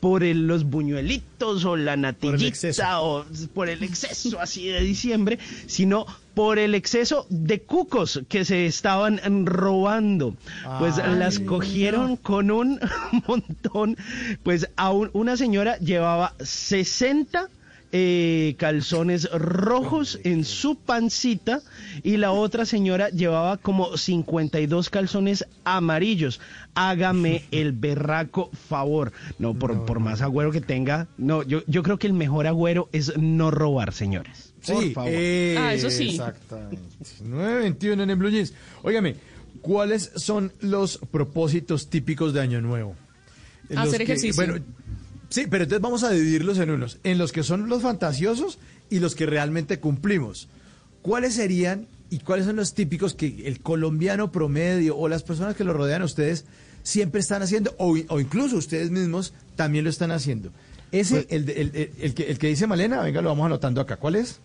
por el- los buñuelitos o la natillita o por el exceso así de diciembre, sino por el exceso de cucos que se estaban robando. Pues Ay, las cogieron con un montón. Pues a un- una señora llevaba 60 eh, calzones rojos en su pancita y la otra señora llevaba como 52 calzones amarillos. Hágame el berraco favor. No, por, por más agüero que tenga. No, yo, yo creo que el mejor agüero es no robar, señores. Por Sí, favor. eh, Ah, eso sí. Exactamente. 9.21 en el Blue Jeans. Óigame, ¿cuáles son los propósitos típicos de Año Nuevo? Hacer que- ejercicio. bueno, sí, pero entonces vamos a dividirlos en unos, en los que son los fantasiosos y los que realmente cumplimos. ¿Cuáles serían y cuáles son los típicos que el colombiano promedio o las personas que lo rodean a ustedes siempre están haciendo o, o incluso ustedes mismos también lo están haciendo? Ese, Pues el, de- el- el- el que, el que dice Malena, venga, lo vamos anotando acá. ¿Cuál es?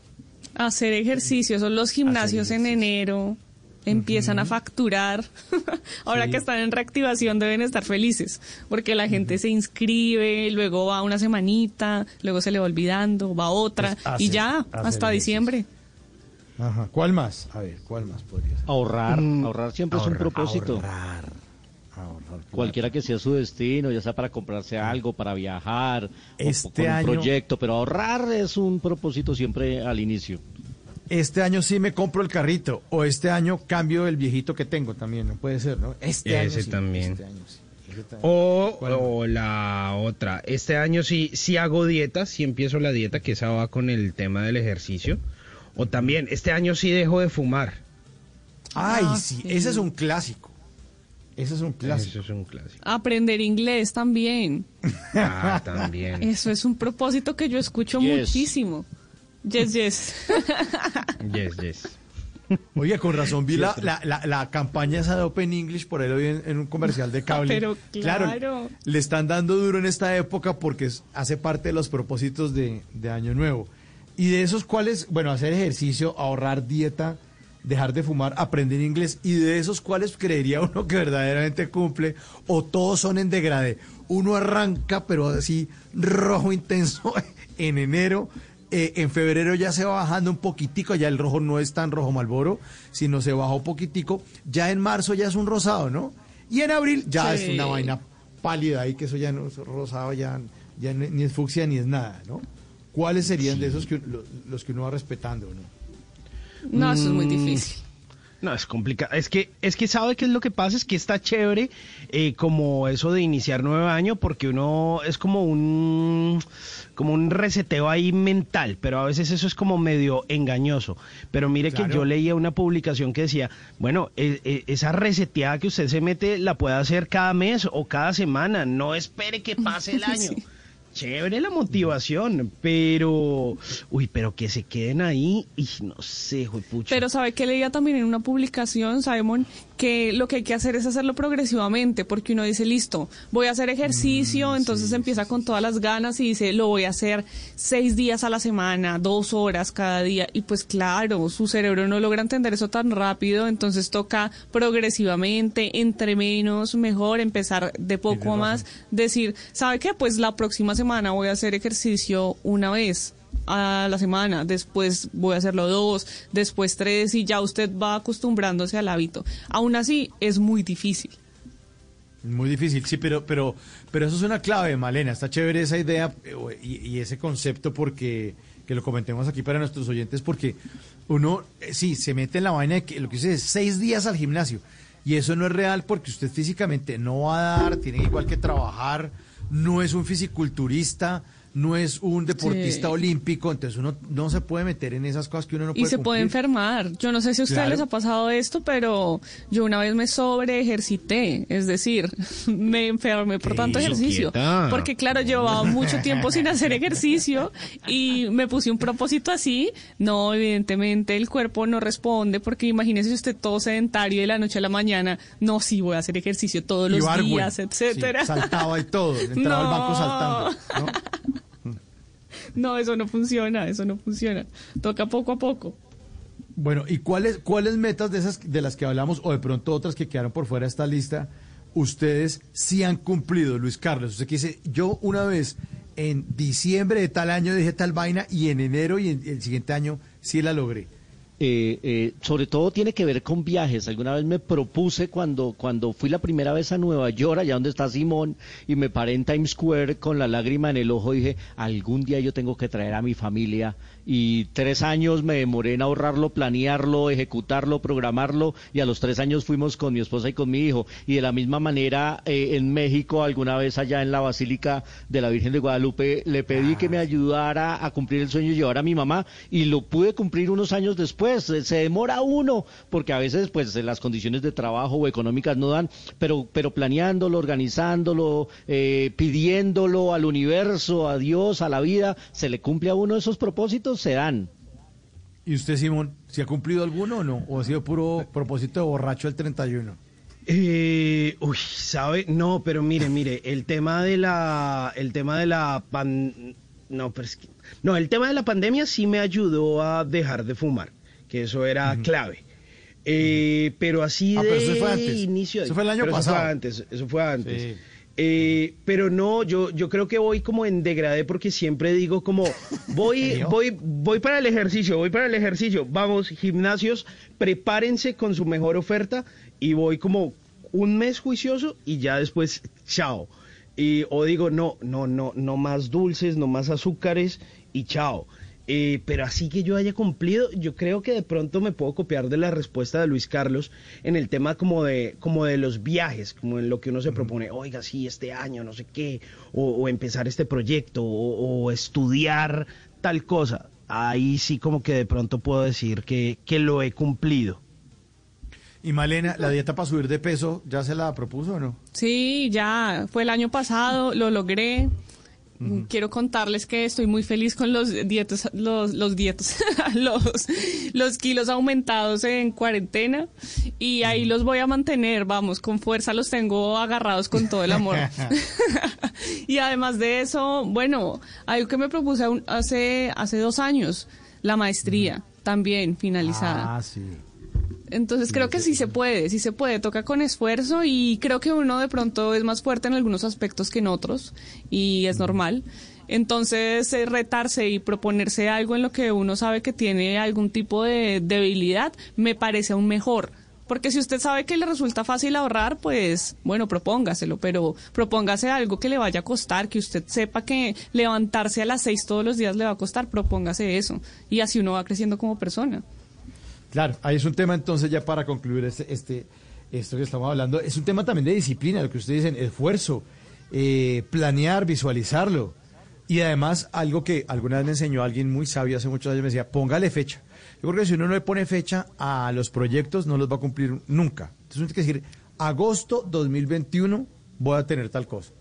Hacer ejercicio, son los gimnasios en enero, empiezan a facturar. Ahora que están en reactivación deben estar felices, porque la gente se inscribe, luego va una semanita, luego se le va olvidando, va otra, Pues hace- y ya, hasta diciembre. Ajá. ¿Cuál más? A ver, ¿cuál más podría ser? Ahorrar, Mm, ahorrar siempre es un propósito. ahorrar, ahorrar. Cualquiera que sea su destino, ya sea para comprarse algo, para viajar, o Este con año- un proyecto, pero ahorrar es un propósito siempre al inicio. Este año sí me compro el carrito o este año cambio el viejito que tengo también, no puede ser, ¿no? Este año sí, también. este año sí, ese también. O, la otra, este año sí, sí hago dieta, sí empiezo la dieta, que esa va con el tema del ejercicio. O también, este año sí dejo de fumar. Ay, Ah, sí, sí. ese es un clásico. Ese es un clásico. Eso es un clásico. Aprender inglés también. Ah, también. Eso es un propósito que yo escucho Yes. muchísimo. Yes, yes. Yes, yes. Oye, con razón vi la, la, la, la campaña esa de Open English por ahí hoy en, en un comercial de cable. Pero claro. le están dando duro en esta época porque es- hace parte de los propósitos de, de Año Nuevo. Y de esos cuáles, bueno, hacer ejercicio, ahorrar dieta, dejar de fumar, aprender inglés. Y de esos cuáles creería uno que verdaderamente cumple o todos son en degradé. Uno arranca, pero así rojo intenso en enero. Eh, en febrero ya se va bajando un poquitico, ya el rojo no es tan rojo malboro, sino se bajó un poquitico. Ya en marzo ya es un rosado, ¿no? Y en abril ya Sí. es una vaina pálida ahí, que eso ya no es rosado, ya, ya ni es fucsia ni es nada, ¿no? ¿Cuáles serían de esos que, lo- los que uno va respetando, no? No, eso es muy Mm. difícil. No, es complicado. Es que, es que sabe qué es lo que pasa, es que está chévere eh, como eso de iniciar nuevo año, porque uno es como un como un reseteo ahí mental, pero a veces eso es como medio engañoso. Pero mire que yo leía una publicación que decía, bueno, e- e- esa reseteada que usted se mete la puede hacer cada mes o cada semana, no espere que pase el año. Chévere la motivación, pero, uy, pero que se queden ahí y no sé, juepucha. Pero sabe que leía también en una publicación, Simon, que lo que hay que hacer es hacerlo progresivamente, porque uno dice, listo, voy a hacer ejercicio, entonces empieza con todas las ganas y dice, lo voy a hacer seis días a la semana, dos horas cada día, y pues claro, su cerebro no logra entender eso tan rápido, entonces toca progresivamente, entre menos, mejor, empezar de poco a más, decir, ¿sabe qué? Pues la próxima semana voy a hacer ejercicio una vez a la semana, después voy a hacerlo dos, después tres y ya usted va acostumbrándose al hábito. Aún así, es muy difícil. Muy difícil, sí, pero, pero, pero eso es una clave, Malena. Está chévere esa idea eh, y, y ese concepto porque que lo comentemos aquí para nuestros oyentes, porque uno eh, sí se mete en la vaina de que lo que dice es seis días al gimnasio y eso no es real porque usted físicamente no va a dar, tiene igual que trabajar, no es un fisiculturista, no es un deportista Sí. olímpico, entonces uno no se puede meter en esas cosas que uno no Y puede se puede enfermar. Yo no sé si a ustedes Claro. les ha pasado esto, pero yo una vez me sobre ejercité, es decir, me enfermé por tanto ejercicio. quieta. Porque claro, llevaba mucho tiempo sin hacer ejercicio y me puse un propósito así. No, evidentemente el cuerpo no responde porque imagínese usted todo sedentario de la noche a la mañana. No, sí voy a hacer ejercicio todos Y los días, sí, etcétera. saltaba y todo, entraba al banco saltando. No, eso no funciona, eso no funciona. Toca poco a poco. Bueno, ¿y cuáles cuáles metas de esas de las que hablamos o de pronto otras que quedaron por fuera de esta lista ustedes sí han cumplido, Luis Carlos? Usted que dice, yo una vez en diciembre de tal año dije tal vaina y en enero y en el siguiente año sí la logré. Eh, eh, sobre todo tiene que ver con viajes. Alguna vez me propuse cuando, cuando fui la primera vez a Nueva York, allá donde está Simón, y me paré en Times Square con la lágrima en el ojo, dije, algún día yo tengo que traer a mi familia. Y tres años me demoré en ahorrarlo, planearlo, ejecutarlo, programarlo, y a los tres años fuimos con mi esposa y con mi hijo. Y de la misma manera, eh, en México, alguna vez allá en la Basílica de la Virgen de Guadalupe, le pedí que me ayudara a cumplir el sueño de llevar a mi mamá, y lo pude cumplir unos años después. Eh, Se demora uno, porque a veces pues las condiciones de trabajo o económicas no dan, pero, pero planeándolo, organizándolo, eh, pidiéndolo al universo, a Dios, a la vida, se le cumple a uno esos propósitos, se dan. ¿Y usted, Simón, si ha cumplido alguno o no? ¿O ha sido puro propósito de borracho el 31? Eh, uy, ¿sabe? No, pero mire, mire, el tema de la, el tema de la pan, no, pero es que- no, el tema de la pandemia sí me ayudó a dejar de fumar, que eso era clave. Eh, pero así Ah, de pero eso fue antes. inicio, Eso fue el año pero pasado. Eso fue antes, eso fue antes. Sí. Eh, pero no, yo, yo creo que voy como en degradé porque siempre digo como voy, voy, voy para el ejercicio, voy para el ejercicio. Vamos, gimnasios, prepárense con su mejor oferta y voy como un mes juicioso y ya después, chao. Y, o digo, no, no, no, no más dulces, no más azúcares y chao. Eh, pero así que yo haya cumplido, yo creo que de pronto me puedo copiar de la respuesta de Luis Carlos en el tema como de, como de los viajes, como en lo que uno se propone, oiga, sí, este año, no sé qué, o, o empezar este proyecto, o, o estudiar tal cosa. Ahí sí como que de pronto puedo decir que, que lo he cumplido. Y Malena, ¿la dieta para subir de peso ya se la propuso o no? Sí, ya fue el año pasado, lo logré. Quiero contarles que estoy muy feliz con los dietos, los, los dietos, los, los kilos aumentados en cuarentena y ahí los voy a mantener, vamos, con fuerza los tengo agarrados con todo el amor. y además de eso, bueno, algo que me propuse hace, hace dos años, la maestría, también finalizada. Ah, sí. Entonces creo que sí se puede, sí se puede, toca con esfuerzo y creo que uno de pronto es más fuerte en algunos aspectos que en otros y es normal. Entonces eh, retarse y proponerse algo en lo que uno sabe que tiene algún tipo de debilidad me parece aún mejor. Porque si usted sabe que le resulta fácil ahorrar, pues bueno, propóngaselo, pero propóngase algo que le vaya a costar, que usted sepa que levantarse a las seis todos los días le va a costar, propóngase eso. Y así uno va creciendo como persona. Claro, ahí es un tema entonces ya para concluir este, este esto que estamos hablando, es un tema también de disciplina, lo que ustedes dicen, esfuerzo, eh, planear, visualizarlo. Y además, algo que alguna vez me enseñó alguien muy sabio hace muchos años, me decía, póngale fecha. Yo creo que si uno no le pone fecha a los proyectos, no los va a cumplir nunca. Entonces uno tiene que decir, agosto 2021 voy a tener tal cosa.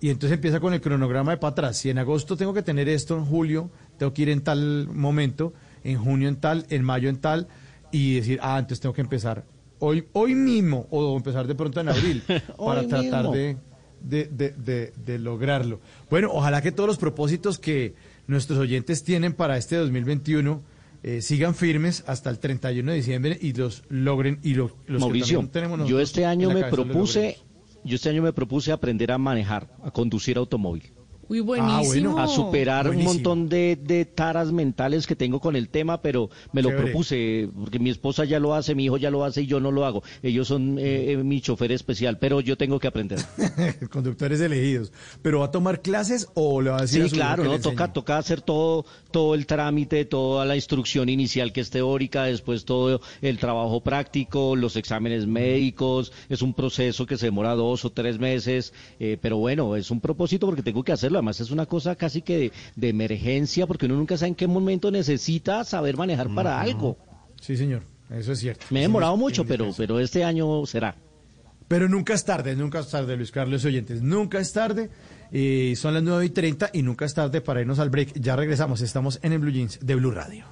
Y entonces empieza con el cronograma de para atrás. Si en agosto tengo que tener esto, en julio tengo que ir en tal momento, en junio en tal, en mayo en tal, y decir, ah, entonces tengo que empezar hoy, hoy mismo o empezar de pronto en abril para tratar de, de, de- de- de lograrlo. Bueno, ojalá que todos los propósitos que nuestros oyentes tienen para este 2021 eh, sigan firmes hasta el 31 de diciembre y los logren y lo- los Mauricio, tenemos yo este año me propuse, yo este año me propuse aprender a manejar, a conducir automóvil. Uy, buenísimo. A superar Buenísimo. un montón de, de taras mentales que tengo con el tema, pero me lo Chévere. propuse, porque mi esposa ya lo hace, mi hijo ya lo hace y yo no lo hago. Ellos son eh, eh, mi chofer especial, pero yo tengo que aprender. conductores elegidos. ¿Pero va a tomar clases o le va a decir a Sí, su hijo claro, no toca toca hacer todo todo el trámite, toda la instrucción inicial que es teórica, después todo el trabajo práctico, los exámenes médicos, es un proceso que se demora dos o tres meses, eh, pero bueno, es un propósito porque tengo que hacerlo, además es una cosa casi que de, de emergencia porque uno nunca sabe en qué momento necesita saber manejar para algo. Sí, señor, eso es cierto. Me he demorado mucho, pero pero este año será. Pero nunca es tarde, nunca es tarde, Luis Carlos oyentes. Nunca es tarde. eh, son las 9 y 30 y nunca es tarde para irnos al break. Ya regresamos, estamos en el Blue Jeans de Blue Radio.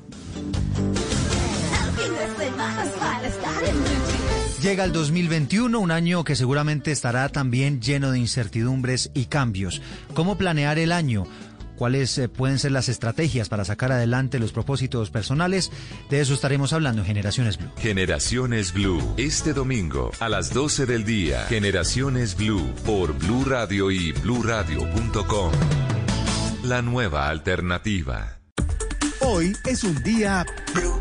Llega el 2021, un año que seguramente estará también lleno de incertidumbres y cambios. ¿Cómo planear el año? ¿Cuáles eh, pueden ser las estrategias para sacar adelante los propósitos personales? De eso estaremos hablando en Generaciones Blue. Generaciones Blue, este domingo a las 12 del día. Generaciones Blue por Blue Radio y bluradio.com. La nueva alternativa. Hoy es un día Blue.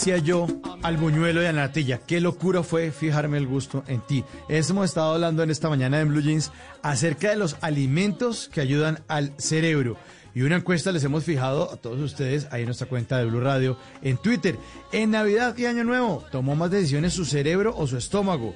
Decía yo al buñuelo y a la natilla. Qué locura fue fijarme el gusto en ti. Hemos estado hablando en esta mañana en Blue Jeans acerca de los alimentos que ayudan al cerebro. Y una encuesta les hemos fijado a todos ustedes ahí en nuestra cuenta de Blue Radio en Twitter. En Navidad y Año Nuevo, ¿tomó más decisiones su cerebro o su estómago?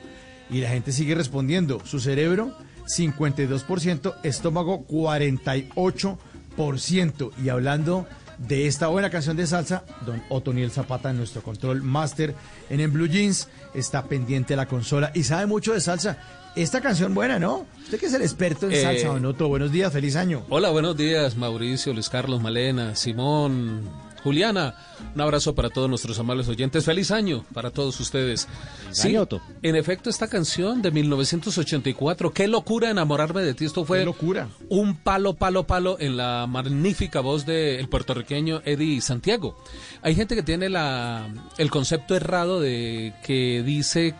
Y la gente sigue respondiendo. Su cerebro, 52%, estómago, 48%. Y hablando de esta buena canción de salsa, don Otoniel Zapata, nuestro control master en En Blue Jeans, está pendiente de la consola y sabe mucho de salsa. Esta canción buena, ¿no? Usted que es el experto en Eh, salsa, Don Otto. Buenos días, feliz año. Hola, buenos días, Mauricio, Luis Carlos, Malena, Simón, Juliana, un abrazo para todos nuestros amables oyentes. Feliz año para todos ustedes. Sí, en efecto, esta canción de 1984, Qué locura enamorarme de ti. Esto fue locura. un palo, palo, palo en la magnífica voz del puertorriqueño Eddie Santiago. Hay gente que tiene la, el concepto errado de que dice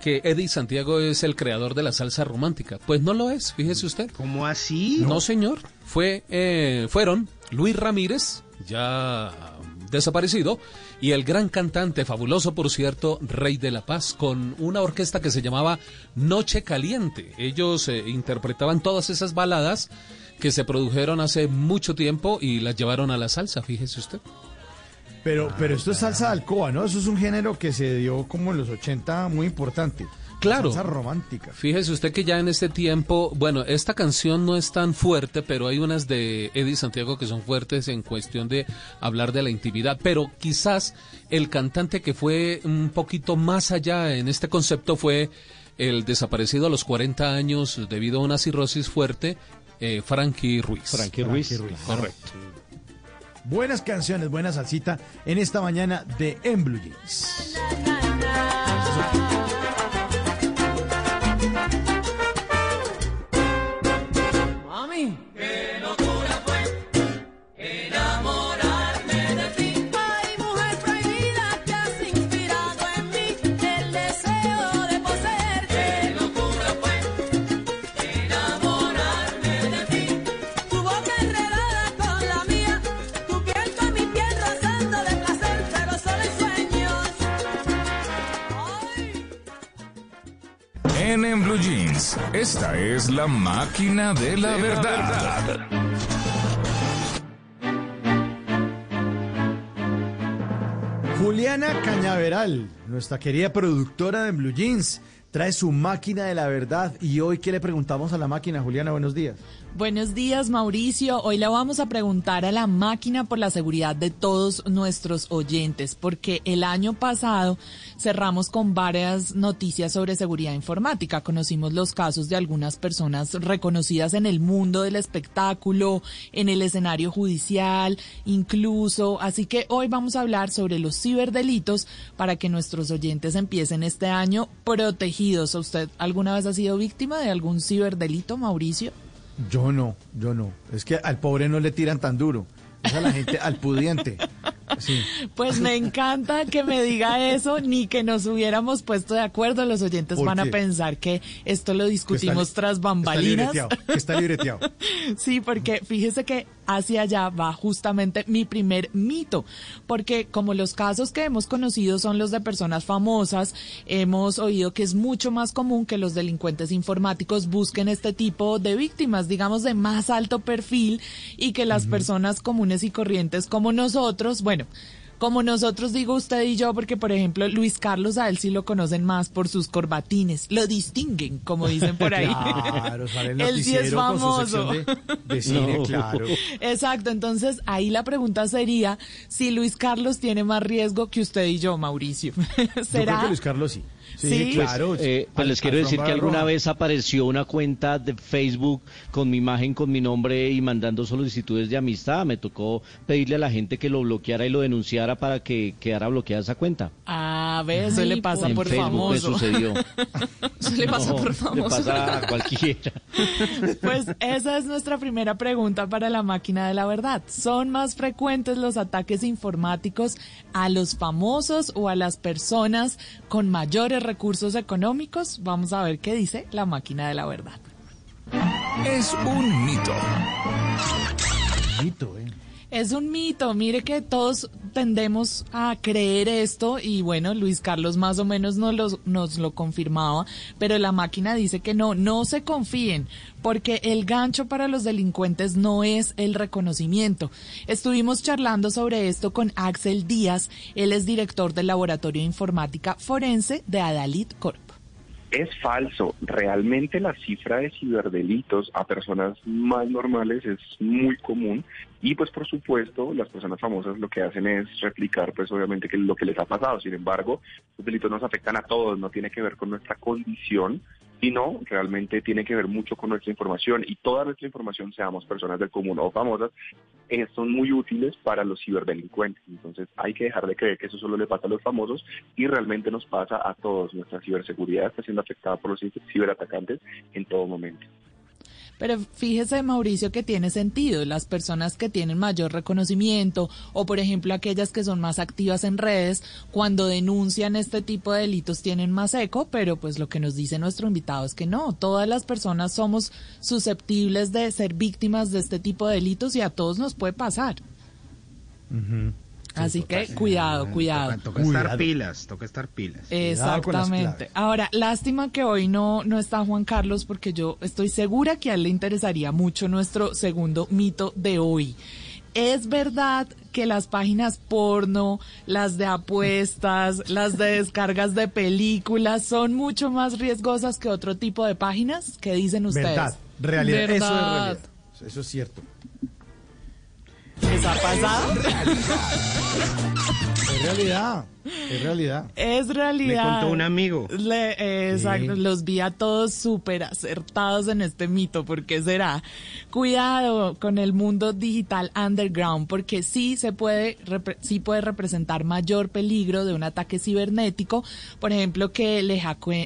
que Eddie Santiago es el creador de la salsa romántica. Pues no lo es, fíjese usted. ¿Cómo así? No, señor. Fue, eh, fueron Luis Ramírez, ya desaparecido, y el gran cantante, fabuloso por cierto, Rey de la Paz, con una orquesta que se llamaba Noche Caliente. Ellos eh, interpretaban todas esas baladas que se produjeron hace mucho tiempo y las llevaron a la salsa, fíjese usted. Pero, pero esto es salsa de alcoba, ¿no? Eso es un género que se dio como en los 80 muy importante. Claro. Salsa romántica. Fíjese usted que ya en este tiempo, bueno, esta canción no es tan fuerte, pero hay unas de Eddie Santiago que son fuertes en cuestión de hablar de la intimidad, pero quizás el cantante que fue un poquito más allá en este concepto fue el desaparecido a los 40 años debido a una cirrosis fuerte, eh, Frankie Ruiz. Frankie Ruiz. Frankie Ruiz. Correcto. Buenas canciones, buena salsita en esta mañana de En Blue Jeans. En, en Blue Jeans, esta es la máquina de la verdad. Juliana Cañaveral, nuestra querida productora de Blue Jeans, trae su máquina de la verdad. Y hoy, ¿qué le preguntamos a la máquina? Juliana, buenos días. Buenos días, Mauricio. Hoy le vamos a preguntar a la máquina por la seguridad de todos nuestros oyentes, porque el año pasado cerramos con varias noticias sobre seguridad informática. Conocimos los casos de algunas personas reconocidas en el mundo del espectáculo, en el escenario judicial, incluso. Así que hoy vamos a hablar sobre los ciberdelitos para que nuestros oyentes empiecen este año protegidos. ¿Usted alguna vez ha sido víctima de algún ciberdelito, Mauricio? Yo no, yo no. Es que al pobre no le tiran tan duro. Es a la gente, al pudiente. Sí. Pues me encanta que me diga eso, ni que nos hubiéramos puesto de acuerdo. Los oyentes ¿Por van a pensar que esto lo discutimos está- tras bambalinas. Está libreteado, que está libreteado. Sí, porque fíjese que hacia allá va justamente mi primer mito, porque como los casos que hemos conocido son los de personas famosas, hemos oído que es mucho más común que los delincuentes informáticos busquen este tipo de víctimas, digamos de más alto perfil, y que las personas comunes y corrientes como nosotros, bueno, como nosotros digo usted y yo, porque por ejemplo Luis Carlos a él sí lo conocen más por sus corbatines, lo distinguen, como dicen por ahí. Claro, sale el Él sí es famoso. de, de cine, No. claro. Exacto, entonces ahí la pregunta sería si Luis Carlos tiene más riesgo que usted y yo, Mauricio. Yo creo ¿Será? que Luis Carlos sí. Sí, Sí. claro. Pues, eh, pues Al- les quiero decir que alguna vez apareció una cuenta de Facebook con mi imagen, con mi nombre y mandando solicitudes de amistad. Me tocó pedirle a la gente que lo bloqueara y lo denunciara para que quedara bloqueada esa cuenta. Ah, ve, eso le pasa en por Facebook famoso. me sucedió. Eso le pasa No, por Le famoso. pasa a cualquiera. Pues esa es nuestra primera pregunta para la máquina de la verdad. ¿Son más frecuentes los ataques informáticos a los famosos o a las personas con mayores recursos económicos? Vamos a ver qué dice la máquina de la verdad. Es un mito. Mito, eh. Es un mito, mire que todos tendemos a creer esto y bueno, Luis Carlos más o menos nos lo, nos lo confirmaba, pero la máquina dice que no, no se confíen, porque el gancho para los delincuentes no es el reconocimiento. Estuvimos charlando sobre esto con Axel Díaz, él es director del Laboratorio de Informática Forense de Adalid Corp. Es falso. Realmente la cifra de ciberdelitos a personas más normales es muy común y pues por supuesto las personas famosas lo que hacen es replicar pues obviamente que lo que les ha pasado. Sin embargo, los delitos nos afectan a todos, no tiene que ver con nuestra condición, sino realmente tiene que ver mucho con nuestra información y toda nuestra información, seamos personas del común o famosas, eh, son muy útiles para los ciberdelincuentes. Entonces hay que dejar de creer que eso solo le pasa a los famosos y realmente nos pasa a todos. Nuestra ciberseguridad está siendo afectada por los ciberatacantes en todo momento. Pero fíjese, Mauricio, que tiene sentido. Las personas que tienen mayor reconocimiento o, por ejemplo, aquellas que son más activas en redes, cuando denuncian este tipo de delitos tienen más eco, pero pues lo que nos dice nuestro invitado es que no, todas las personas somos susceptibles de ser víctimas de este tipo de delitos y a todos nos puede pasar. Así que cuidado, cuidado. Toca estar pilas, toca estar pilas. Exactamente. Ahora, lástima que hoy no, no está Juan Carlos porque yo estoy segura que a él le interesaría mucho nuestro segundo mito de hoy. ¿Es verdad que las páginas porno, las de apuestas, las de descargas de películas son mucho más riesgosas que otro tipo de páginas? ¿Qué dicen ustedes? Verdad, realidad, eso es realidad. Eso es cierto. ¿Les ha pasado? Es realidad, es realidad. Es realidad. Me contó un amigo. Le- eh, exacto, Sí. los vi a todos súper acertados en este mito, porque será. Cuidado con el mundo digital underground, porque sí se puede, sí puede representar mayor peligro de un ataque cibernético, por ejemplo, que le,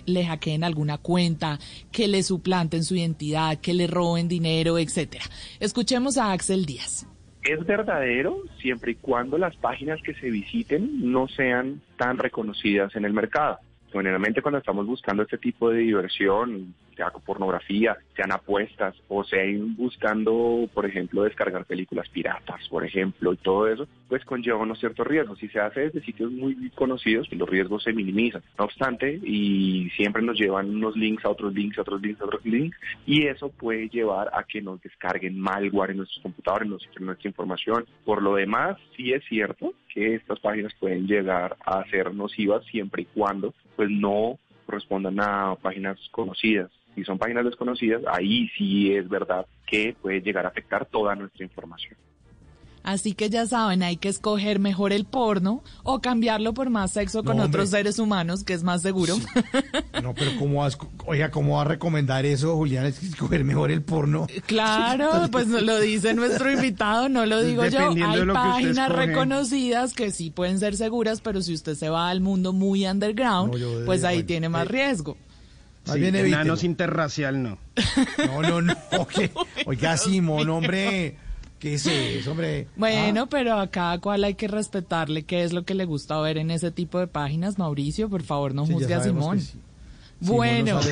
le hackeen alguna cuenta, que le suplanten su identidad, que le roben dinero, etcétera. Escuchemos a Axel Díaz. Es verdadero siempre y cuando las páginas que se visiten no sean tan reconocidas en el mercado. Generalmente cuando estamos buscando este tipo de diversión, sea pornografía, sean apuestas o sean buscando, por ejemplo, descargar películas piratas, por ejemplo, y todo eso, pues conlleva unos ciertos riesgos. Si se hace desde sitios muy conocidos, los riesgos se minimizan. No obstante, y siempre nos llevan unos links a otros links, a otros links, a otros links, y eso puede llevar a que nos descarguen malware en nuestros computadores, nos cifren nuestra información. Por lo demás, sí es cierto que estas páginas pueden llegar a ser nocivas siempre y cuando pues no correspondan a páginas conocidas. Si son páginas desconocidas, ahí sí es verdad que puede llegar a afectar toda nuestra información. Así que ya saben, hay que escoger mejor el porno o cambiarlo por más sexo con No, otros seres humanos, que es más seguro. No, pero ¿cómo vas, oiga, ¿cómo va a recomendar eso, Julián? Es que escoger mejor el porno. Claro, pues lo dice nuestro invitado, no lo digo yo. Hay que páginas reconocidas que sí pueden ser seguras, pero si usted se va al mundo muy underground, No, pues ahí bueno, tiene más riesgo. Más Sí, bien enanos interracial no. No, no, no. oye, Oiga, Simón, hombre. ¿Qué es eso, hombre? Bueno, pero a cada cual hay que respetarle qué es lo que le gusta ver en ese tipo de páginas. Mauricio, por favor, no Sí, juzgue a Simón. sí. Bueno.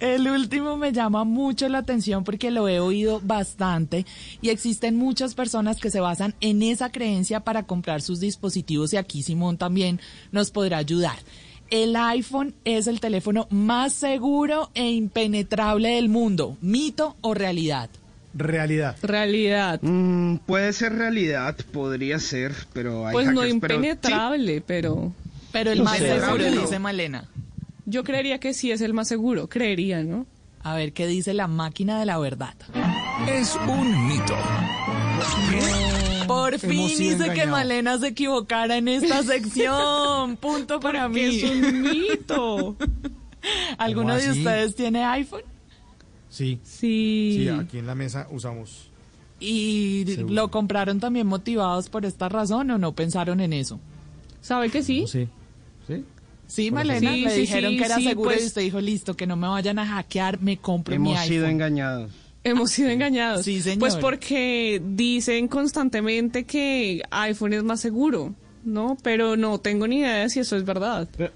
El último me llama mucho la atención porque lo he oído bastante y existen muchas personas que se basan en esa creencia para comprar sus dispositivos y aquí Simón también nos podrá ayudar. El iPhone es el teléfono más seguro e impenetrable del mundo. ¿Mito o realidad? Realidad. Realidad. Mm, puede ser realidad, podría ser, pero hay Pues no pero- impenetrable, pero... Pero el No más sé, seguro, no. dice Malena. Yo creería que sí es el más seguro, creería, ¿no? A ver qué dice la máquina de la verdad. Es un mito. Por fin Hemos hice que engañados. Malena se equivocara en esta sección. Punto para mí. es un mito. ¿Alguno ¿Cómo de ustedes tiene iPhone? Sí. Sí. Sí, aquí en la mesa usamos. ¿Y Seguro. lo compraron también motivados por esta razón o no pensaron en eso? ¿Sabe que sí? Sí. ¿Sí? Sí, Por Malena, Sí, le sí, dijeron sí, que era sí, seguro y pues- usted dijo, listo, que no me vayan a hackear, me compro mi Hemos iPhone. sido engañados. Hemos sido engañados. Sí, señor. Pues porque dicen constantemente que iPhone es más seguro, ¿no? Pero no tengo ni idea de si eso es verdad. Claro,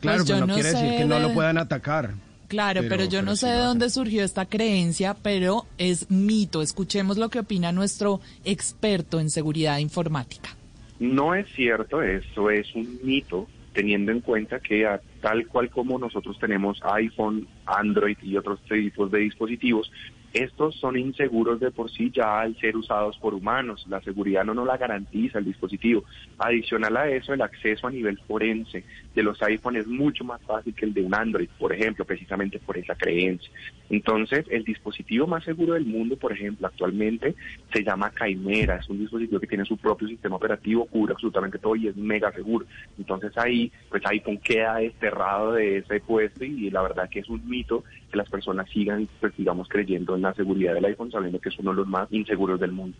Pues yo pero no, no quiere sé decir que no lo puedan atacar. Claro, pero, Pero- yo pero no sí sé de dónde surgió esta creencia, pero es mito. Escuchemos lo que opina nuestro experto en seguridad informática. No es cierto, eso es un mito, teniendo en cuenta que a- tal cual como nosotros tenemos iPhone, Android y otros tipos de dispositivos, estos son inseguros de por sí ya al ser usados por humanos. La seguridad no nos la garantiza el dispositivo. Adicional a eso, el acceso a nivel forense de los iPhone es mucho más fácil que el de un Android, por ejemplo, precisamente por esa creencia. Entonces, el dispositivo más seguro del mundo, por ejemplo, actualmente se llama Caimera, es un dispositivo que tiene su propio sistema operativo, cubre absolutamente todo y es mega seguro. Entonces ahí, pues iPhone queda desterrado de ese puesto y la verdad que es un mito que las personas sigan, pues digamos, creyendo en la seguridad del iPhone, sabiendo que es uno de los más inseguros del mundo.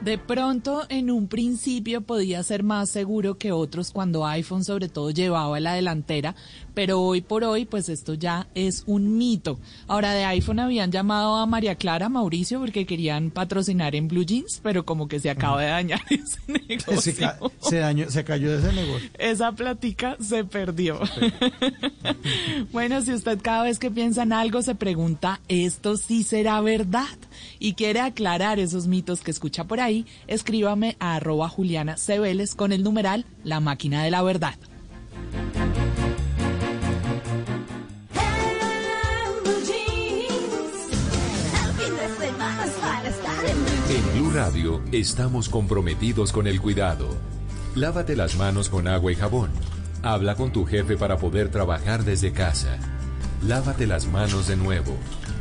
De pronto, en un principio podía ser más seguro que otros cuando iPhone sobre todo llevaba la delantera, pero hoy por hoy, pues esto ya es un mito. Ahora, de iPhone habían llamado a María Clara, Mauricio, porque querían patrocinar en Blue Jeans, pero como que se acaba de dañar ese negocio. Se, ca- se dañó, se cayó de ese negocio. Esa platica se perdió. bueno, si usted cada vez que piensa en algo se pregunta, ¿esto sí será verdad? Y quiere aclarar esos mitos que escucha por ahí, escríbame a arroba Juliana Cebeles con el numeral La Máquina de la Verdad. En Blue Radio estamos comprometidos con el cuidado. Lávate las manos con agua y jabón. Habla con tu jefe para poder trabajar desde casa. Lávate las manos de nuevo.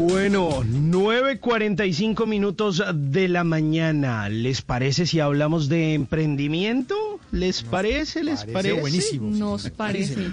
Bueno, 9.45 minutos de la mañana. ¿Les parece si hablamos de emprendimiento? ¿Les parece? ¿Les parece parece? buenísimo. Nos parece.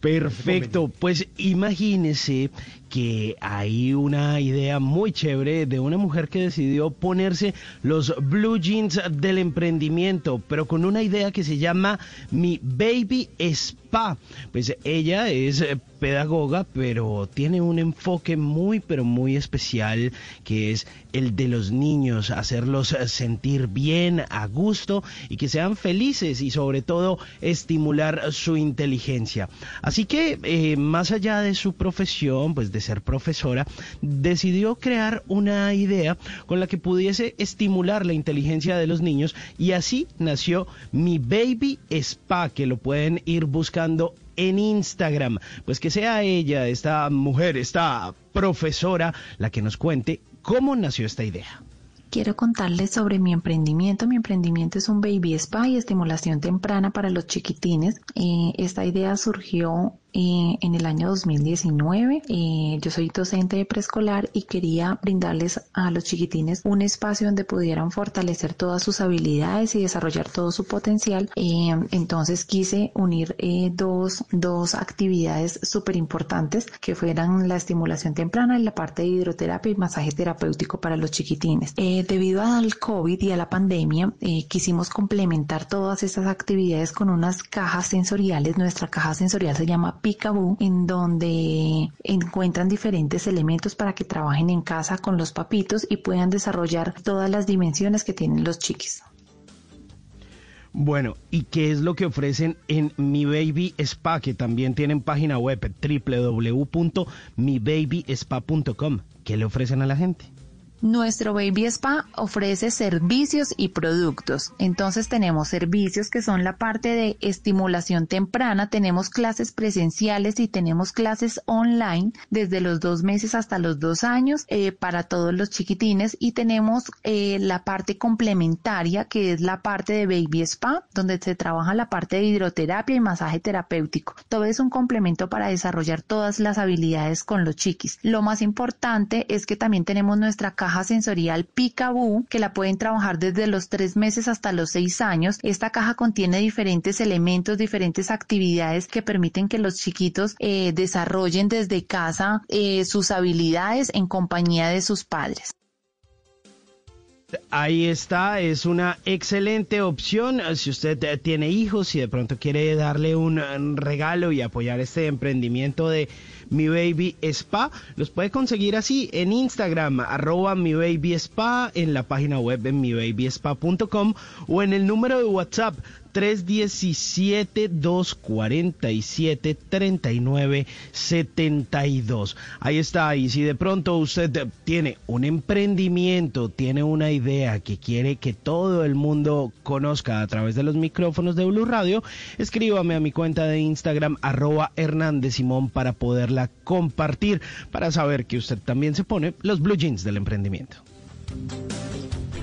Perfecto, pues imagínese que hay una idea muy chévere de una mujer que decidió ponerse los blue jeans del emprendimiento, pero con una idea que se llama Mi Baby Spa. Pues ella es eh, pedagoga, pero tiene un enfoque muy, pero muy especial, que es el de los niños, hacerlos sentir bien, a gusto y que sean felices y sobre todo estimular su inteligencia. Así que eh, más allá de su profesión, pues ser profesora, decidió crear una idea con la que pudiese estimular la inteligencia de los niños y así nació Mi Baby Spa, que lo pueden ir buscando en Instagram. Pues que sea ella, esta mujer, esta profesora, la que nos cuente cómo nació esta idea. Quiero contarles sobre mi emprendimiento. Mi emprendimiento es un baby spa y estimulación temprana para los chiquitines. Eh, esta idea surgió eh, en el año 2019. Eh, yo soy docente de preescolar y quería brindarles a los chiquitines un espacio donde pudieran fortalecer todas sus habilidades y desarrollar todo su potencial. Eh, entonces quise unir eh, dos, dos actividades súper importantes que fueran la estimulación temprana y la parte de hidroterapia y masaje terapéutico para los chiquitines. Eh, debido al COVID y a la pandemia, eh, quisimos complementar todas esas actividades con unas cajas sensoriales. Nuestra caja sensorial se llama Peekaboo, en donde encuentran diferentes elementos para que trabajen en casa con los papitos y puedan desarrollar todas las dimensiones que tienen los chiquis. Bueno, ¿y qué es lo que ofrecen en Mi Baby Spa? Que también tienen página web www.mibabyspa.com. ¿Qué le ofrecen a la gente? Nuestro Baby Spa ofrece servicios y productos. Entonces tenemos servicios que son la parte de estimulación temprana, tenemos clases presenciales y tenemos clases online desde los dos meses hasta los dos años eh, para todos los chiquitines y tenemos eh, la parte complementaria que es la parte de Baby Spa donde se trabaja la parte de hidroterapia y masaje terapéutico. Todo es un complemento para desarrollar todas las habilidades con los chiquis. Lo más importante es que también tenemos nuestra caja sensorial Peekaboo que la pueden trabajar desde los tres meses hasta los seis años. Esta caja contiene diferentes elementos, diferentes actividades que permiten que los chiquitos eh, desarrollen desde casa eh, sus habilidades en compañía de sus padres. Ahí está, es una excelente opción eh, si usted tiene hijos y de pronto quiere darle un regalo y apoyar este emprendimiento de Mi Baby Spa. Los puede conseguir así en Instagram, arroba Mi Baby Spa, en la página web en mibabyspa.com o en el número de WhatsApp 317-247-3972. Ahí está, y si de pronto usted tiene un emprendimiento, tiene una idea que quiere que todo el mundo conozca a través de los micrófonos de Blue Radio, escríbame a mi cuenta de Instagram, arroba Hernández Simón, para poderla compartir, para saber que usted también se pone los blue jeans del emprendimiento.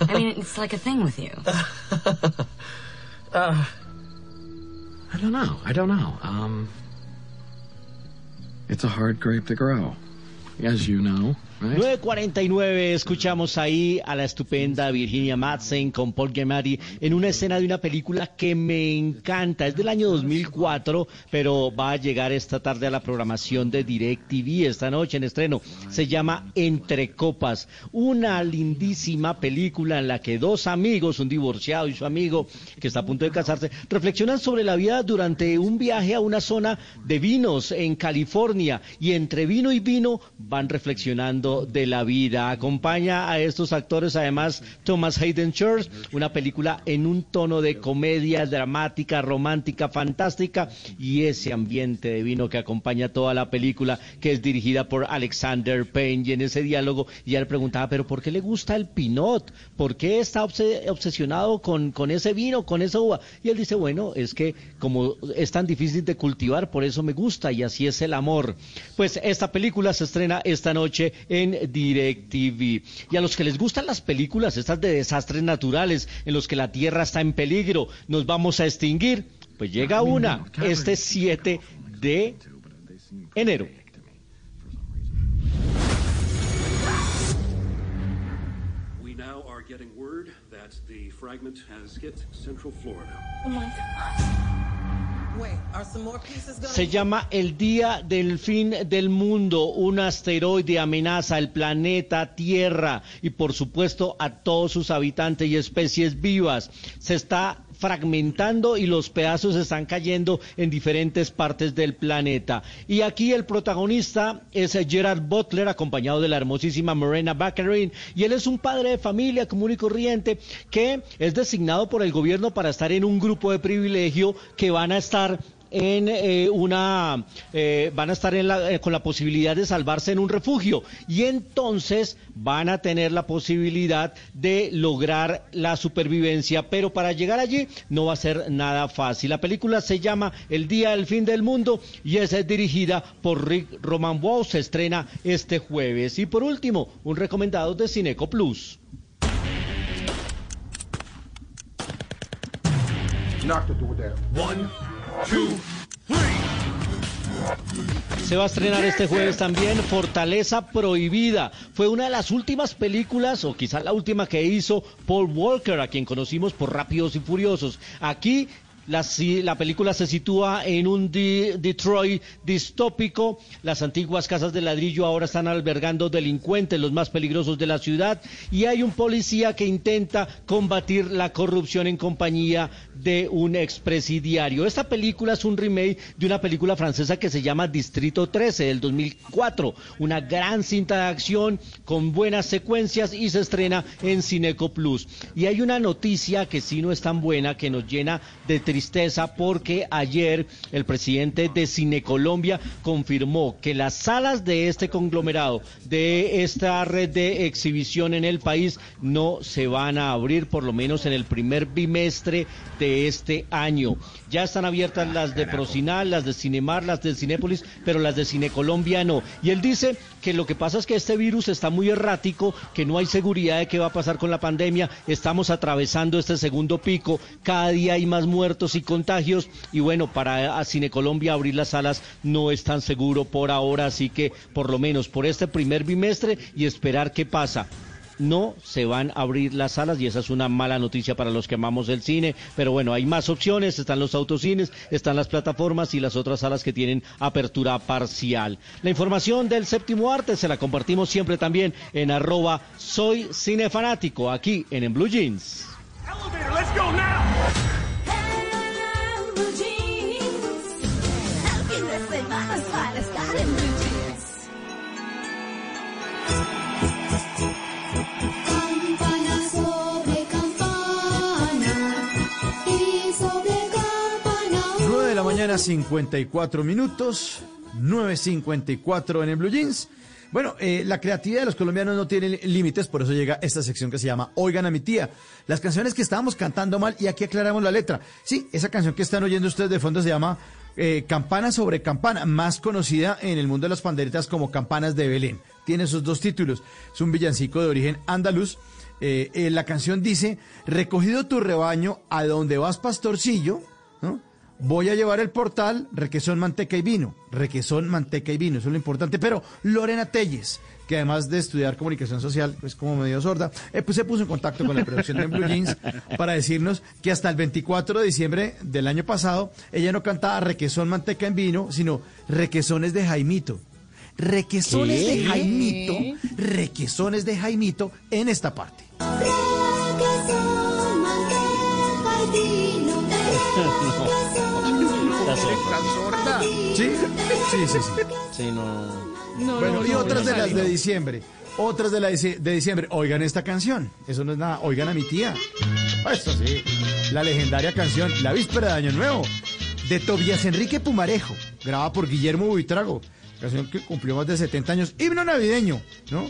I mean, it's like a thing with you. Uh, I don't know. I don't know. Um, it's a hard grape to grow, as you know? 9.49, escuchamos ahí a la estupenda Virginia Madsen con Paul Giamatti en una escena de una película que me encanta, es del año 2004, pero va a llegar esta tarde a la programación de DirecTV esta noche en estreno. Se llama Entre Copas, una lindísima película en la que dos amigos, un divorciado y su amigo que está a punto de casarse, reflexionan sobre la vida durante un viaje a una zona de vinos en California y entre vino y vino van reflexionando de la vida. Acompaña a estos actores además Thomas Hayden Church, una película en un tono de comedia dramática, romántica, fantástica y ese ambiente de vino que acompaña toda la película que es dirigida por Alexander Payne y en ese diálogo ya le preguntaba, pero ¿por qué le gusta el Pinot? ¿Por qué está obse- obsesionado con, con ese vino, con esa uva? Y él dice, bueno, es que como es tan difícil de cultivar, por eso me gusta y así es el amor. Pues esta película se estrena esta noche DirecTV. Y a los que les gustan las películas, estas de desastres naturales, en los que la Tierra está en peligro, nos vamos a extinguir, pues llega una este 7 de enero. We now are getting word that the fragment has hit Central Florida. Oh my God. Se llama el Día del Fin del Mundo. Un asteroide amenaza el planeta Tierra y por supuesto a todos sus habitantes y especies vivas. Se está fragmentando y los pedazos están cayendo en diferentes partes del planeta. Y aquí el protagonista es Gerard Butler, acompañado de la hermosísima Morena Baccarin, y él es un padre de familia común y corriente que es designado por el gobierno para estar en un grupo de privilegio que van a estar en eh, una eh, van a estar en la- eh, con la posibilidad de salvarse en un refugio. Y entonces van a tener la posibilidad de lograr la supervivencia. Pero para llegar allí no va a ser nada fácil. La película se llama El día del fin del mundo y es eh, dirigida por Rick Roman Wow se estrena este jueves. Y por último un recomendado de Cineco Plus. Knock the door down. One, two, Se va a estrenar este jueves también Fortaleza Prohibida. Fue una de las últimas películas, o quizás la última que hizo Paul Walker, a quien conocimos por Rápidos y Furiosos. Aquí la, la película se sitúa en un Detroit distópico. Las antiguas casas de ladrillo ahora están albergando delincuentes, los más peligrosos de la ciudad. Y hay un policía que intenta combatir la corrupción en compañía de un expresidiario. Esta película es un remake de una película francesa que se llama Distrito 13 del 2004. Una gran cinta de acción con buenas secuencias y se estrena en Cineco Plus. Y hay una noticia que sí no es tan buena, que nos llena de tristeza porque ayer el presidente de Cine Colombia confirmó que las salas de este conglomerado, de esta red de exhibición en el país, no se van a abrir por lo menos en el primer bimestre de este año. Ya están abiertas las de Procinal, las de Cinemar, las de Cinépolis, pero las de Cine Colombia no. Y él dice que lo que pasa es que este virus está muy errático, que no hay seguridad de qué va a pasar con la pandemia, estamos atravesando este segundo pico, cada día hay más muertos y contagios. Y bueno, para a Cine Colombia abrir las salas no es tan seguro por ahora, así que por lo menos por este primer bimestre y esperar qué pasa no se van a abrir las salas y esa es una mala noticia para los que amamos el cine, pero bueno, hay más opciones, están los autocines, están las plataformas y las otras salas que tienen apertura parcial. La información del séptimo arte se la compartimos siempre también en arroba soy cinefanático aquí en, en Blue Jeans. Let's go now. Blue jeans. La mañana, 54 minutos. 9.54 en el Blue Jeans. Bueno, eh, la creatividad de los colombianos no tiene límites, por eso llega esta sección que se llama Oigan a mi tía. Las canciones que estábamos cantando mal y aquí aclaramos la letra. Sí, esa canción que están oyendo ustedes de fondo se llama eh, Campana sobre Campana, más conocida en el mundo de las panderitas como Campanas de Belén. Tiene esos dos títulos. Es un villancico de origen andaluz. Eh, la canción dice, recogido tu rebaño a donde vas pastorcillo, ¿no? Voy a llevar el portal, requesón, manteca y vino. Requesón, manteca y vino, eso es lo importante. Pero Lorena Telles, que además de estudiar comunicación social, es como medio sorda, eh, pues se puso en contacto con la producción de Blue Jeans para decirnos que hasta el 24 de diciembre del año pasado, ella no cantaba requesón, manteca en vino, sino requesones de Jaimito. Requesones ¿Qué? de Jaimito, requesones de Jaimito en esta parte. Requesón, y. ¿Sí? Sí, sí, sí. Sí, no. bueno, y no, otras no, de las no. de diciembre. Otras de, la de de diciembre. Oigan esta canción. Eso no es nada. Oigan a mi tía. Eso sí. La legendaria canción La Víspera de Año Nuevo. De Tobias Enrique Pumarejo. Grabada por Guillermo Buitrago. Canción que cumplió más de 70 años. Himno navideño, ¿no?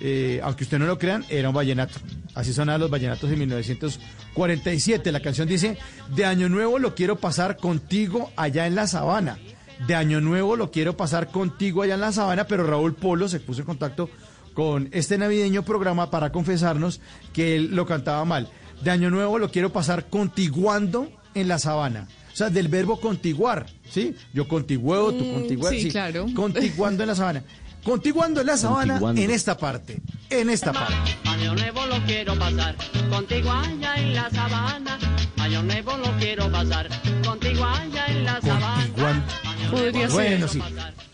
Eh, aunque usted no lo crean, era un vallenato. Así sonaban los vallenatos en 1947. La canción dice, de Año Nuevo lo quiero pasar contigo allá en la sabana. De Año Nuevo lo quiero pasar contigo allá en la sabana, pero Raúl Polo se puso en contacto con este navideño programa para confesarnos que él lo cantaba mal. De Año Nuevo lo quiero pasar contiguando en la sabana. O sea, del verbo contiguar, ¿sí? Yo contigueo, tú Mm, contiguar, sí, claro. Contiguando en la sabana. Contiguando en la sabana Contiguando. en esta parte. En esta parte. Año nuevo lo quiero pasar contigo allá en la sabana. Año nuevo lo quiero pasar contigo allá en la sabana. Podría Bueno, ser. sí.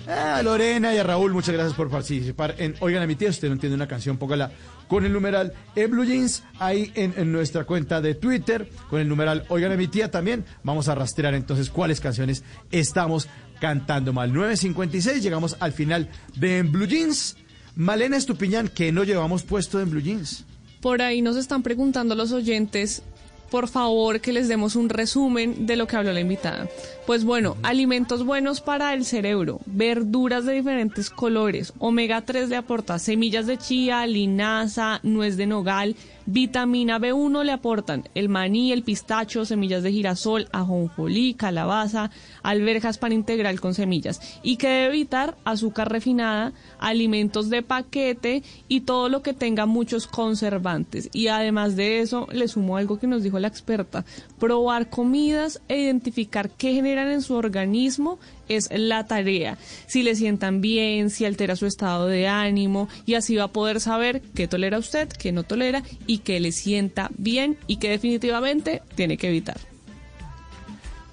Ah, Lorena y a Raúl, muchas gracias por participar en Oigan a mi tía. Si usted no entiende una canción, póngala con el numeral en Blue Jeans, ahí en, en nuestra cuenta de Twitter, con el numeral Oigan a mi tía también. Vamos a rastrear entonces cuáles canciones estamos cantando mal. 9.56, llegamos al final de En Blue Jeans. Malena Estupiñán, que no llevamos puesto en Blue Jeans. Por ahí nos están preguntando los oyentes, por favor, que les demos un resumen de lo que habló la invitada. Pues bueno, alimentos buenos para el cerebro, verduras de diferentes colores, omega 3 le aporta semillas de chía, linaza, nuez de nogal, vitamina B1 le aportan el maní, el pistacho, semillas de girasol, ajonjolí, calabaza, alberjas pan integral con semillas y que debe evitar azúcar refinada, alimentos de paquete y todo lo que tenga muchos conservantes. Y además de eso, le sumo algo que nos dijo la experta, probar comidas e identificar qué generan en su organismo es la tarea. Si le sientan bien, si altera su estado de ánimo y así va a poder saber qué tolera usted, qué no tolera y qué le sienta bien y que definitivamente tiene que evitar.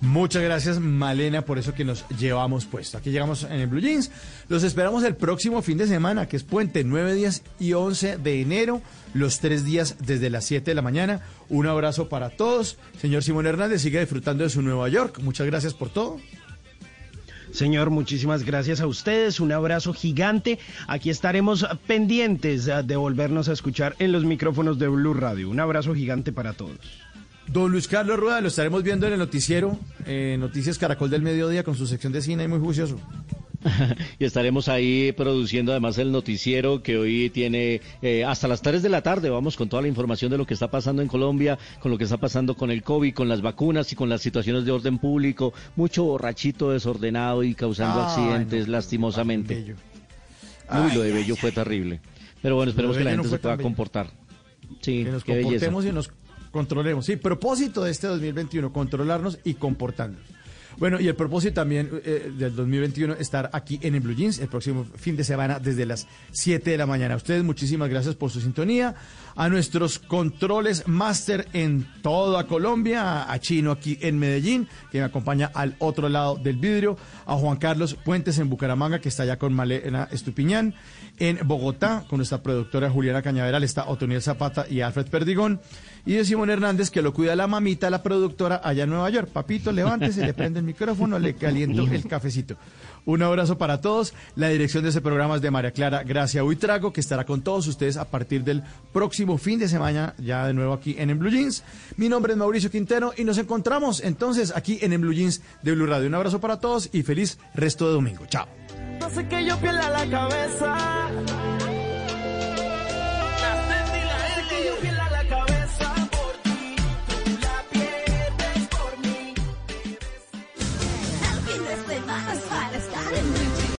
Muchas gracias, Malena, por eso que nos llevamos puesto. Aquí llegamos en el Blue Jeans. Los esperamos el próximo fin de semana, que es puente, 9 días y 11 de enero, los tres días desde las 7 de la mañana. Un abrazo para todos. Señor Simón Hernández, sigue disfrutando de su Nueva York. Muchas gracias por todo. Señor, muchísimas gracias a ustedes. Un abrazo gigante. Aquí estaremos pendientes eh, de volvernos a escuchar en los micrófonos de Blue Radio. Un abrazo gigante para todos. Don Luis Carlos Rueda, lo estaremos viendo en el noticiero, Noticias Caracol del Mediodía, con su sección de cine muy juicioso. y estaremos ahí produciendo además el noticiero que hoy tiene eh, hasta las 3 de la tarde. Vamos con toda la información de lo que está pasando en Colombia, con lo que está pasando con el COVID, con las vacunas y con las situaciones de orden público. Mucho borrachito desordenado y causando Ay, accidentes no, lastimosamente. Bello. Uy, lo de Bello ay, fue terrible. Pero bueno, esperemos que la gente no se pueda comportar. Sí, que nos belleza. comportemos y nos controlemos. Sí, propósito de este 2021, controlarnos y comportarnos. Bueno, y el propósito también eh, del 2021, estar aquí en el Blue Jeans el próximo fin de semana desde las 7 de la mañana. A ustedes muchísimas gracias por su sintonía. A nuestros controles máster en toda Colombia, a Chino aquí en Medellín, que me acompaña al otro lado del vidrio, a Juan Carlos Puentes en Bucaramanga, que está allá con Malena Estupiñán, en Bogotá, con nuestra productora Juliana Cañaveral, está Otoniel Zapata y Alfred Perdigón, y de Simón Hernández, que lo cuida la mamita, la productora allá en Nueva York. Papito, levántese, le prende el micrófono, le caliento el cafecito. Un abrazo para todos. La dirección de ese programa es de María Clara Gracia Huitrago, que estará con todos ustedes a partir del próximo fin de semana, ya de nuevo aquí en En Blue Jeans. Mi nombre es Mauricio Quintero y nos encontramos entonces aquí en En Blue Jeans de Blue Radio. Un abrazo para todos y feliz resto de domingo. Chao. No sé que yo pierda la cabeza.